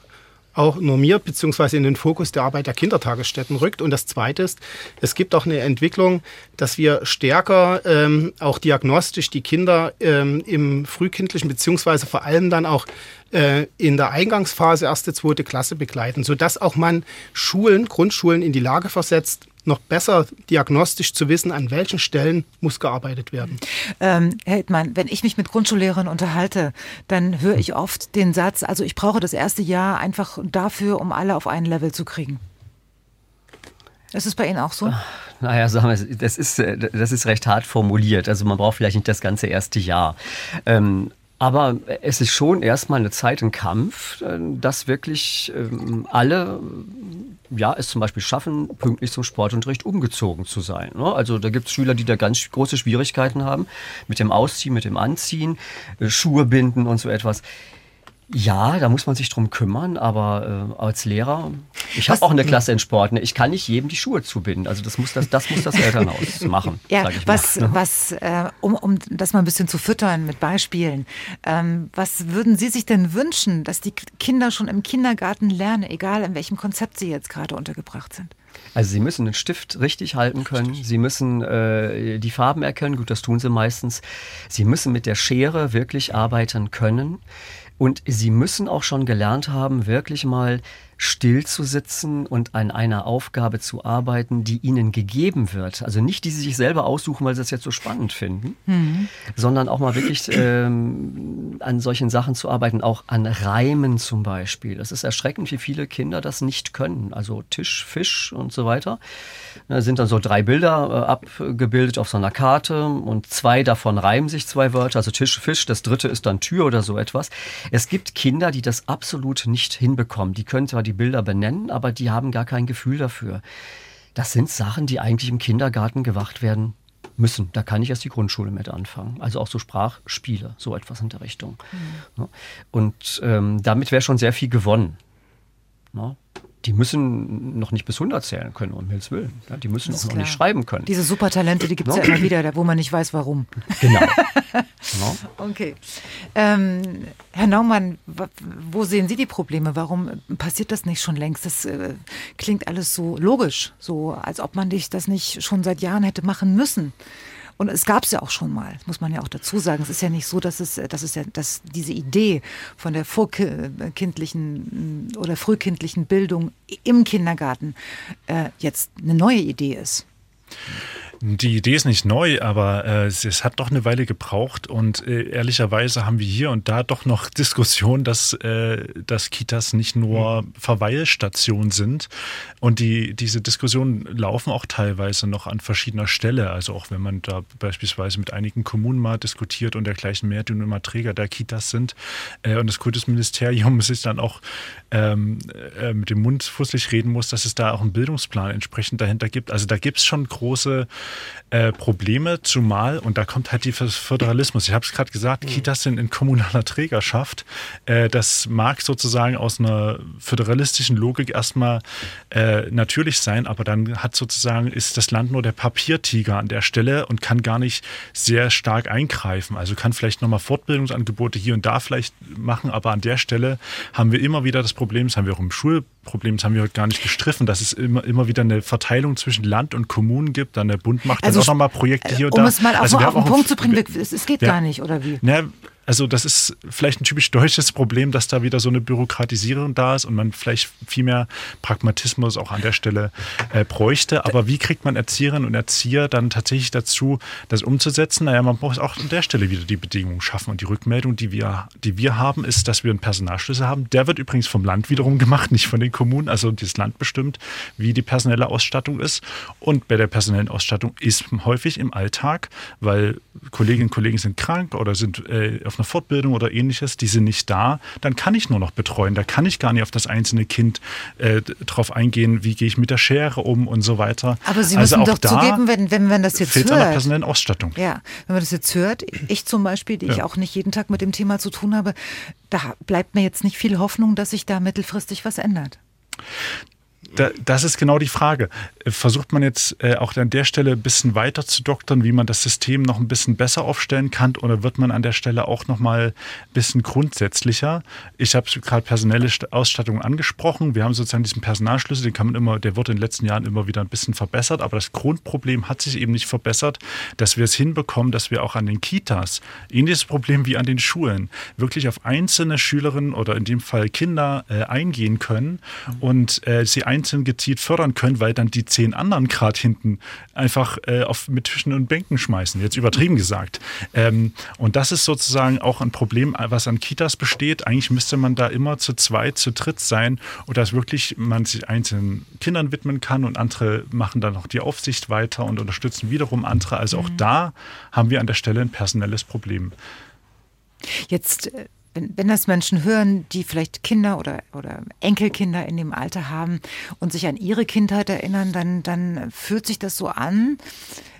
auch normiert beziehungsweise in den Fokus der Arbeit der Kindertagesstätten rückt. Und das Zweite ist, es gibt auch eine Entwicklung, dass wir stärker ähm, auch diagnostisch die Kinder ähm, im frühkindlichen beziehungsweise vor allem dann auch äh, in der Eingangsphase erste, zweite Klasse begleiten, sodass auch man Schulen, Grundschulen in die Lage versetzt, noch besser diagnostisch zu wissen, an welchen Stellen muss gearbeitet werden. Ähm, Herr Hittmann, wenn ich mich mit Grundschullehrern unterhalte, dann höre ich oft den Satz, also ich brauche das erste Jahr einfach dafür, um alle auf ein Level zu kriegen. Ist es bei Ihnen auch so? Naja, sagen wir, das ist, äh, das ist recht hart formuliert. Also man braucht vielleicht nicht das ganze erste Jahr. Ähm, aber es ist schon erstmal eine Zeit, ein Kampf, äh, dass wirklich ähm, alle ja, es zum Beispiel schaffen, pünktlich zum Sportunterricht umgezogen zu sein. Ne? Also da gibt es Schüler, die da ganz große Schwierigkeiten haben mit dem Ausziehen, mit dem Anziehen, äh, Schuhe binden und so etwas. Ja, da muss man sich drum kümmern, aber äh, als Lehrer, ich habe auch eine Klasse in Sport, ne? ich kann nicht jedem die Schuhe zubinden. Also das muss das, das, muss das Elternhaus [LAUGHS] machen. Ja, was, mal, ne? was äh, um, um das mal ein bisschen zu füttern mit Beispielen, ähm, was würden Sie sich denn wünschen, dass die Kinder schon im Kindergarten lernen, egal in welchem Konzept sie jetzt gerade untergebracht sind? Also sie müssen den Stift richtig halten können, sie müssen äh, die Farben erkennen, gut, das tun sie meistens. Sie müssen mit der Schere wirklich arbeiten können. Und sie müssen auch schon gelernt haben, wirklich mal still zu sitzen und an einer Aufgabe zu arbeiten, die ihnen gegeben wird. Also nicht, die sie sich selber aussuchen, weil sie es jetzt so spannend finden, mhm. sondern auch mal wirklich ähm, an solchen Sachen zu arbeiten, auch an Reimen zum Beispiel. Es ist erschreckend, wie viele Kinder das nicht können. Also Tisch, Fisch und so weiter. Da sind dann so drei Bilder äh, abgebildet auf so einer Karte und zwei davon reimen sich zwei Wörter. Also Tisch, Fisch, das dritte ist dann Tür oder so etwas. Es gibt Kinder, die das absolut nicht hinbekommen. Die können zwar die Bilder benennen, aber die haben gar kein Gefühl dafür. Das sind Sachen, die eigentlich im Kindergarten gewacht werden müssen. Da kann ich erst die Grundschule mit anfangen. Also auch so Sprachspiele, so etwas in der Richtung. Mhm. Und ähm, damit wäre schon sehr viel gewonnen. Ne? Die müssen noch nicht bis 100 zählen können, um Himmels Willen. Ja, die müssen auch noch nicht schreiben können. Diese Supertalente, die gibt es ja immer wieder, wo man nicht weiß, warum. Genau. [LAUGHS] genau. Okay. Ähm, Herr Naumann, wo sehen Sie die Probleme? Warum passiert das nicht schon längst? Das äh, klingt alles so logisch, so als ob man das nicht schon seit Jahren hätte machen müssen. Und es gab es ja auch schon mal, muss man ja auch dazu sagen. Es ist ja nicht so, dass es, dass es ja, dass diese Idee von der vorkindlichen oder frühkindlichen Bildung im Kindergarten äh, jetzt eine neue Idee ist. Die Idee ist nicht neu, aber äh, es, hat doch eine Weile gebraucht und äh, ehrlicherweise haben wir hier und da doch noch [LAUGHS] Diskussionen, dass, äh, dass Kitas nicht nur mhm. Verweilstationen sind. Und die, diese Diskussionen laufen auch teilweise noch an verschiedener Stelle. Also auch wenn man da beispielsweise mit einigen Kommunen mal diskutiert und dergleichen mehr, die nun mal Träger der Kitas sind. Äh, und das Kultusministerium [LAUGHS] sich dann auch ähm, äh, mit dem Mund fußlich reden muss, dass es da auch einen Bildungsplan entsprechend dahinter gibt. Also da gibt es schon große äh, Probleme, zumal, und da kommt halt die Föderalismus. Ich habe es gerade gesagt, mhm. Kitas sind in kommunaler Trägerschaft. Äh, das mag sozusagen aus einer föderalistischen Logik erstmal äh, natürlich sein, aber dann hat sozusagen, ist das Land nur der Papiertiger an der Stelle und kann gar nicht sehr stark eingreifen. Also kann vielleicht nochmal Fortbildungsangebote hier und da vielleicht machen, aber an der Stelle haben wir immer wieder das Problem, das haben wir auch im Schulproblem, das haben wir heute gar nicht gestriffen, dass es immer, immer wieder eine Verteilung zwischen Land und Kommunen gibt, dann der Bund macht also, dann auch nochmal Projekte hier und um da. Um es mal auf, also auf den Punkt zu bringen, es, es geht ja. gar nicht, oder wie? Na, also das ist vielleicht ein typisch deutsches Problem, dass da wieder so eine Bürokratisierung da ist und man vielleicht viel mehr Pragmatismus auch an der Stelle äh, bräuchte. Aber wie kriegt man Erzieherinnen und Erzieher dann tatsächlich dazu, das umzusetzen? Naja, man muss auch an der Stelle wieder die Bedingungen schaffen. Und die Rückmeldung, die wir, die wir haben, ist, dass wir einen Personalschlüssel haben. Der wird übrigens vom Land wiederum gemacht, nicht von den Kommunen. Also das Land bestimmt, wie die personelle Ausstattung ist. Und bei der personellen Ausstattung ist häufig im Alltag, weil Kolleginnen und Kollegen sind krank oder sind äh, auf einer Fortbildung oder ähnliches, die sind nicht da, dann kann ich nur noch betreuen. Da kann ich gar nicht auf das einzelne Kind äh, drauf eingehen, wie gehe ich mit der Schere um und so weiter. Aber Sie also müssen doch zugeben, wenn, wenn man das jetzt fehlt hört. an der personellen Ausstattung. Ja, wenn man das jetzt hört, ich zum Beispiel, die ja. ich auch nicht jeden Tag mit dem Thema zu tun habe, da bleibt mir jetzt nicht viel Hoffnung, dass sich da mittelfristig was ändert. Da, das ist genau die Frage. Versucht man jetzt äh, auch an der Stelle ein bisschen weiter zu doktern, wie man das System noch ein bisschen besser aufstellen kann, oder wird man an der Stelle auch noch mal ein bisschen grundsätzlicher? Ich habe gerade personelle Ausstattung angesprochen. Wir haben sozusagen diesen Personalschlüssel, den kann man immer, der wird in den letzten Jahren immer wieder ein bisschen verbessert, aber das Grundproblem hat sich eben nicht verbessert, dass wir es hinbekommen, dass wir auch an den Kitas, ähnliches Problem wie an den Schulen, wirklich auf einzelne Schülerinnen oder in dem Fall Kinder äh, eingehen können und äh, sie einzeln gezielt fördern können, weil dann die zehn anderen gerade hinten einfach äh, auf, mit Tischen und Bänken schmeißen, jetzt übertrieben gesagt. Ähm, und das ist sozusagen auch ein Problem, was an Kitas besteht. Eigentlich müsste man da immer zu zweit, zu dritt sein und dass wirklich man sich einzelnen Kindern widmen kann und andere machen dann noch die Aufsicht weiter und unterstützen wiederum andere. Also auch mhm. da haben wir an der Stelle ein personelles Problem. Jetzt äh, wenn, wenn das Menschen hören, die vielleicht Kinder oder, oder Enkelkinder in dem Alter haben und sich an ihre Kindheit erinnern, dann, dann fühlt sich das so an,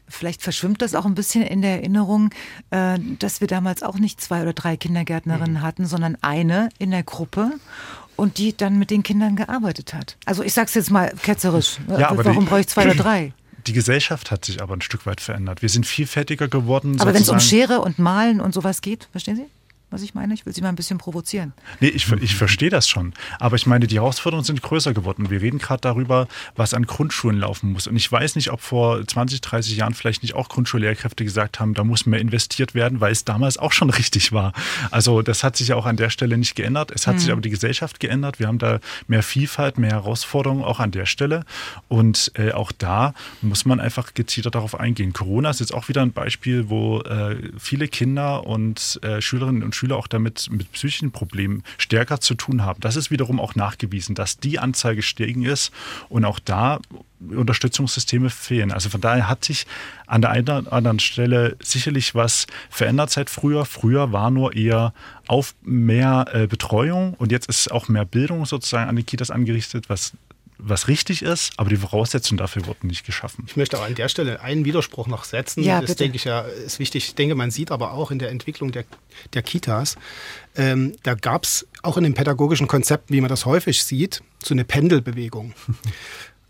vielleicht verschwimmt das auch ein bisschen in der Erinnerung, äh, dass wir damals auch nicht zwei oder drei Kindergärtnerinnen mhm. hatten, sondern eine in der Gruppe und die dann mit den Kindern gearbeitet hat. Also ich sag's jetzt mal ketzerisch. Ja, Warum brauche ich zwei oder drei? [CLEARS THROAT] Die Gesellschaft hat sich aber ein Stück weit verändert. Wir sind vielfältiger geworden. Aber wenn es um Schere und Malen und sowas geht, verstehen Sie? Was ich meine? Ich will Sie mal ein bisschen provozieren. Nee, ich, ich verstehe das schon. Aber ich meine, die Herausforderungen sind größer geworden. Wir reden gerade darüber, was an Grundschulen laufen muss. Und ich weiß nicht, ob vor 20, 30 Jahren vielleicht nicht auch Grundschullehrkräfte gesagt haben, da muss mehr investiert werden, weil es damals auch schon [LAUGHS] richtig war. Also das hat sich ja auch an der Stelle nicht geändert. Es hat mhm. sich aber die Gesellschaft geändert. Wir haben da mehr Vielfalt, mehr Herausforderungen auch an der Stelle. Und äh, auch da muss man einfach gezielter darauf eingehen. Corona ist jetzt auch wieder ein Beispiel, wo äh, viele Kinder und äh, Schülerinnen und Schüler auch damit mit psychischen Problemen stärker zu tun haben. Das ist wiederum auch nachgewiesen, dass die Anzahl gestiegen ist und auch da Unterstützungssysteme fehlen. Also von daher hat sich an der einen oder anderen Stelle sicherlich was verändert seit früher. Früher war nur eher auf mehr äh, Betreuung und jetzt ist auch mehr Bildung sozusagen an die Kitas angerichtet, was was richtig ist, aber die Voraussetzungen dafür wurden nicht geschaffen. Ich möchte auch an der Stelle einen Widerspruch noch setzen. Ja, das bitte. denke ich ja ist wichtig. Ich denke, man sieht aber auch in der Entwicklung der, der Kitas, ähm, da gab es auch in den pädagogischen Konzepten, wie man das häufig sieht, so eine Pendelbewegung. [LAUGHS]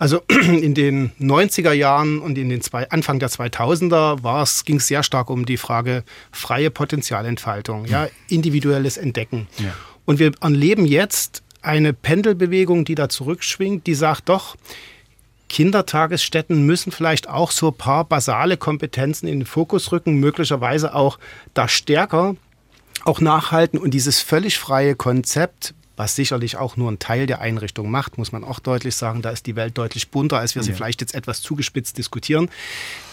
Also [CLEARS THROAT] in den 90er Jahren und in den zwei, Anfang der 2000er ging es sehr stark um die Frage freie Potenzialentfaltung, ja, individuelles Entdecken. Ja. Und wir erleben jetzt eine Pendelbewegung, die da zurückschwingt, die sagt doch, Kindertagesstätten müssen vielleicht auch so ein paar basale Kompetenzen in den Fokus rücken, möglicherweise auch da stärker auch nachhalten und dieses völlig freie Konzept, was sicherlich auch nur ein Teil der Einrichtung macht, muss man auch deutlich sagen, da ist die Welt deutlich bunter, als wir ja. sie vielleicht jetzt etwas zugespitzt diskutieren.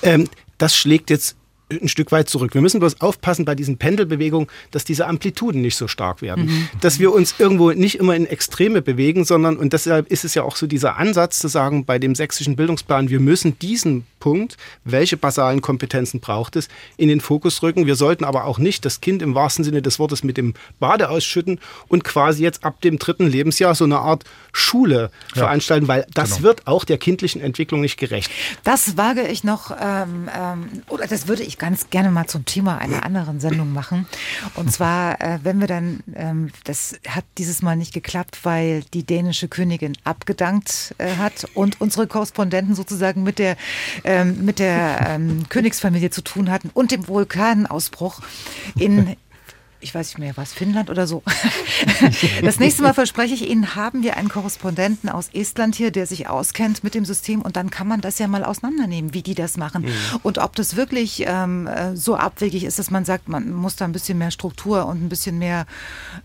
Ähm, das schlägt jetzt ein Stück weit zurück. Wir müssen bloß aufpassen bei diesen Pendelbewegungen, dass diese Amplituden nicht so stark werden. Mhm. Dass wir uns irgendwo nicht immer in Extreme bewegen, sondern, und deshalb ist es ja auch so dieser Ansatz zu sagen, bei dem sächsischen Bildungsplan, wir müssen diesen Punkt, welche basalen Kompetenzen braucht es, in den Fokus rücken. Wir sollten aber auch nicht das Kind im wahrsten Sinne des Wortes mit dem Bade ausschütten und quasi jetzt ab dem dritten Lebensjahr so eine Art Schule ja. veranstalten, weil das genau. wird auch der kindlichen Entwicklung nicht gerecht. Das wage ich noch, ähm, ähm, oder das würde ich ganz gerne mal zum Thema einer anderen Sendung machen. Und zwar, äh, wenn wir dann, ähm, das hat dieses Mal nicht geklappt, weil die dänische Königin abgedankt äh, hat und unsere Korrespondenten sozusagen mit der äh, ähm, mit der ähm, Königsfamilie zu tun hatten und dem Vulkanausbruch in ich weiß nicht mehr, was, Finnland oder so. [LAUGHS] Das nächste Mal verspreche ich Ihnen, haben wir einen Korrespondenten aus Estland hier, der sich auskennt mit dem System und dann kann man das ja mal auseinandernehmen, wie die das machen mhm. und ob das wirklich ähm, äh, so abwegig ist, dass man sagt, man muss da ein bisschen mehr Struktur und ein bisschen mehr,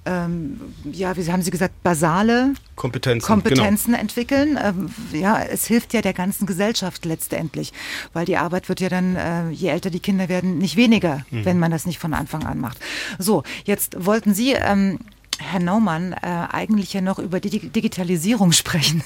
ähm, ja, wie haben Sie gesagt, basale Kompetenzen, Kompetenzen genau. entwickeln. Ähm, ja, es hilft ja der ganzen Gesellschaft letztendlich, weil die Arbeit wird ja dann, äh, je älter die Kinder werden, nicht weniger, mhm. wenn man das nicht von Anfang an macht. So, jetzt wollten Sie, ähm, Herr Naumann, äh, eigentlich ja noch über die Digitalisierung sprechen.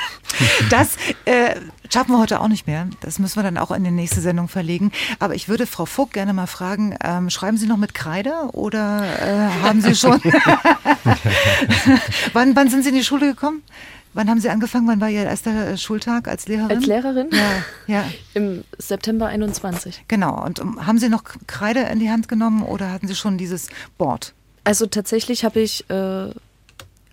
[LAUGHS] das äh, schaffen wir heute auch nicht mehr. Das müssen wir dann auch in die nächste Sendung verlegen. Aber ich würde Frau Vogt gerne mal fragen, ähm, schreiben Sie noch mit Kreide oder äh, haben Sie schon... [LAUGHS] [LAUGHS] wann, wann sind Sie in die Schule gekommen? Wann haben Sie angefangen? Wann war Ihr erster Schultag als Lehrerin? Als Lehrerin? Ja, ja. [LAUGHS] Im September 21. Genau. Und um, haben Sie noch Kreide in die Hand genommen oder hatten Sie schon dieses Board? Also tatsächlich habe ich äh,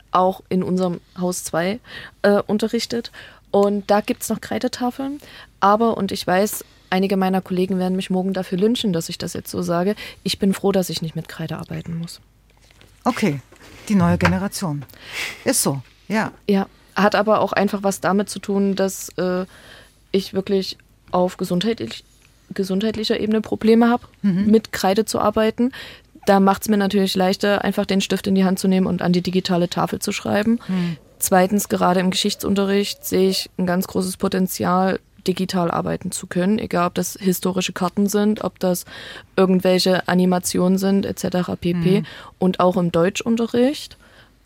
auch in unserem Haus 2 äh, unterrichtet. Und da gibt es noch Kreidetafeln. Aber, und ich weiß, einige meiner Kollegen werden mich morgen dafür lynchen, dass ich das jetzt so sage. Ich bin froh, dass ich nicht mit Kreide arbeiten muss. Okay, die neue Generation. Ist so, ja. Ja, hat aber auch einfach was damit zu tun, dass äh, ich wirklich auf gesundheitlich, gesundheitlicher Ebene Probleme habe, mhm. mit Kreide zu arbeiten. Da macht es mir natürlich leichter, einfach den Stift in die Hand zu nehmen und an die digitale Tafel zu schreiben. Mhm. Zweitens, gerade im Geschichtsunterricht sehe ich ein ganz großes Potenzial, digital arbeiten zu können, egal ob das historische Karten sind, ob das irgendwelche Animationen sind, etc. pp. Mhm. Und auch im Deutschunterricht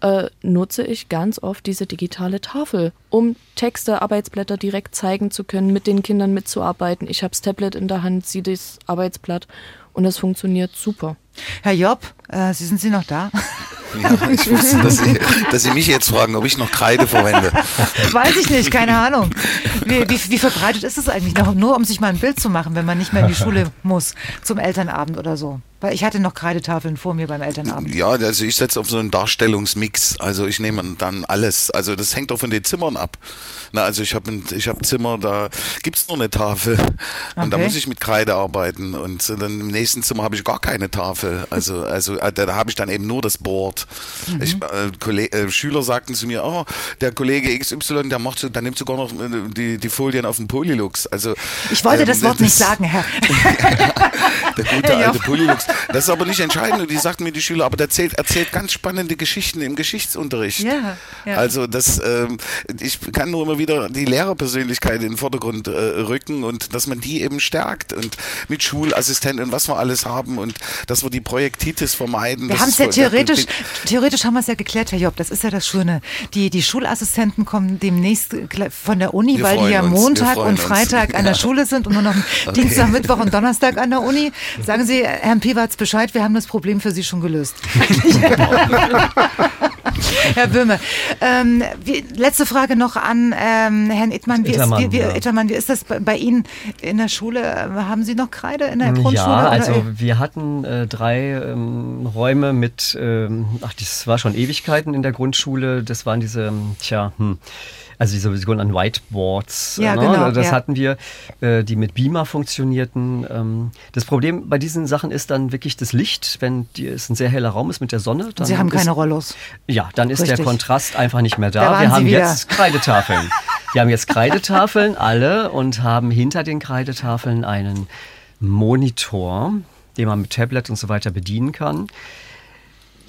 äh, nutze ich ganz oft diese digitale Tafel, um Texte, Arbeitsblätter direkt zeigen zu können, mit den Kindern mitzuarbeiten. Ich habe das Tablet in der Hand, sehe das Arbeitsblatt und es funktioniert super. Herr Job, äh, Sie sind Sie noch da? Ja, ich wusste, dass Sie, dass Sie mich jetzt fragen, ob ich noch Kreide verwende. Weiß ich nicht, keine Ahnung. Wie, wie, wie verbreitet ist es eigentlich noch? Nur um sich mal ein Bild zu machen, wenn man nicht mehr in die Schule muss, zum Elternabend oder so. Weil ich hatte noch Kreidetafeln vor mir beim Elternabend. Ja, also ich setze auf so einen Darstellungsmix. Also ich nehme dann alles. Also das hängt auch von den Zimmern ab. Na, also ich habe ich hab Zimmer, da gibt's nur eine Tafel. Und Okay. da muss ich mit Kreide arbeiten. Und dann im nächsten Zimmer habe ich gar keine Tafel. Also, also äh, da, habe ich dann eben nur das Board. Mhm. Ich, äh, äh, Schüler sagten zu mir, oh, der Kollege XY, der macht so, der nimmt sogar noch äh, die, die Folien auf dem Polylux. Also, Ich wollte ähm, das Wort nicht sagen, Herr. [LAUGHS] der gute alte. Polylux. Das ist aber nicht entscheidend. Und die sagten mir die Schüler, aber der erzählt, erzählt ganz spannende Geschichten im Geschichtsunterricht. Ja, ja. Also das, ähm, ich kann nur immer wieder die Lehrerpersönlichkeit in den Vordergrund äh, rücken und dass man die eben stärkt und mit Schulassistenten und was wir alles haben und dass wir die Projektitis vermeiden. Wir haben es ja theoretisch, theoretisch haben wir es ja geklärt, Herr Job. Das ist ja das Schöne. Die, die Schulassistenten kommen demnächst von der Uni, Wir weil die ja uns, Montag und uns. Freitag an der [LAUGHS] Ja. Schule sind und nur noch [LAUGHS] Okay. Dienstag, Mittwoch und Donnerstag an der Uni. Sagen Sie Herrn Piwatz Bescheid, wir haben das Problem für Sie schon gelöst. [LAUGHS] Herr Böhme, ähm, wie, letzte Frage noch an ähm, Herrn Ittmann. Wie, Ittermann, ist, wie, wie, ja. Ittermann, wie ist das bei, bei Ihnen in der Schule? Haben Sie noch Kreide in der Grundschule? Ja, oder- also wir hatten äh, drei ähm, Räume mit, ähm, ach, das war schon Ewigkeiten in der Grundschule. Das waren diese, ähm, tja, hm, also diese sogenannten Whiteboards. Ja, ne? genau, Das ja. hatten wir, äh, die mit Beamer funktionierten. Ähm, das Problem bei diesen Sachen ist dann wirklich das Licht, wenn die, es ein sehr heller Raum ist mit der Sonne. Dann Sie haben ist, keine Rollos. Ja, dann ist der Richtig. Kontrast einfach nicht mehr Da da. wir haben wieder. jetzt Kreidetafeln. [LAUGHS] Wir haben jetzt Kreidetafeln alle und haben hinter den Kreidetafeln einen Monitor, den man mit Tablet und so weiter bedienen kann.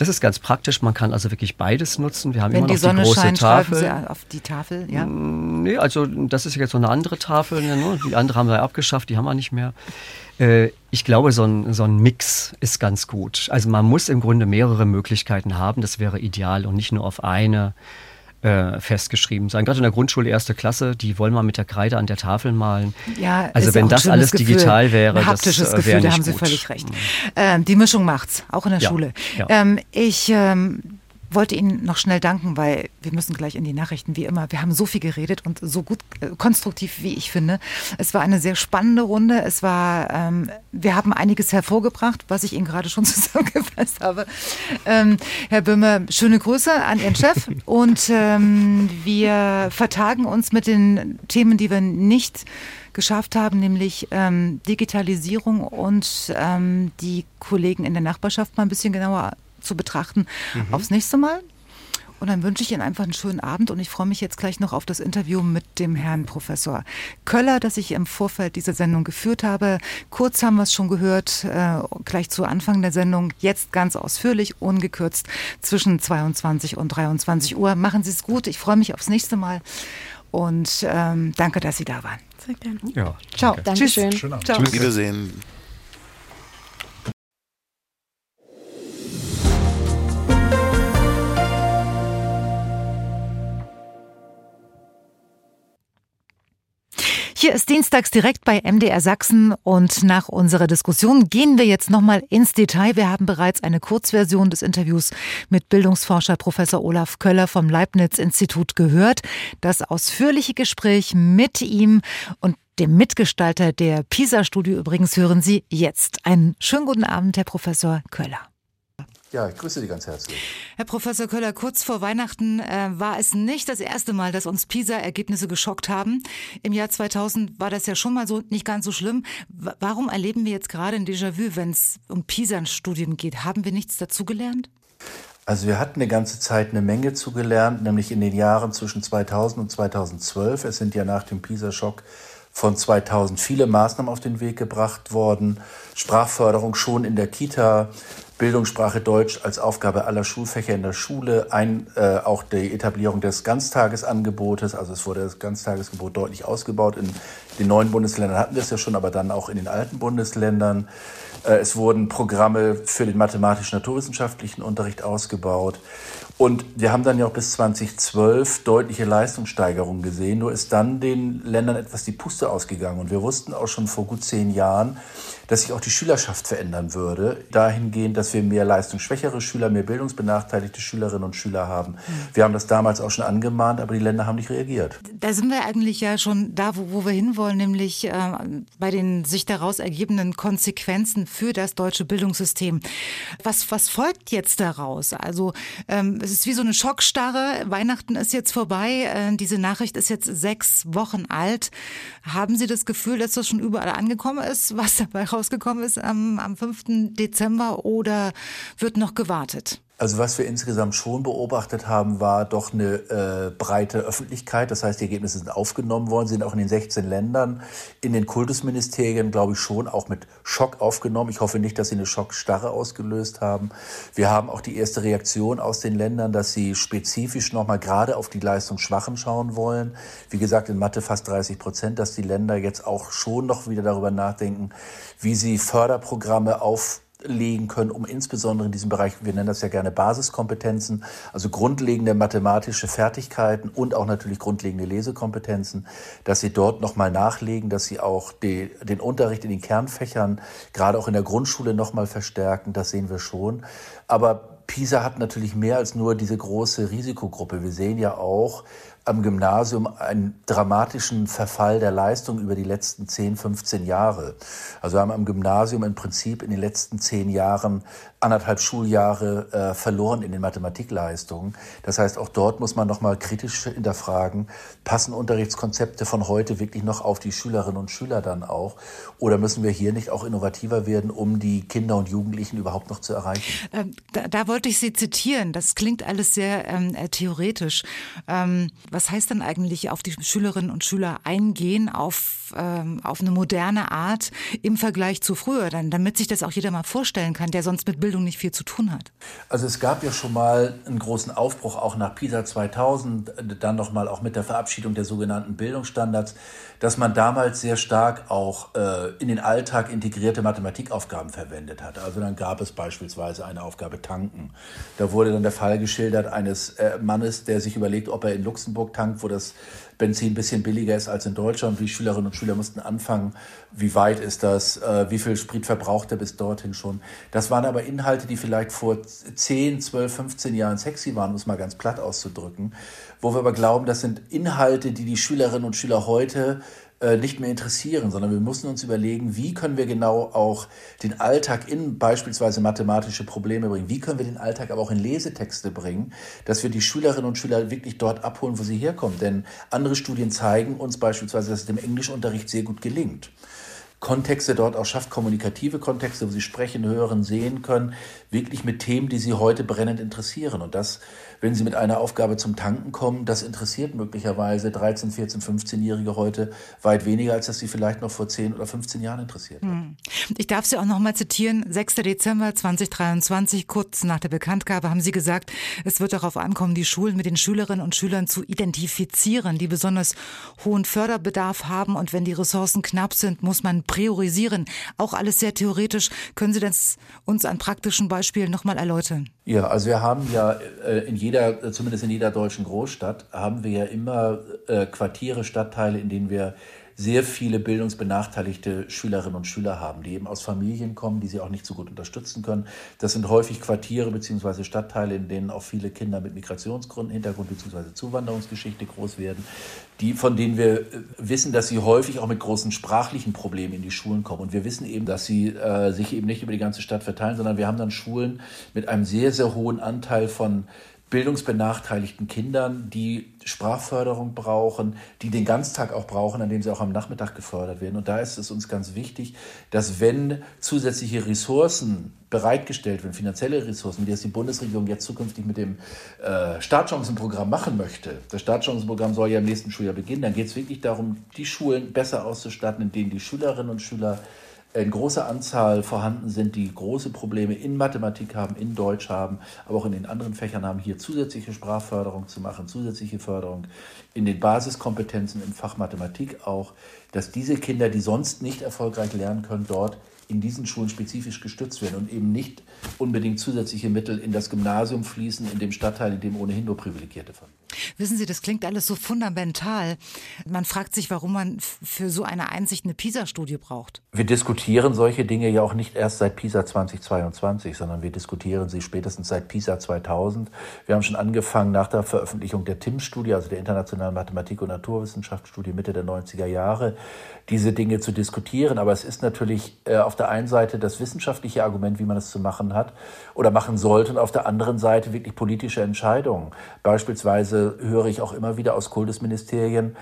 Das ist ganz praktisch. Man kann also wirklich beides nutzen. Wir haben Wenn immer die noch Sonne die große scheint, Tafel. Sie auf die Tafel, ja? Nee, also das ist jetzt so eine andere Tafel. Ne? Die andere haben wir abgeschafft, die haben wir nicht mehr. Äh, ich glaube, so ein, so ein Mix ist ganz gut. Also man muss im Grunde mehrere Möglichkeiten haben. Das wäre ideal und nicht nur auf eine äh, festgeschrieben sein. Gerade in der Grundschule erste Klasse, die wollen wir mit der Kreide an der Tafel malen. Ja, also wenn das alles Gefühl, digital wäre, ein haptisches das äh, Gefühl, da nicht haben Sie gut. Mhm. völlig recht. Ähm, die Mischung macht's, auch in der Ja, Schule. ja. Ähm, ich ähm, wollte Ihnen noch schnell danken, weil wir müssen gleich in die Nachrichten, wie immer. Wir haben so viel geredet und so gut äh, konstruktiv, wie ich finde. Es war eine sehr spannende Runde. Es war, ähm, wir haben einiges hervorgebracht, was ich Ihnen gerade schon [LAUGHS] zusammengefasst habe. Ähm, Herr Böhme, schöne Grüße an Ihren Chef [LAUGHS] und ähm, wir vertagen uns mit den Themen, die wir nicht geschafft haben, nämlich ähm, Digitalisierung und ähm, die Kollegen in der Nachbarschaft mal ein bisschen genauer zu betrachten, Mhm. aufs nächste Mal. Und dann wünsche ich Ihnen einfach einen schönen Abend und ich freue mich jetzt gleich noch auf das Interview mit dem Herrn Professor Köller, das ich im Vorfeld dieser Sendung geführt habe. Kurz haben wir es schon gehört, äh, gleich zu Anfang der Sendung, jetzt ganz ausführlich, ungekürzt zwischen 22 und 23 Uhr. Machen Sie es gut, ich freue mich aufs nächste Mal und ähm, danke, dass Sie da waren. Sehr gerne. Ja, Ciao. danke. Tschüss. Dankeschön. Schönen Abend. Ciao. Ciao. Wiedersehen. Hier ist Dienstags direkt bei MDR Sachsen und nach unserer Diskussion gehen wir jetzt nochmal ins Detail. Wir haben bereits eine Kurzversion des Interviews mit Bildungsforscher Professor Olaf Köller vom Leibniz-Institut gehört. Das ausführliche Gespräch mit ihm und dem Mitgestalter der PISA-Studie übrigens hören Sie jetzt. Einen schönen guten Abend, Herr Professor Köller. Ja, ich grüße Sie ganz herzlich. Herr Professor Köller, kurz vor Weihnachten äh, war es nicht das erste Mal, dass uns PISA-Ergebnisse geschockt haben. Im Jahr 2000 war das ja schon mal so nicht ganz so schlimm. W warum erleben wir jetzt gerade ein Déjà-vu, wenn es um PISA-Studien geht? Haben wir nichts dazugelernt? Also wir hatten eine ganze Zeit eine Menge zugelernt, nämlich in den Jahren zwischen 2000 und 2012. Es sind ja nach dem PISA-Schock von 2000 viele Maßnahmen auf den Weg gebracht worden. Sprachförderung schon in der Kita, Bildungssprache Deutsch als Aufgabe aller Schulfächer in der Schule, ein, äh, auch die Etablierung des Ganztagesangebotes, also es wurde das Ganztagesgebot deutlich ausgebaut. In den neuen Bundesländern hatten wir es ja schon, aber dann auch in den alten Bundesländern. Äh, es wurden Programme für den mathematisch-naturwissenschaftlichen Unterricht ausgebaut. Und wir haben dann ja auch bis 2012 deutliche Leistungssteigerungen gesehen. Nur ist dann den Ländern etwas die Puste ausgegangen. Und wir wussten auch schon vor gut zehn Jahren, dass sich auch die Schülerschaft verändern würde. Dahingehend, dass wir mehr leistungsschwächere Schüler, mehr bildungsbenachteiligte Schülerinnen und Schüler haben. Wir haben das damals auch schon angemahnt, aber die Länder haben nicht reagiert. Da sind wir eigentlich ja schon da, wo, wo wir hinwollen, nämlich äh, bei den sich daraus ergebenden Konsequenzen für das deutsche Bildungssystem. Was, was folgt jetzt daraus? Also ähm, es ist wie so eine Schockstarre. Weihnachten ist jetzt vorbei. Äh, diese Nachricht ist jetzt sechs Wochen alt. Haben Sie das Gefühl, dass das schon überall angekommen ist, was dabei raus rausgekommen ist am, am 5. Dezember oder wird noch gewartet? Also was wir insgesamt schon beobachtet haben, war doch eine äh, breite Öffentlichkeit. Das heißt, die Ergebnisse sind aufgenommen worden, sind auch in den 16 Ländern, in den Kultusministerien, glaube ich, schon auch mit Schock aufgenommen. Ich hoffe nicht, dass sie eine Schockstarre ausgelöst haben. Wir haben auch die erste Reaktion aus den Ländern, dass sie spezifisch nochmal gerade auf die Leistungsschwachen schauen wollen. Wie gesagt, in Mathe fast 30 Prozent, dass die Länder jetzt auch schon noch wieder darüber nachdenken, wie sie Förderprogramme auf legen können, um insbesondere in diesem Bereich, wir nennen das ja gerne Basiskompetenzen, also grundlegende mathematische Fertigkeiten und auch natürlich grundlegende Lesekompetenzen, dass sie dort nochmal nachlegen, dass sie auch die, den Unterricht in den Kernfächern, gerade auch in der Grundschule nochmal verstärken, das sehen wir schon. Aber PISA hat natürlich mehr als nur diese große Risikogruppe. Wir sehen ja auch, am Gymnasium einen dramatischen Verfall der Leistung über die letzten 10, 15 Jahre. Also wir haben am Gymnasium im Prinzip in den letzten zehn Jahren anderthalb Schuljahre äh, verloren in den Mathematikleistungen. Das heißt, auch dort muss man nochmal kritisch hinterfragen, passen Unterrichtskonzepte von heute wirklich noch auf die Schülerinnen und Schüler dann auch? Oder müssen wir hier nicht auch innovativer werden, um die Kinder und Jugendlichen überhaupt noch zu erreichen? Ähm, da, da, wollte ich Sie zitieren. Das klingt alles sehr ähm, äh, theoretisch. Ähm, was heißt denn eigentlich auf die Schülerinnen und Schüler eingehen, auf, ähm, auf eine moderne Art im Vergleich zu früher, dann, damit sich das auch jeder mal vorstellen kann, der sonst mit Bildung Bildung nicht viel zu tun hat. Also es gab ja schon mal einen großen Aufbruch auch nach PISA 2000, dann nochmal auch mit der Verabschiedung der sogenannten Bildungsstandards, dass man damals sehr stark auch äh, in den Alltag integrierte Mathematikaufgaben verwendet hat. Also dann gab es beispielsweise eine Aufgabe Tanken. Da wurde dann der Fall geschildert eines äh, Mannes, der sich überlegt, ob er in Luxemburg tankt, wo das Benzin ein bisschen billiger ist als in Deutschland. Die Schülerinnen und Schüler mussten anfangen, wie weit ist das, äh, wie viel Sprit verbraucht er bis dorthin schon. Das waren aber Inhalte, die vielleicht vor 10, 12, 15 Jahren sexy waren, um es mal ganz platt auszudrücken, wo wir aber glauben, das sind Inhalte, die die Schülerinnen und Schüler heute äh, nicht mehr interessieren, sondern wir müssen uns überlegen, wie können wir genau auch den Alltag in beispielsweise mathematische Probleme bringen, wie können wir den Alltag aber auch in Lesetexte bringen, dass wir die Schülerinnen und Schüler wirklich dort abholen, wo sie herkommen. Denn andere Studien zeigen uns beispielsweise, dass es dem Englischunterricht sehr gut gelingt. Kontexte dort auch schafft, kommunikative Kontexte, wo sie sprechen, hören, sehen können, wirklich mit Themen, die sie heute brennend interessieren. Und das wenn sie mit einer Aufgabe zum Tanken kommen, das interessiert möglicherweise 13, 14, 15-Jährige heute weit weniger, als das sie vielleicht noch vor 10 oder 15 Jahren interessiert. Hm. Ich darf Sie auch noch mal zitieren. 6. Dezember 2023, kurz nach der Bekanntgabe, haben Sie gesagt, es wird darauf ankommen, die Schulen mit den Schülerinnen und Schülern zu identifizieren, die besonders hohen Förderbedarf haben. Und wenn die Ressourcen knapp sind, muss man priorisieren. Auch alles sehr theoretisch. Können Sie das uns an praktischen Beispielen noch mal erläutern? Ja, also wir haben ja äh, in jeder, zumindest in jeder deutschen Großstadt, haben wir ja immer äh, Quartiere, Stadtteile, in denen wir sehr viele bildungsbenachteiligte Schülerinnen und Schüler haben, die eben aus Familien kommen, die sie auch nicht so gut unterstützen können. Das sind häufig Quartiere bzw. Stadtteile, in denen auch viele Kinder mit Migrationsgründen, Hintergrund bzw. Zuwanderungsgeschichte groß werden, die, von denen wir äh, wissen, dass sie häufig auch mit großen sprachlichen Problemen in die Schulen kommen. Und wir wissen eben, dass sie äh, sich eben nicht über die ganze Stadt verteilen, sondern wir haben dann Schulen mit einem sehr, sehr hohen Anteil von bildungsbenachteiligten Kindern, die Sprachförderung brauchen, die den Ganztag auch brauchen, an dem sie auch am Nachmittag gefördert werden. Und da ist es uns ganz wichtig, dass wenn zusätzliche Ressourcen bereitgestellt werden, finanzielle Ressourcen, wie das die Bundesregierung jetzt zukünftig mit dem äh, Startchancenprogramm machen möchte. Das Startchancenprogramm soll ja im nächsten Schuljahr beginnen. Dann geht es wirklich darum, die Schulen besser auszustatten, in denen die Schülerinnen und Schüler in großer Anzahl vorhanden sind, die große Probleme in Mathematik haben, in Deutsch haben, aber auch in den anderen Fächern haben, hier zusätzliche Sprachförderung zu machen, zusätzliche Förderung in den Basiskompetenzen im Fach Mathematik auch, dass diese Kinder, die sonst nicht erfolgreich lernen können, dort in diesen Schulen spezifisch gestützt werden und eben nicht unbedingt zusätzliche Mittel in das Gymnasium fließen, in dem Stadtteil, in dem ohnehin nur Privilegierte Familien. Wissen Sie, das klingt alles so fundamental. Man fragt sich, warum man für so eine Einsicht eine PISA-Studie braucht. Wir diskutieren solche Dinge ja auch nicht erst seit PISA 2022, sondern wir diskutieren sie spätestens seit PISA 2000. Wir haben schon angefangen nach der Veröffentlichung der TIM-Studie, also der Internationalen Mathematik- und Naturwissenschaftsstudie Mitte der 90er Jahre, diese Dinge zu diskutieren. Aber es ist natürlich äh, auf der einen Seite das wissenschaftliche Argument, wie man es zu machen hat oder machen sollte, und auf der anderen Seite wirklich politische Entscheidungen. Beispielsweise höre ich auch immer wieder aus Kultusministerien,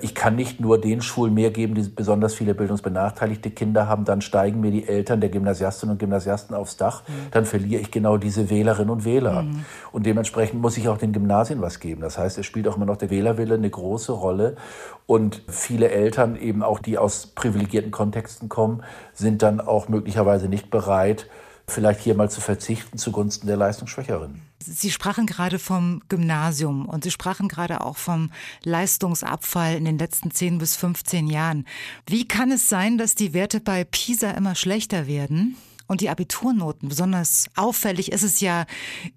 ich kann nicht nur den Schulen mehr geben, die besonders viele bildungsbenachteiligte Kinder haben, dann steigen mir die Eltern der Gymnasiastinnen und Gymnasiasten aufs Dach, mhm. dann verliere ich genau diese Wählerinnen und Wähler. Mhm. Und dementsprechend muss ich auch den Gymnasien was geben. Das heißt, es spielt auch immer noch der Wählerwille eine große Rolle. Und viele Eltern, eben auch die aus privilegierten Kontexten kommen, sind dann auch möglicherweise nicht bereit, vielleicht hier mal zu verzichten zugunsten der Leistungsschwächeren. Sie sprachen gerade vom Gymnasium und Sie sprachen gerade auch vom Leistungsabfall in den letzten 10 bis 15 Jahren. Wie kann es sein, dass die Werte bei PISA immer schlechter werden? Und die Abiturnoten, besonders auffällig ist es ja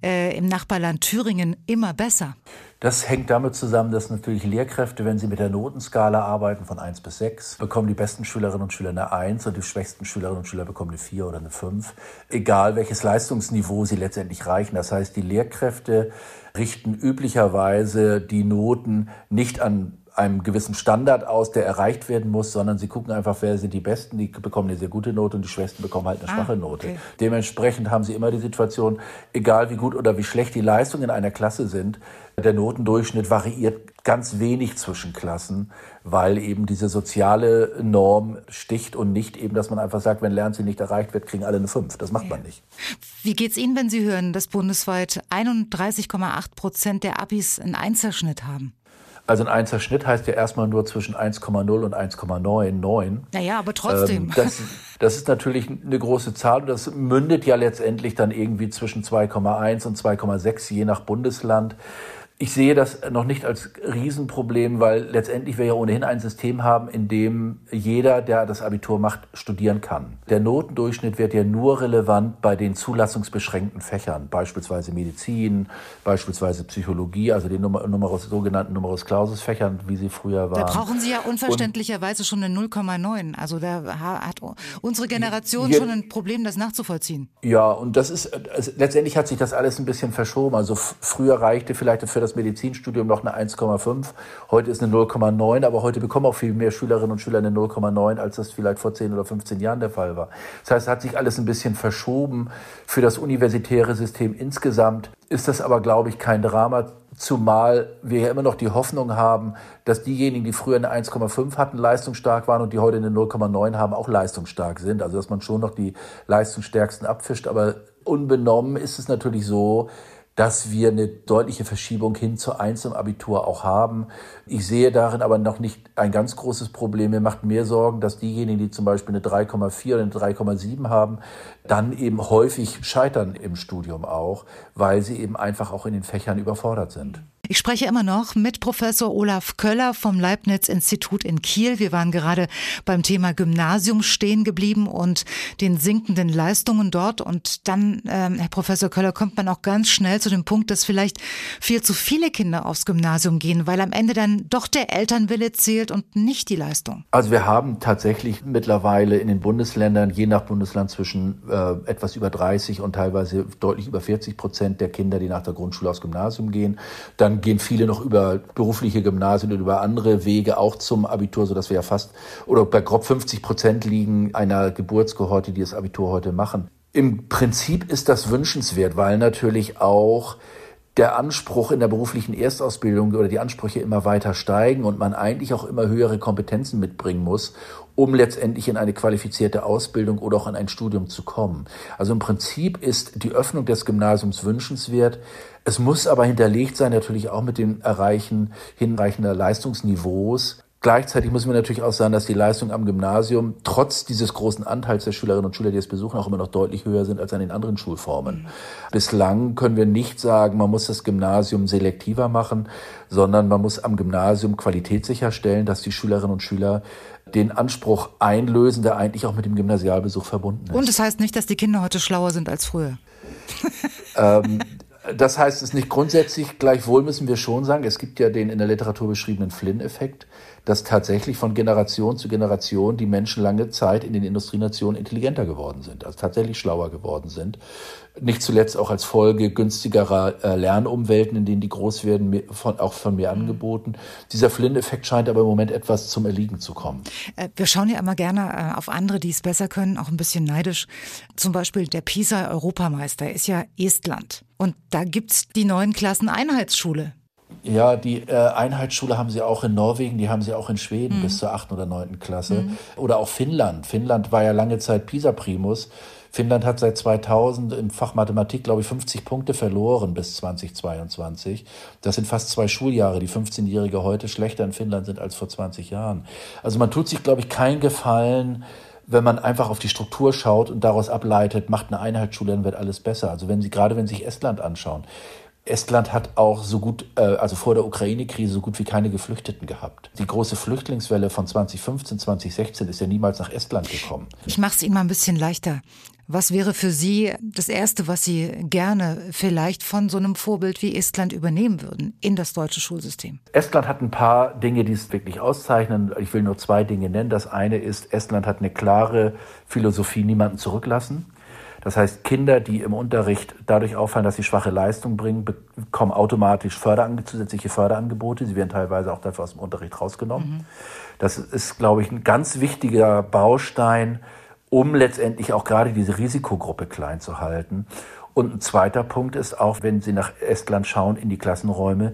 äh, im Nachbarland Thüringen immer besser. Das hängt damit zusammen, dass natürlich Lehrkräfte, wenn sie mit der Notenskala arbeiten von 1 bis 6, bekommen die besten Schülerinnen und Schüler eine 1 und die schwächsten Schülerinnen und Schüler bekommen eine 4 oder eine 5. Egal welches Leistungsniveau sie letztendlich reichen. Das heißt, die Lehrkräfte richten üblicherweise die Noten nicht an einem gewissen Standard aus, der erreicht werden muss, sondern sie gucken einfach, wer sind die Besten, die bekommen eine sehr gute Note und die Schwächsten bekommen halt eine ah, schwache Note. Okay. Dementsprechend haben sie immer die Situation, egal wie gut oder wie schlecht die Leistungen in einer Klasse sind, der Notendurchschnitt variiert ganz wenig zwischen Klassen, weil eben diese soziale Norm sticht und nicht eben, dass man einfach sagt, wenn Lernziel nicht erreicht wird, kriegen alle eine 5. Das macht man nicht. Wie geht's Ihnen, wenn Sie hören, dass bundesweit 31,8 Prozent der Abis einen Einzelschnitt haben? Also ein Einzelschnitt heißt ja erstmal nur zwischen 1,0 und 1,99. Naja, aber trotzdem. Ähm, das, das ist natürlich eine große Zahl und das mündet ja letztendlich dann irgendwie zwischen 2,1 und 2,6 je nach Bundesland. Ich sehe das noch nicht als Riesenproblem, weil letztendlich wir ja ohnehin ein System haben, in dem jeder, der das Abitur macht, studieren kann. Der Notendurchschnitt wird ja nur relevant bei den zulassungsbeschränkten Fächern, beispielsweise Medizin, beispielsweise Psychologie, also den Numerus, sogenannten Numerus Clausus Fächern, wie sie früher waren. Da brauchen Sie ja unverständlicherweise schon eine 0,9. Also da hat unsere Generation schon ein Problem, das nachzuvollziehen. Ja, und das ist, also letztendlich hat sich das alles ein bisschen verschoben. Also früher reichte vielleicht für das das Medizinstudium noch eine 1,5. Heute ist eine 0,9, aber heute bekommen auch viel mehr Schülerinnen und Schüler eine 0,9, als das vielleicht vor 10 oder 15 Jahren der Fall war. Das heißt, es hat sich alles ein bisschen verschoben. Für das universitäre System insgesamt ist das aber, glaube ich, kein Drama, zumal wir ja immer noch die Hoffnung haben, dass diejenigen, die früher eine 1,5 hatten, leistungsstark waren und die heute eine 0,9 haben, auch leistungsstark sind. Also dass man schon noch die leistungsstärksten abfischt. Aber unbenommen ist es natürlich so, dass wir eine deutliche Verschiebung hin zu eins im Abitur auch haben. Ich sehe darin aber noch nicht ein ganz großes Problem. Mir macht mehr Sorgen, dass diejenigen, die zum Beispiel eine 3,4 oder eine 3,7 haben, dann eben häufig scheitern im Studium auch, weil sie eben einfach auch in den Fächern überfordert sind. Ich spreche immer noch mit Professor Olaf Köller vom Leibniz-Institut in Kiel. Wir waren gerade beim Thema Gymnasium stehen geblieben und den sinkenden Leistungen dort. Und dann, ähm, Herr Professor Köller, kommt man auch ganz schnell zu dem Punkt, dass vielleicht viel zu viele Kinder aufs Gymnasium gehen, weil am Ende dann doch der Elternwille zählt und nicht die Leistung. Also wir haben tatsächlich mittlerweile in den Bundesländern, je nach Bundesland, zwischen äh, etwas über 30 und teilweise deutlich über 40 Prozent der Kinder, die nach der Grundschule aufs Gymnasium gehen. Dann gehen viele noch über berufliche Gymnasien und über andere Wege auch zum Abitur, sodass wir ja fast oder bei grob 50 Prozent liegen einer Geburtskohorte, die das Abitur heute machen. Im Prinzip ist das wünschenswert, weil natürlich auch der Anspruch in der beruflichen Erstausbildung oder die Ansprüche immer weiter steigen und man eigentlich auch immer höhere Kompetenzen mitbringen muss, um letztendlich in eine qualifizierte Ausbildung oder auch in ein Studium zu kommen. Also im Prinzip ist die Öffnung des Gymnasiums wünschenswert. Es muss aber hinterlegt sein, natürlich auch mit dem Erreichen hinreichender Leistungsniveaus. Gleichzeitig muss man natürlich auch sagen, dass die Leistungen am Gymnasium trotz dieses großen Anteils der Schülerinnen und Schüler, die es besuchen, auch immer noch deutlich höher sind als an den anderen Schulformen. Mhm. Bislang können wir nicht sagen, man muss das Gymnasium selektiver machen, sondern man muss am Gymnasium Qualität sicherstellen, dass die Schülerinnen und Schüler den Anspruch einlösen, der eigentlich auch mit dem Gymnasialbesuch verbunden ist. Und das heißt nicht, dass die Kinder heute schlauer sind als früher. ähm, [LAUGHS] das heißt es nicht grundsätzlich. Gleichwohl müssen wir schon sagen, es gibt ja den in der Literatur beschriebenen Flynn-Effekt, dass tatsächlich von Generation zu Generation die Menschen lange Zeit in den Industrienationen intelligenter geworden sind, also tatsächlich schlauer geworden sind. Nicht zuletzt auch als Folge günstigerer äh, Lernumwelten, in denen die groß werden, von, auch von mehr mhm. Angeboten. Dieser Flynn-Effekt scheint aber im Moment etwas zum Erliegen zu kommen. Äh, wir schauen ja immer gerne äh, auf andere, die es besser können, auch ein bisschen neidisch. Zum Beispiel der PISA-Europameister ist ja Estland. Und da gibt's die neuen Klassen Einheitsschule. Ja, die äh, Einheitsschule haben sie auch in Norwegen, die haben sie auch in Schweden mhm. bis zur achten oder neunten Klasse. Mhm. Oder auch Finnland. Finnland war ja lange Zeit Pisa-Primus. Finnland hat seit 2000 im Fach Mathematik, glaube ich, 50 Punkte verloren bis 2022. Das sind fast zwei Schuljahre, die 15-Jährige heute schlechter in Finnland sind als vor 20 Jahren. Also man tut sich, glaube ich, keinen Gefallen, wenn man einfach auf die Struktur schaut und daraus ableitet, macht eine Einheitsschule, dann wird alles besser. Also wenn Sie, gerade wenn Sie sich Estland anschauen, Estland hat auch so gut, äh, also vor der Ukraine-Krise, so gut wie keine Geflüchteten gehabt. Die große Flüchtlingswelle von 2015, 2016 ist ja niemals nach Estland gekommen. Ich mache es Ihnen mal ein bisschen leichter. Was wäre für Sie das Erste, was Sie gerne vielleicht von so einem Vorbild wie Estland übernehmen würden in das deutsche Schulsystem? Estland hat ein paar Dinge, die es wirklich auszeichnen. Ich will nur zwei Dinge nennen. Das eine ist, Estland hat eine klare Philosophie, niemanden zurücklassen. Das heißt, Kinder, die im Unterricht dadurch auffallen, dass sie schwache Leistung bringen, bekommen automatisch Förderange zusätzliche Förderangebote. Sie werden teilweise auch dafür aus dem Unterricht rausgenommen. Mhm. Das ist, glaube ich, ein ganz wichtiger Baustein, um letztendlich auch gerade diese Risikogruppe klein zu halten. Und ein zweiter Punkt ist auch, wenn Sie nach Estland schauen in die Klassenräume,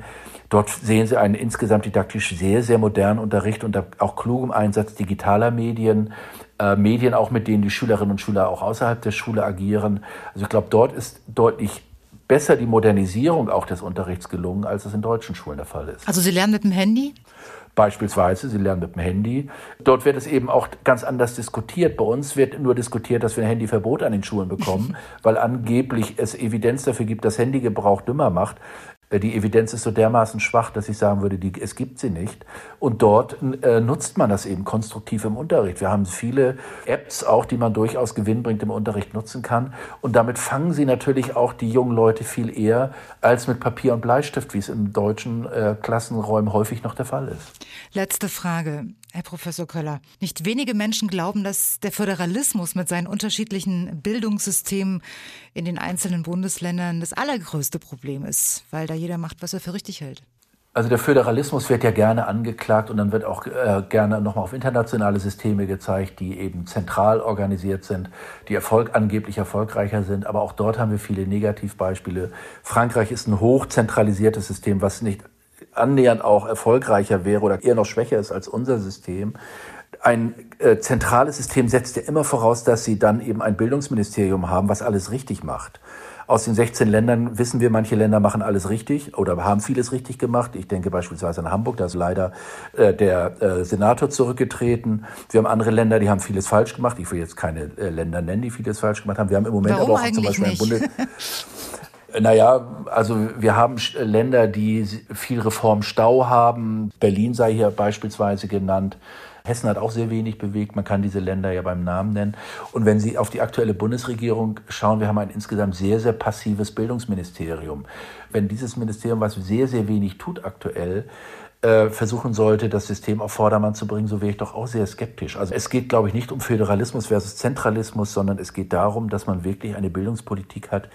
dort sehen Sie einen insgesamt didaktisch sehr, sehr modernen Unterricht und auch klugem Einsatz digitaler Medien, äh, Medien auch, mit denen die Schülerinnen und Schüler auch außerhalb der Schule agieren. Also ich glaube, dort ist deutlich besser die Modernisierung auch des Unterrichts gelungen, als es in deutschen Schulen der Fall ist. Also Sie lernen mit dem Handy? Beispielsweise, Sie lernen mit dem Handy. Dort wird es eben auch ganz anders diskutiert. Bei uns wird nur diskutiert, dass wir ein Handyverbot an den Schulen bekommen, [LAUGHS] weil angeblich es Evidenz dafür gibt, dass Handygebrauch dümmer macht. Äh, die Evidenz ist so dermaßen schwach, dass ich sagen würde, die, es gibt sie nicht. Und dort äh, nutzt man das eben konstruktiv im Unterricht. Wir haben viele Apps auch, die man durchaus gewinnbringend im Unterricht nutzen kann. Und damit fangen sie natürlich auch die jungen Leute viel eher als mit Papier und Bleistift, wie es in deutschen äh, Klassenräumen häufig noch der Fall ist. Letzte Frage. Herr Professor Köller, nicht wenige Menschen glauben, dass der Föderalismus mit seinen unterschiedlichen Bildungssystemen in den einzelnen Bundesländern das allergrößte Problem ist, weil da jeder macht, was er für richtig hält. Also der Föderalismus wird ja gerne angeklagt und dann wird auch äh, gerne nochmal auf internationale Systeme gezeigt, die eben zentral organisiert sind, die Erfolg, angeblich erfolgreicher sind. Aber auch dort haben wir viele Negativbeispiele. Frankreich ist ein hochzentralisiertes System, was nicht annähernd auch erfolgreicher wäre oder eher noch schwächer ist als unser System. Ein äh, zentrales System setzt ja immer voraus, dass sie dann eben ein Bildungsministerium haben, was alles richtig macht. Aus den 16 Ländern wissen wir, manche Länder machen alles richtig oder haben vieles richtig gemacht. Ich denke beispielsweise an Hamburg, da ist leider äh, der äh, Senator zurückgetreten. Wir haben andere Länder, die haben vieles falsch gemacht. Ich will jetzt keine äh, Länder nennen, die vieles falsch gemacht haben. Wir haben im Moment Warum aber auch zum Beispiel nicht? ein Bundes [LAUGHS] Naja, also wir haben Länder, die viel Reformstau haben. Berlin sei hier beispielsweise genannt. Hessen hat auch sehr wenig bewegt. Man kann diese Länder ja beim Namen nennen. Und wenn Sie auf die aktuelle Bundesregierung schauen, wir haben ein insgesamt sehr, sehr passives Bildungsministerium. Wenn dieses Ministerium, was sehr, sehr wenig tut aktuell, äh, versuchen sollte, das System auf Vordermann zu bringen, so wäre ich doch auch sehr skeptisch. Also es geht, glaube ich, nicht um Föderalismus versus Zentralismus, sondern es geht darum, dass man wirklich eine Bildungspolitik hat,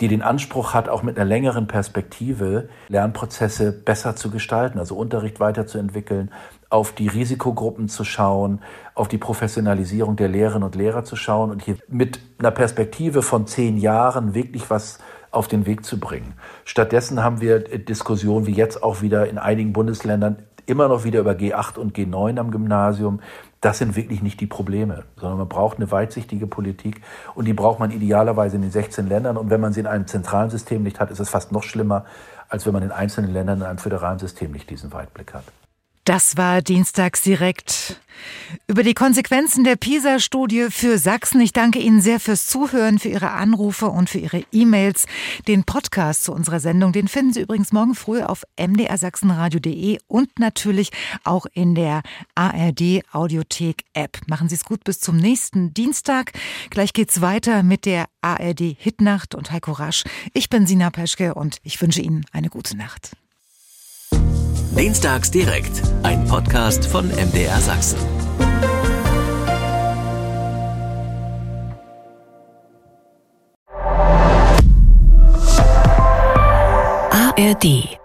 die den Anspruch hat, auch mit einer längeren Perspektive Lernprozesse besser zu gestalten, also Unterricht weiterzuentwickeln, auf die Risikogruppen zu schauen, auf die Professionalisierung der Lehrerinnen und Lehrer zu schauen und hier mit einer Perspektive von zehn Jahren wirklich was auf den Weg zu bringen. Stattdessen haben wir Diskussionen wie jetzt auch wieder in einigen Bundesländern immer noch wieder über G8 und G9 am Gymnasium. Das sind wirklich nicht die Probleme, sondern man braucht eine weitsichtige Politik und die braucht man idealerweise in den 16 Ländern. Und wenn man sie in einem zentralen System nicht hat, ist es fast noch schlimmer, als wenn man in einzelnen Ländern in einem föderalen System nicht diesen Weitblick hat. Das war Dienstags direkt über die Konsequenzen der PISA-Studie für Sachsen. Ich danke Ihnen sehr fürs Zuhören, für Ihre Anrufe und für Ihre E-Mails. Den Podcast zu unserer Sendung, den finden Sie übrigens morgen früh auf mdrsachsenradio.de und natürlich auch in der ARD Audiothek App. Machen Sie es gut bis zum nächsten Dienstag. Gleich geht's weiter mit der ARD Hitnacht und Heiko Rasch. Ich bin Sina Peschke und ich wünsche Ihnen eine gute Nacht. Dienstags direkt, ein Podcast von MDR Sachsen. ARD